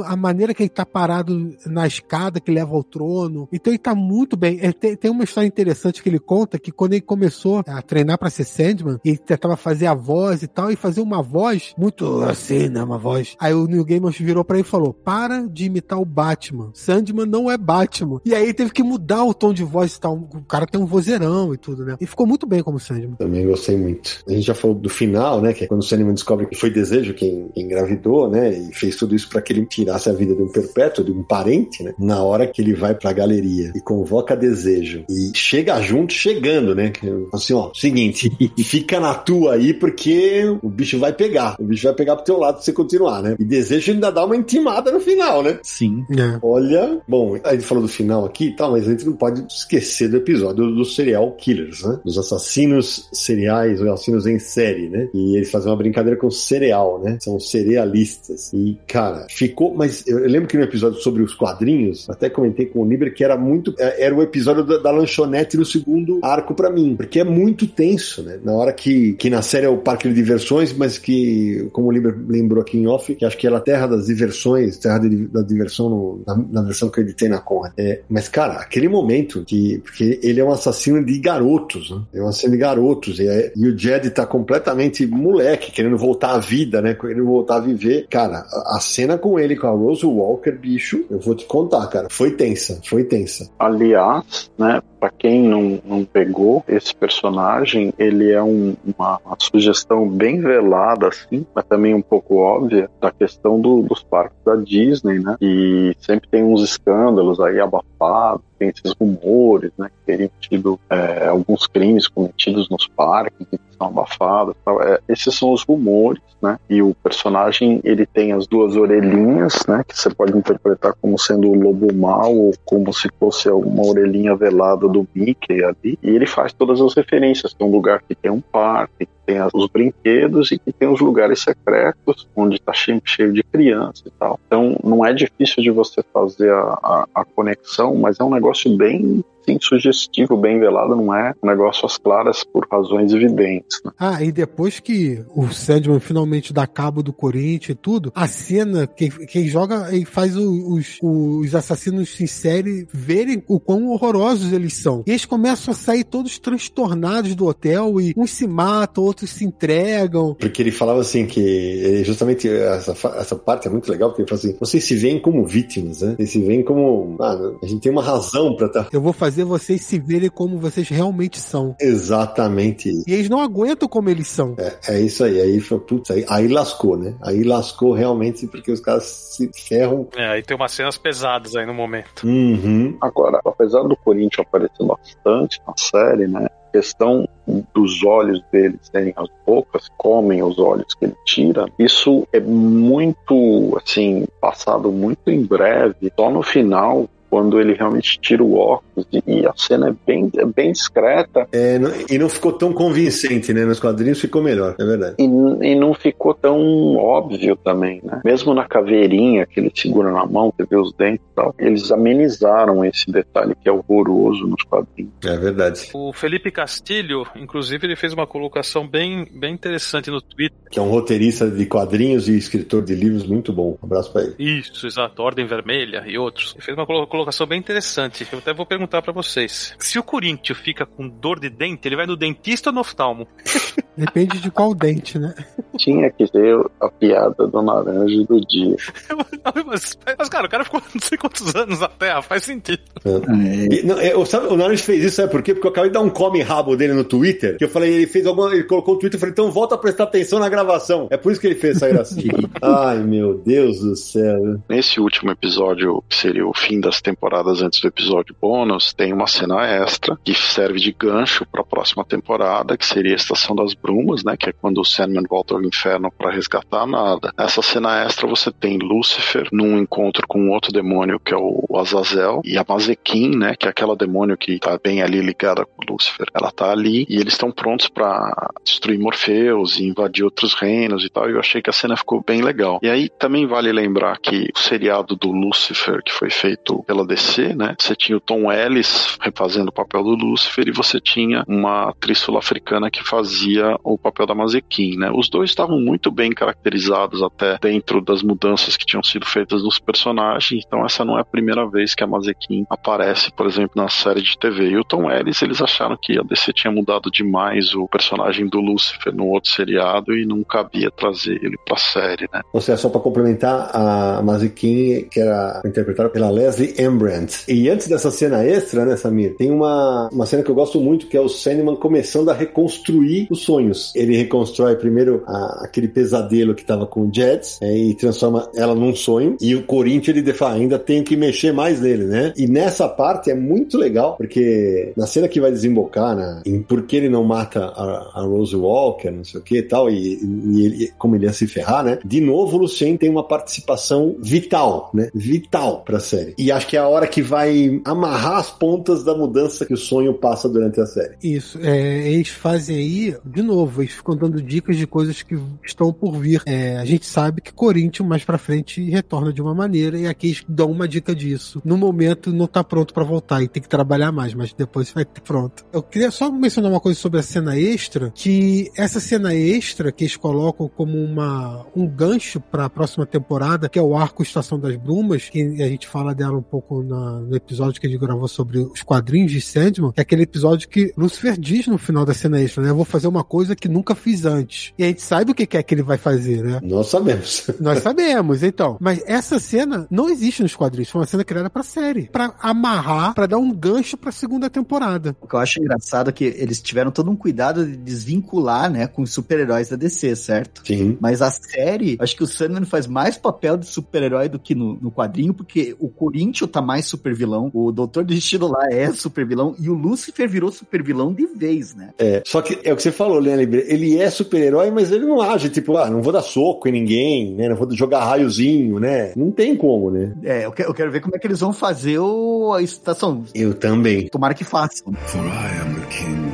a maneira que ele tá parado na escada que leva ao trono. Então ele tá muito bem. É, tem, tem uma história interessante que ele conta que quando ele começou a treinar pra ser Sandman, ele tentava fazer a voz e tal, e fazer uma voz muito assim, né? Uma voz. Aí o Neil Gaiman virou pra ele e falou: para de imitar o Batman. Sandman não é Batman. E aí teve que mudar o tom de voz e tal. O cara tem um vozeirão e tudo, né? E ficou muito bem como Sandman. Também gostei muito. A gente já falou do final, né? Que é quando o Sandman descobre que foi desejo quem engravidou, né? E fez tudo isso para que ele tirasse a vida de um perpétuo, de um parente, né? Na hora que ele vai pra galeria e convoca desejo e chega junto, chegando, né? Assim, ó, seguinte, fica na tua aí porque o bicho vai pegar. O bicho vai pegar pro teu lado se você continuar, né? E desejo ainda dá uma intimada no final, né? Sim. É. Olha, bom, a gente falou do final aqui e tal, mas a gente não pode esquecer do episódio dos serial killers, né? Dos assassinos seriais, ou assassinos em série, né? E eles fazem uma brincadeira com cereal, né? São cerealistas. E, cara, ficou. Mas eu lembro que no episódio sobre os quadrinhos, até comentei com o Liber que era muito. é, Era o episódio da, da lanchonete no segundo arco pra mim, porque é muito tenso, né? Na hora que, que na série é o parque de diversões, mas que, como o Liber lembrou aqui em off, que acho que era a terra das diversões, terra da diversão no- na, na versão que eu editei na Conrad. É, mas, cara, aquele momento que. Porque ele é um assassino de garotos, né? É um assassino de garotos. E, é- e o Jed tá completamente moleque, querendo voltar à vida, né? Querendo voltar a viver. Cara, a, a cena com ele, com a Rose Walker, bicho, eu vou te contar, cara. Foi tensa, foi tensa. Aliás, né, para quem não, não pegou esse personagem, ele é um- uma, uma sugestão bem velada, assim, mas também um pouco óbvia, da questão do- dos parques da Disney, né? E sempre tem uns escândalos aí abafados tem esses rumores, né, que teriam tido é, alguns crimes cometidos nos parques que são abafados. Tal. É, esses são os rumores, né? E o personagem ele tem as duas orelhinhas, né? Que você pode interpretar como sendo o lobo mau ou como se fosse uma orelhinha velada do Mickey ali. E ele faz todas as referências. Tem um lugar que tem um parque, que tem os brinquedos e que tem os lugares secretos onde está cheio, cheio de crianças e tal. Então não é difícil de você fazer a, a, a conexão, mas é um negócio bem sim, sugestivo, bem velado, não é um negócio às claras por razões evidentes. Né? Ah, e depois que o Sandman finalmente dá cabo do Corinthians e tudo, a cena, quem, quem joga e faz os, os assassinos em série verem o quão horrorosos eles são. E eles começam a sair todos transtornados do hotel e uns se matam, outros se entregam. Porque ele falava assim que justamente essa, essa parte é muito legal, porque ele fala assim, vocês se veem como vítimas, né? Vocês se veem como, ah, a gente tem uma razão para estar... Tá... Eu vou fazer vocês se verem como vocês realmente são. Exatamente. E eles não aguentam como eles são. É, é isso aí. Aí, putz, aí, aí lascou, né? Aí lascou realmente porque os caras se ferram. É, aí tem umas cenas pesadas aí no momento. Uhum. Agora, apesar do Corinthians aparecer bastante na série, né? A questão dos olhos dele serem as bocas, comem os olhos que ele tira, isso é muito, assim, passado muito em breve. Só no final, quando ele realmente tira o óculos e a cena é bem, é bem discreta. É, e não ficou tão convincente, né? Nos quadrinhos ficou melhor, é verdade. E, e não ficou tão óbvio também, né? Mesmo na caveirinha que ele segura na mão, você vê os dentes e tal, eles amenizaram esse detalhe que é horroroso nos quadrinhos. É verdade. O Felipe Castilho, inclusive, ele fez uma colocação bem, bem interessante no Twitter. Que é um roteirista de quadrinhos e escritor de livros muito bom. Um abraço pra ele. Isso, exato. Ordem Vermelha e outros. Ele fez uma colocação colocação bem interessante. Eu até vou perguntar para vocês. Se o Corinthians fica com dor de dente, ele vai no dentista ou no oftalmo? Depende de qual dente, né? Tinha que ter a piada do naranja do dia. mas, mas, cara, o cara ficou não sei quantos anos na Terra, faz sentido. É. E, não, é, sabe, o Naranja fez isso, sabe por quê? Porque eu acabei de dar um come rabo dele no Twitter, que eu falei, ele fez alguma, ele colocou o Twitter e falei, então volta a prestar atenção na gravação. É por isso que ele fez essa gracinha. Ai, meu Deus do céu. Nesse último episódio, que seria o fim das temporadas antes do episódio bônus, tem uma cena extra que serve de gancho para a próxima temporada, que seria a Estação das Brumas, né? Que é quando o Sandman volta ao inferno para resgatar nada. Nessa cena extra você tem Lúcifer num encontro com outro demônio que é o Azazel e a Mazekin, né? Que é aquela demônio que tá bem ali ligada com Lúcifer. Ela tá ali e eles estão prontos para destruir Morpheus e invadir outros reinos e tal. E eu achei que a cena ficou bem legal. E aí também vale lembrar que o seriado do Lúcifer que foi feito pela DC, né? Você tinha o Tom Ellis refazendo o papel do Lúcifer e você tinha uma atriz sul-africana que fazia o papel da Mazekin, né? Os dois estavam muito bem caracterizados até dentro das mudanças que tinham sido feitas nos personagens, então essa não é a primeira vez que a Mazekin aparece, por exemplo, na série de TV. E o Tom Ellis, eles acharam que a DC tinha mudado demais o personagem do Lúcifer no outro seriado e não cabia trazer ele pra série, né? Ou seja, só para complementar, a Mazekin, que era interpretada pela Leslie Embrandt. E antes dessa cena extra, né, Samir, tem uma, uma cena que eu gosto muito, que é o Sandman começando a reconstruir os sonhos. Ele reconstrói primeiro a, aquele pesadelo que tava com o Jets é, e transforma ela num sonho. E o Corinthians, ele fala, ainda tem que mexer mais nele, né? E nessa parte é muito legal, porque na cena que vai desembocar né, em por que ele não mata a, a Rose Walker, não sei o que e tal, e, e ele, como ele ia se ferrar, né? De novo, o Lucien tem uma participação vital, né? Vital pra série. E acho que é a hora que vai amarrar as pontas da mudança que o sonho passa durante a série. Isso. É, eles fazem aí, de novo, eles ficam dando dicas de coisas que estão por vir. É, a gente sabe que Corinthians mais pra frente retorna de uma maneira e aqui eles dão uma dica disso. No momento não tá pronto para voltar e tem que trabalhar mais, mas depois vai ter pronto. Eu queria só mencionar uma coisa sobre a cena extra, que essa cena extra que eles colocam como uma, um gancho para a próxima temporada, que é o arco Estação das Brumas, que a gente fala dela um pouco na no episódio que a gente gravou sobre os quadrinhos de Sandman, que é aquele episódio que Lucifer diz no final da cena extra, né? Eu vou fazer uma coisa que nunca fiz antes. E a gente sabe o que é que ele vai fazer, né? Nós sabemos. Nós sabemos, então. Mas essa cena não existe nos quadrinhos. Foi uma cena criada pra série. Pra amarrar, pra dar um gancho pra segunda temporada. O que eu acho engraçado é que eles tiveram todo um cuidado de desvincular, né, com os super-heróis da DC, certo? Sim. Mas a série, acho que o Sandman faz mais papel de super-herói do que no, no quadrinho, porque o Corinthians tá mais super vilão. O Doutor Destino lá é super vilão. E o Lúcifer virou super vilão de vez, né? É, só que é o que você falou, Leandro. Ele é super-herói, mas ele não age, tipo, ah, não vou dar soco em ninguém, né? Não vou jogar raiozinho, né? Não tem como, né? É, eu quero, eu quero ver como é que eles vão fazer o, a estação. Eu também. Tomara que façam. For I am the king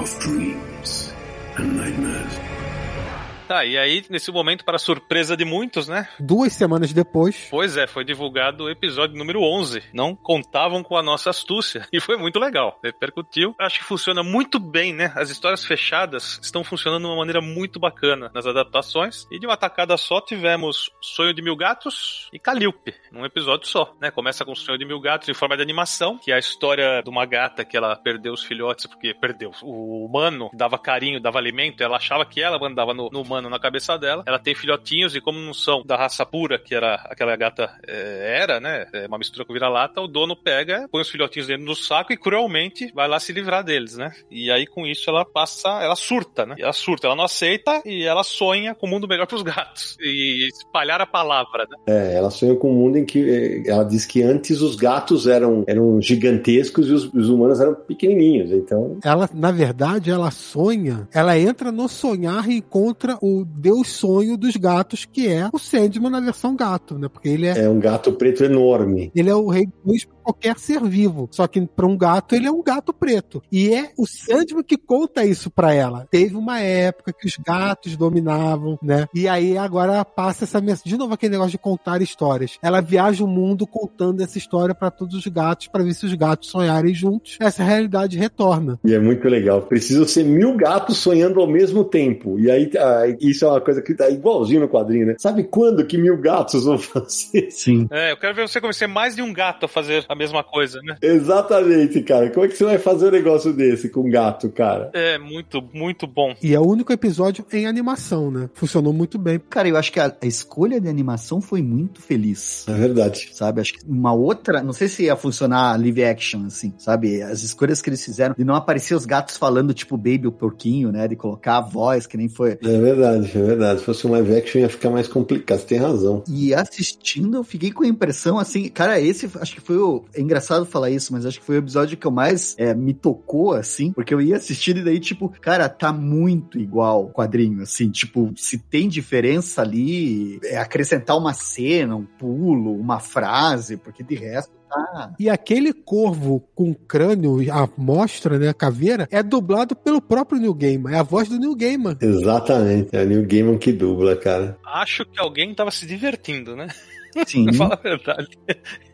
of dreams Tá, e aí, nesse momento, para surpresa de muitos, né? Duas semanas depois, Pois é, foi divulgado o episódio número 11. Não contavam com a nossa astúcia. E foi muito legal. Repercutiu. Acho que funciona muito bem, né? As histórias fechadas estão funcionando de uma maneira muito bacana nas adaptações. E de uma tacada só tivemos Sonho de Mil Gatos e Calíope, num episódio só, né? Começa com Sonho de Mil Gatos em forma de animação, que é a história de uma gata que ela perdeu os filhotes porque perdeu. O humano dava carinho, dava alimento, ela achava que ela mandava no, no humano na cabeça dela. Ela tem filhotinhos e como não são da raça pura, que era aquela gata é, era, né? É uma mistura com vira-lata, o dono pega, põe os filhotinhos dentro do saco e cruelmente vai lá se livrar deles, né? E aí com isso ela passa, ela surta, né? Ela surta, ela não aceita e ela sonha com um mundo melhor pros gatos. E espalhar a palavra, né? É, ela sonha com um mundo em que eh, ela diz que antes os gatos eram, eram gigantescos e os, os humanos eram pequenininhos. Então, ela, na verdade, ela sonha, ela entra no sonhar e encontra o Deus sonho dos gatos, que é o Sandman na versão gato, né? Porque ele é, é um gato preto enorme. ele é o rei dos qualquer ser vivo. Só que para um gato, ele é um gato preto. E é o Sandman que conta isso pra ela. Teve uma época que os gatos dominavam, né? E aí agora ela passa essa mensagem. De novo, aquele negócio de contar histórias. Ela viaja o mundo contando essa história pra todos os gatos, pra ver se os gatos sonharem juntos. Essa realidade retorna. E é muito legal. Precisam ser mil gatos sonhando ao mesmo tempo. E aí, ah, isso é uma coisa que tá igualzinho no quadrinho, né? Sabe quando que mil gatos vão fazer? Sim. É, eu quero ver você convencer mais de um gato a fazer a mesma coisa, né? Exatamente, cara. Como é que você vai fazer um negócio desse com um gato, cara? É muito, muito bom. E é o único episódio em animação, né? Funcionou muito bem. Cara, eu acho que a, a escolha de animação foi muito feliz. É verdade. Sabe, acho que uma outra, não sei se ia funcionar live action, assim, sabe? As escolhas que eles fizeram de não aparecer os gatos falando tipo Baby o porquinho, né? De colocar a voz, que nem foi. É verdade, é verdade. Se fosse um live action ia ficar mais complicado. Você tem razão. E assistindo, eu fiquei com a impressão assim, cara, esse acho que foi o. É engraçado falar isso, mas acho que foi o episódio que eu mais é, me tocou, assim, porque eu ia assistindo e daí, tipo, cara, tá muito igual o quadrinho, assim, tipo, se tem diferença ali, é acrescentar uma cena, um pulo, uma frase, porque de resto tá. E aquele corvo com crânio, a mostra, né, a caveira, é dublado pelo próprio Neil Gaiman. É a voz do Neil Gaiman. Exatamente. É o Neil Gaiman que dubla, cara. Acho que alguém tava se divertindo, né? Sim. Fala a verdade.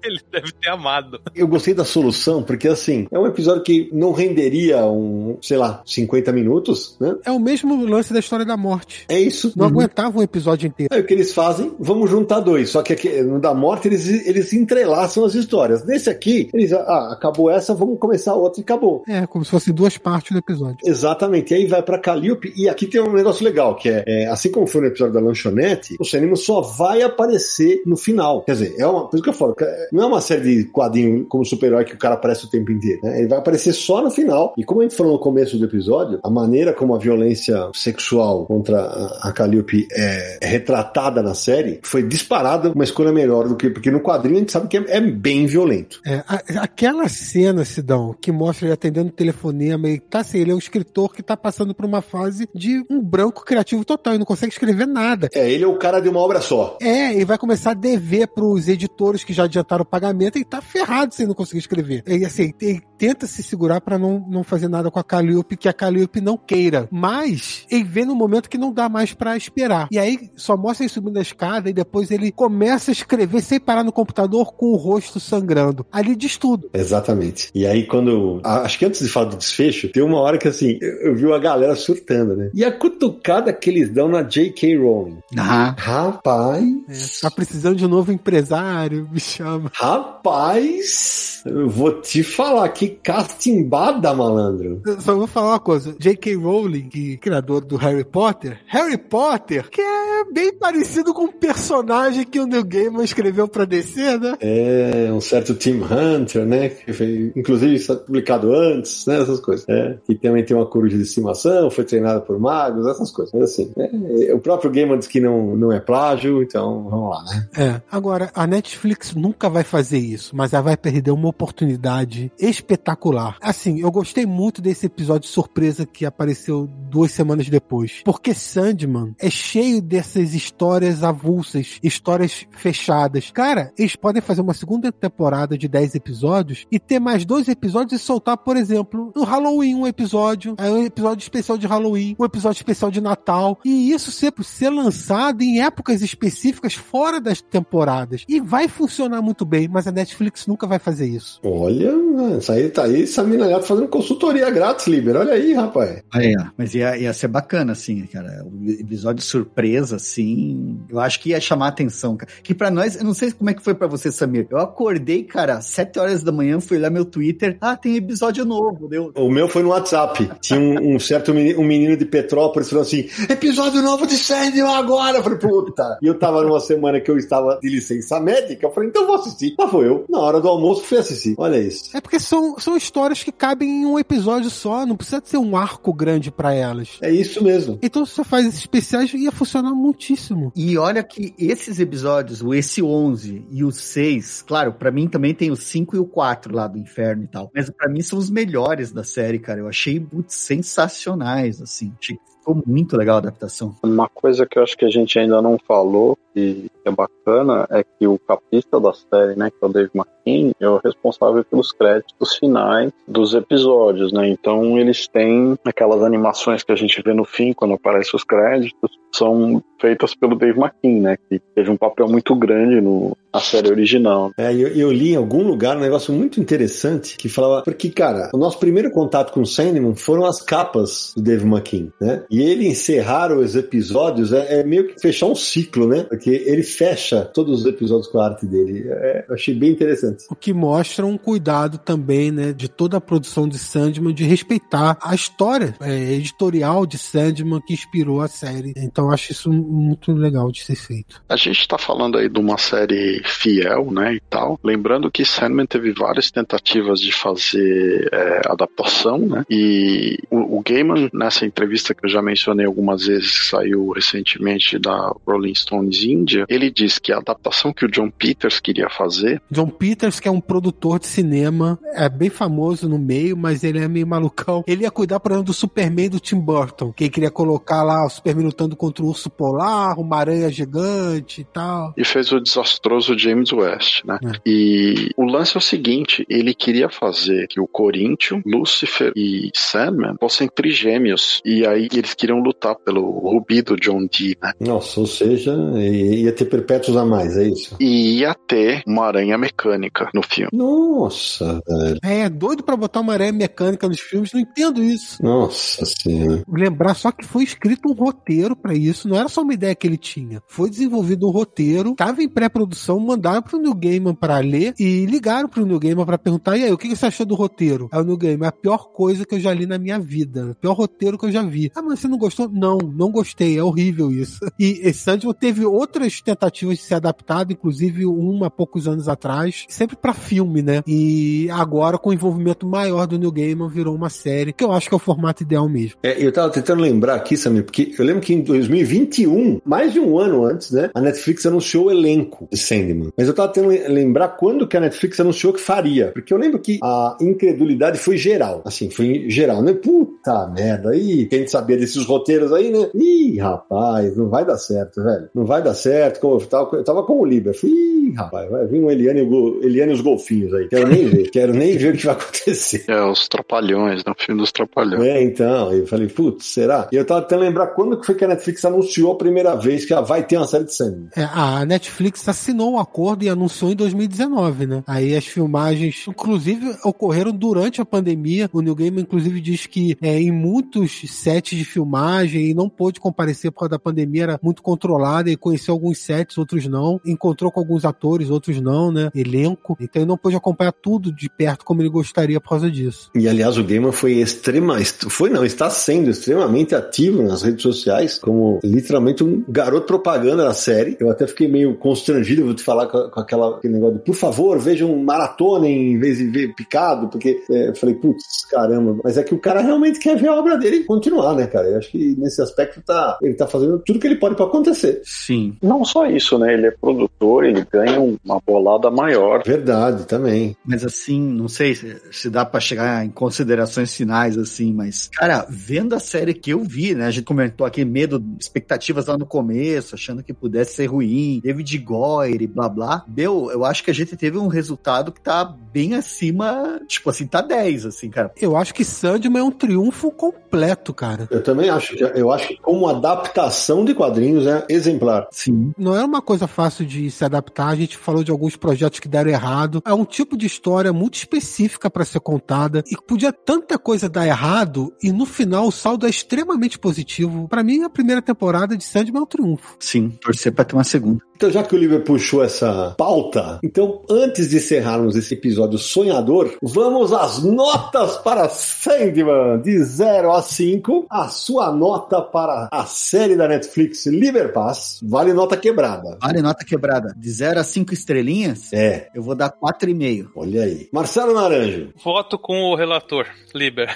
Ele deve ter amado. Eu gostei da solução, porque assim, é um episódio que não renderia um, sei lá, 50 minutos, né? É o mesmo lance da história da morte. É isso. Não aguentava um episódio inteiro. Aí o que eles fazem? Vamos juntar dois. Só que aqui, no da morte eles, eles entrelaçam as histórias. Nesse aqui, eles, ah, acabou essa, vamos começar outra e acabou. É, como se fossem duas partes do episódio. Exatamente. E aí vai pra Calliope. E aqui tem um negócio legal, que é, é, assim como foi no episódio da lanchonete, o cinema só vai aparecer no final. Quer dizer, é uma. Por isso que eu falo, não é uma série de quadrinho como super-herói que o cara aparece o tempo inteiro. Né? Ele vai aparecer só no final. E como a gente falou no começo do episódio, a maneira como a violência sexual contra a, Calliope é, retratada na série foi disparada uma escolha melhor do que. Porque no quadrinho a gente sabe que é, é bem violento. É, a- aquela cena, Sidão, que mostra ele atendendo o telefonema e tá assim, ele é um escritor que tá passando por uma fase de um branco criativo total e não consegue escrever nada. É, ele é o cara de uma obra só. É, e vai começar a dever pros editores que já adiantaram pagamento e tá ferrado se ele não conseguir escrever. E assim, ele tenta se segurar pra não, não fazer nada com a Calliope que a Calliope não queira. Mas ele vê no momento que não dá mais pra esperar. E aí só mostra ele subindo a escada e depois ele começa a escrever sem parar no computador com o rosto sangrando. Ali diz tudo. Exatamente. E aí, quando. Acho que antes de falar do desfecho, tem uma hora que assim, eu, eu vi a galera surtando, né? E a cutucada que eles dão na J.K. Rowling. Ah, Rapaz. É, tá precisando de um novo empresário, me chama. Rapaz, eu vou te falar que castimbada, malandro. Eu só vou falar uma coisa. J.K. Rowling, que criador do Harry Potter, Harry Potter, que é bem parecido com um personagem que o Neil Gaiman escreveu pra DC, né? É, um certo Tim Hunter, né? Que foi, inclusive, é publicado antes, né? Essas coisas. É, que também tem uma coruja de estimação, foi treinado por magos, essas coisas. Mas assim, é, o próprio Gaiman diz que não, não é plágio, então vamos lá, né? É. Agora, a Netflix nunca vai vai fazer isso, mas ela vai perder uma oportunidade espetacular. Assim, eu gostei muito desse episódio de surpresa que apareceu duas semanas depois. Porque Sandman é cheio dessas histórias avulsas, histórias fechadas. Cara, eles podem fazer uma segunda temporada de 10 episódios e ter mais dois episódios e soltar, por exemplo, no Halloween um episódio, aí um episódio especial de Halloween, um episódio especial de Natal. E isso ser, ser lançado em épocas específicas fora das temporadas. E vai funcionar muito bem, mas a Netflix nunca vai fazer isso. Olha, isso aí tá aí, Samina Gato fazendo consultoria grátis, Liber. Olha aí, rapaz. Aí, ó. Mas ia, ia ser bacana, assim, cara. O episódio surpresa, assim. Eu acho que ia chamar a atenção, cara. Que pra nós, eu não sei como é que foi pra você, Samir. Eu acordei, cara, sete horas da manhã, fui lá meu Twitter. Ah, tem episódio novo, deu. O meu foi no WhatsApp. Tinha um, um certo menino, um menino de Petrópolis falou assim: episódio novo de Sandman agora. Eu falei, puta. E eu tava numa semana que eu estava de licença médica. Eu falei, então vou assistir. Lá foi eu. Na hora do almoço fui assistir. Olha isso. É porque são, são histórias que cabem em um episódio só, não precisa ser um arco grande pra elas. É isso mesmo. Então, se você faz esses especiais, ia funcionar muitíssimo. E olha que esses episódios, o esse 11 e o 6, claro, pra mim também tem o 5 e o 4 lá do inferno e tal, mas pra mim são os melhores da série, cara. Eu achei putz, sensacionais, assim. Achei que ficou muito legal a adaptação. Uma coisa que eu acho que a gente ainda não falou e é bacana é que o capista da série, né, que é o Dave McKean, é o responsável pelos créditos finais dos episódios, né? Então eles têm aquelas animações que a gente vê no fim quando aparecem os créditos, são feitas pelo Dave McKean, né, que teve um papel muito grande no, na série original. É, eu, eu li em algum lugar um negócio muito interessante que falava, porque, cara, o nosso primeiro contato com o Sandman foram as capas do Dave McKean, né? E ele encerrar os episódios é, é meio que fechar um ciclo, né? Porque ele fecha todos os episódios com a arte dele. É, eu achei bem interessante. O que mostra um cuidado também, né, de toda a produção de Sandman, de respeitar a história é, editorial de Sandman que inspirou a série. Então eu acho isso muito legal de ser feito. A gente está falando aí de uma série fiel, né, e tal. Lembrando que Sandman teve várias tentativas de fazer é, adaptação, né, e o, o Gaiman, nessa entrevista que eu já mencionei algumas vezes, que saiu recentemente da Rolling Stones India, ele diz que a adaptação que o John Peters queria fazer... John Peters, que é um produtor de cinema, é bem famoso no meio, mas ele é meio malucão. Ele ia cuidar, por exemplo, do Superman do Tim Burton, que ele queria colocar lá o Superman lutando contra o urso polar, uma aranha gigante e tal. E fez o desastroso James West, né? É. E o lance é o seguinte, ele queria fazer que o Corinthians, Lucifer e Sandman fossem trigêmeos, e aí eles queriam lutar pelo rubi do John Dee, né? Nossa, ou seja, ia ter perpétuos a mais, é isso? E ia ter uma aranha mecânica no filme. Nossa, velho. É, é doido pra botar uma aranha mecânica nos filmes, não entendo isso. Nossa senhora. Lembrar só que foi escrito um roteiro pra isso, não era só uma ideia que ele tinha. Foi desenvolvido um roteiro, tava em pré-produção, mandaram pro New Gaiman pra ler e ligaram pro New Gaiman pra perguntar: e aí, o que você achou do roteiro? Aí o New Gaiman, a pior coisa que eu já li na minha vida, o pior roteiro que eu já vi. Ah, mas você não gostou? Não, não gostei, é horrível isso. E esse Sandman teve outras tentativas de ser adaptado, inclusive uma há poucos anos atrás, sempre pra filme, né? E agora, com o envolvimento maior do New Gaiman, virou uma série, que eu acho que é o formato ideal mesmo. É, eu tava tentando lembrar aqui, Samir, porque eu lembro que em 2021, mais de um ano antes, né, a Netflix anunciou o elenco de Sandman. Mas eu tava tentando lembrar quando que a Netflix anunciou que faria. Porque eu lembro que a incredulidade foi geral. Assim, foi geral, né? Puta merda. Ih, quem sabia desses roteiros aí, né? Ih, rapaz, não vai dar certo, velho. Não vai dar certo. Como eu, tava, eu tava com o Liber. Ih, rapaz, vai vir um Eliane, e o Eliane e os golfinhos aí. Quero nem ver. Quero nem ver o que vai acontecer. É, os Trapalhões, no filme dos Trapalhões. É, então, eu falei, putz, será? E eu tava tentando lembrar quando que foi que a Netflix anunciou a primeira vez que ah, vai ter uma série de Sandman. É, a Netflix assinou o acordo e anunciou em 2019, né? Aí as filmagens, inclusive, ocorreram durante a pandemia. O New Gaiman, inclusive, diz que é, em muitos sets de filmagem e não pôde comparecer por causa da pandemia, era muito controlada e conheceu alguns sets, outros não. Encontrou com alguns atores, outros não, né? Elenco. Então ele não pôde acompanhar tudo de perto como ele gostaria por causa disso. E aliás, o Gaiman foi extrema, est- foi não, está sendo extremamente ativo nas redes sociais, como literalmente um garoto propaganda da série. Eu até fiquei meio constrangido, vou te falar com, com aquela, aquele negócio de, por favor, vejam maratona em vez de ver picado, porque é, eu falei, putz, caramba, mas é que o cara realmente quer ver a obra dele continuar, né, cara? Eu acho que nesse aspecto tá, ele tá fazendo tudo que ele pode pra acontecer. Sim. Não só isso, né? Ele é produtor, ele ganha uma bolada maior. Verdade, também. Mas assim, não sei se, se dá pra chegar em considerações finais, assim, mas, cara, vendo a série que eu vi, né? A gente comentou aqui medo, expectativas lá no começo, achando que pudesse ser ruim, David Goyer blá blá. Meu, eu acho que a gente teve um resultado que tá bem acima, tipo assim, tá 10, assim, cara. Eu acho que Sandman é um triunfo completo, cara. Eu também acho eu acho que como adaptação de quadrinhos é exemplar. Sim. Não é uma coisa fácil de se adaptar. A gente falou de alguns projetos que deram errado. É um tipo de história muito específica para ser contada e podia tanta coisa dar errado e no final o saldo é extremamente positivo. Para mim, a primeira temporada de Sandman é um triunfo. Sim, torcer pra ter uma segunda. Então, já que o Oliver puxou essa pauta, então antes de encerrarmos esse episódio sonhador, vamos às notas para Sandman, de 0 a 5. A sua nota para a série da Netflix Liber Pass vale nota quebrada. Vale nota quebrada. De 0 a 5 estrelinhas, É, eu vou dar 4,5. olha aí. Marcelo Naranjo. Voto com o relator, Liber.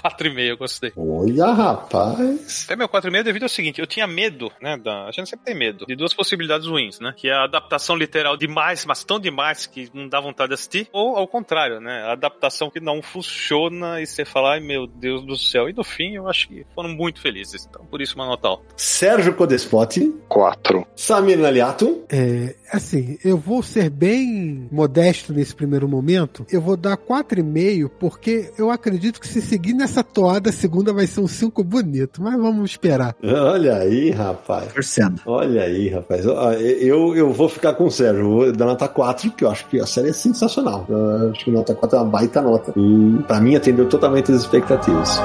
4,5, eu gostei. Olha, rapaz. É meu 4,5 devido ao seguinte, eu tinha medo, né? Da, a gente sempre tem medo de duas possibilidades ruins, né? Que é a adaptação literal demais, mas tão demais que não dá vontade de assistir, ou ao contrário, né? A adaptação que não funciona e você fala, ai meu Deus do céu. E no fim, eu acho que foram muito felizes. Então, por isso, uma nota alta. Sérgio Codespoti. Quatro. Samir Naliato. É, assim, eu vou ser bem modesto nesse primeiro momento. Eu vou dar 4,5 porque eu acredito que se seguir nessa toada, a segunda vai ser um 5 bonito. Mas vamos esperar. Olha aí, rapaz. Torcendo. Olha aí, rapaz. Eu, eu vou ficar com o Sérgio. Eu Vou dar nota 4, porque eu acho que a série é sensacional. Eu acho que nota 4 é uma baita nota. E pra mim atendeu totalmente as expectativas.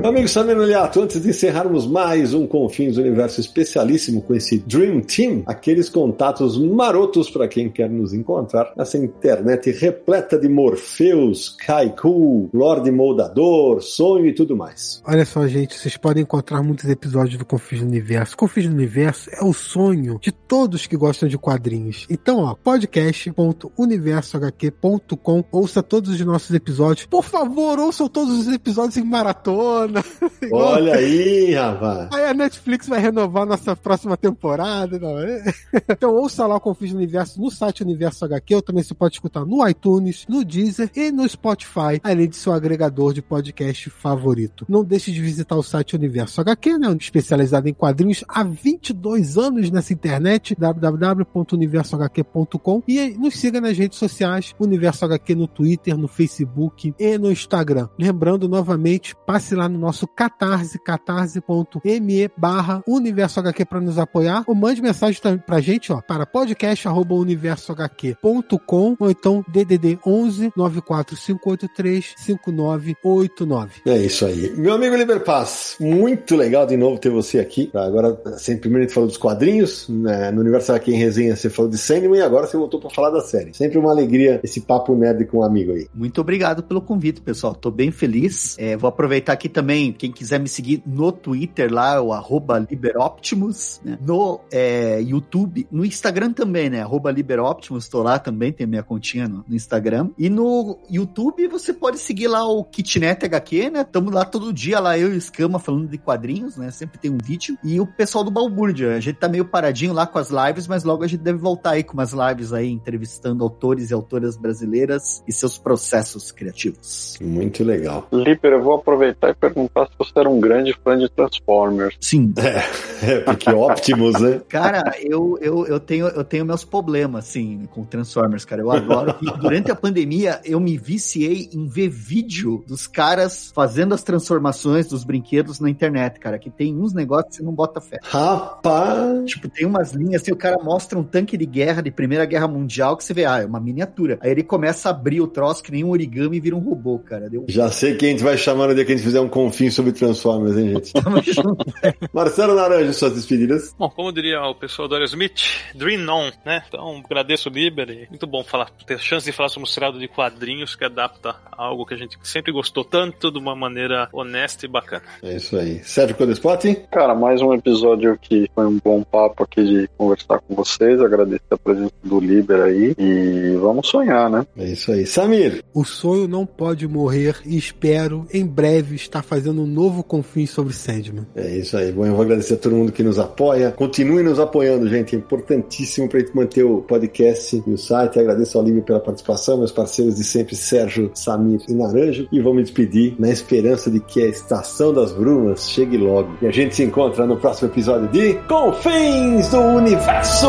Meu amigo Samir Noliato, antes de encerrarmos mais um Confins Universo especialíssimo com esse Dream Team, aqueles contatos marotos para quem quer nos encontrar nessa internet repleta de Morpheus, Kaiku, Lorde Moldador, Sonho e tudo mais. Olha só, gente, vocês podem encontrar muitos episódios do Confins Universo. Confins Universo é o sonho de todos que gostam de quadrinhos. Então, ó, podcast.universohq.com, ouça todos os nossos episódios. Por favor, ouçam todos os episódios em maratona. Olha aí, rapaz. Aí a Netflix vai renovar nossa próxima temporada. É? Então ouça lá o Confins do Universo no site Universo HQ, ou também você pode escutar no iTunes, no Deezer e no Spotify, além de seu agregador de podcast favorito. Não deixe de visitar o site Universo HQ, né, especializado em quadrinhos há 22 anos nessa internet, www.universohq.com e nos siga nas redes sociais, Universo HQ no Twitter, no Facebook e no Instagram. Lembrando novamente, passe lá no nosso catarse, catarse.me barra Universo HQ para nos apoiar, ou mande mensagem também pra gente, ó, para podcast.universohq.com ou então DDD 11 94583 5989. É isso aí. Meu amigo Liberpaz, muito legal de novo ter você aqui. Agora, sempre primeiro a gente falou dos quadrinhos, né? no Universo aqui em resenha você falou de Sandman e agora você voltou para falar da série. Sempre uma alegria esse papo nerd com um amigo aí. Muito obrigado pelo convite, pessoal. Tô bem feliz. É, vou aproveitar aqui também, quem quiser me seguir no Twitter lá, o arroba LiberOptimus, né? no é, YouTube, no Instagram também, né? Arroba LiberOptimus, tô lá também, tem minha continha no, no Instagram. E no YouTube você pode seguir lá o Kitnet HQ, né? Tamo lá todo dia, lá eu e o Escama falando de quadrinhos, né? Sempre tem um vídeo. E o pessoal do Balbúrdia, a gente tá meio paradinho lá com as lives, mas logo a gente deve voltar aí com umas lives aí, entrevistando autores e autoras brasileiras e seus processos criativos. Muito legal. Liper, eu vou aproveitar e perguntar se você era um grande fã de Transformers. Sim. É, porque Optimus, né? Cara, eu, eu, eu, tenho, eu tenho meus problemas, assim, com Transformers, cara. Eu adoro. E durante a pandemia, eu me viciei em ver vídeo dos caras fazendo as transformações dos brinquedos na internet, cara. Que tem uns negócios que você não bota fé. Rapaz. Tipo, tem umas linhas assim, o cara mostra um tanque de guerra de Primeira Guerra Mundial que você vê, ah, é uma miniatura. Aí ele começa a abrir o troço que nem um origami e vira um robô, cara. Deu... Já sei que a gente vai chamar no dia que a gente fizer um Confins sobre Transformers, hein, gente? Marcelo Naranjo, suas despedidas. Bom, como diria o pessoal do Aerosmith, dream on, né? Então, agradeço o Liber e muito bom falar, ter a chance de falar sobre um seriado de quadrinhos que adapta algo que a gente sempre gostou tanto de uma maneira honesta e bacana. É isso aí. Sérgio Codespot? Cara, mais um episódio que foi um bom papo aqui de conversar com vocês. Agradecer a presença do Liber aí e vamos sonhar, né? É isso aí. Samir? O sonho não pode morrer e espero em breve estar fazendo um novo Confins sobre Sandman. É isso aí. Bom, eu vou agradecer a todo mundo que nos apoia. Continue nos apoiando, gente. É importantíssimo pra gente manter o podcast e o site. Agradeço ao Liber pela participação, meus parceiros de sempre, Sérgio, Samir e Naranjo. E vou me despedir na esperança de que a Estação das Brumas chegue logo. E a gente se encontra no próximo episódio de Confins do Universo!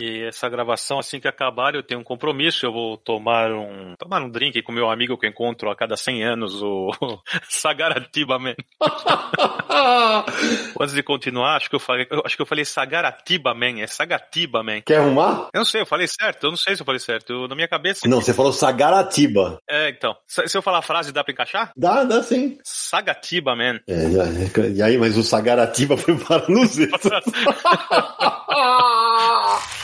E essa gravação, assim que acabar, eu tenho um compromisso. Eu vou tomar um tomar um drink com meu amigo que eu encontro a cada 100 anos, o Sagaratiba Man. Antes de continuar, acho que eu falei, eu acho que eu falei Sagaratiba Man, é Sagatiba Man. Quer arrumar? Eu não sei, eu falei certo, eu não sei se eu falei certo. Eu, na minha cabeça. Não, você falou Sagaratiba. É, então. Se eu falar a frase, dá pra encaixar? Dá, dá sim. Sagatiba Man. É, e- aí, mas o Sagaratiba foi para no Zeta.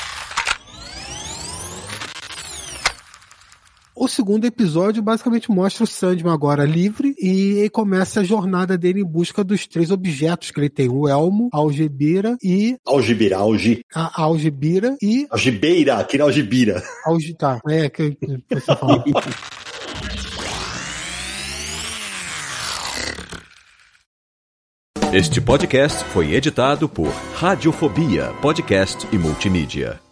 O segundo episódio basicamente mostra o Sandman agora livre e ele começa a jornada dele em busca dos três objetos que ele tem: o elmo, a algibeira e Algibira, algi, a algibeira e algibeira, aqui na algibira. algi... Tá, é que que você falou. Este podcast foi editado por Radiofobia, podcast e multimídia.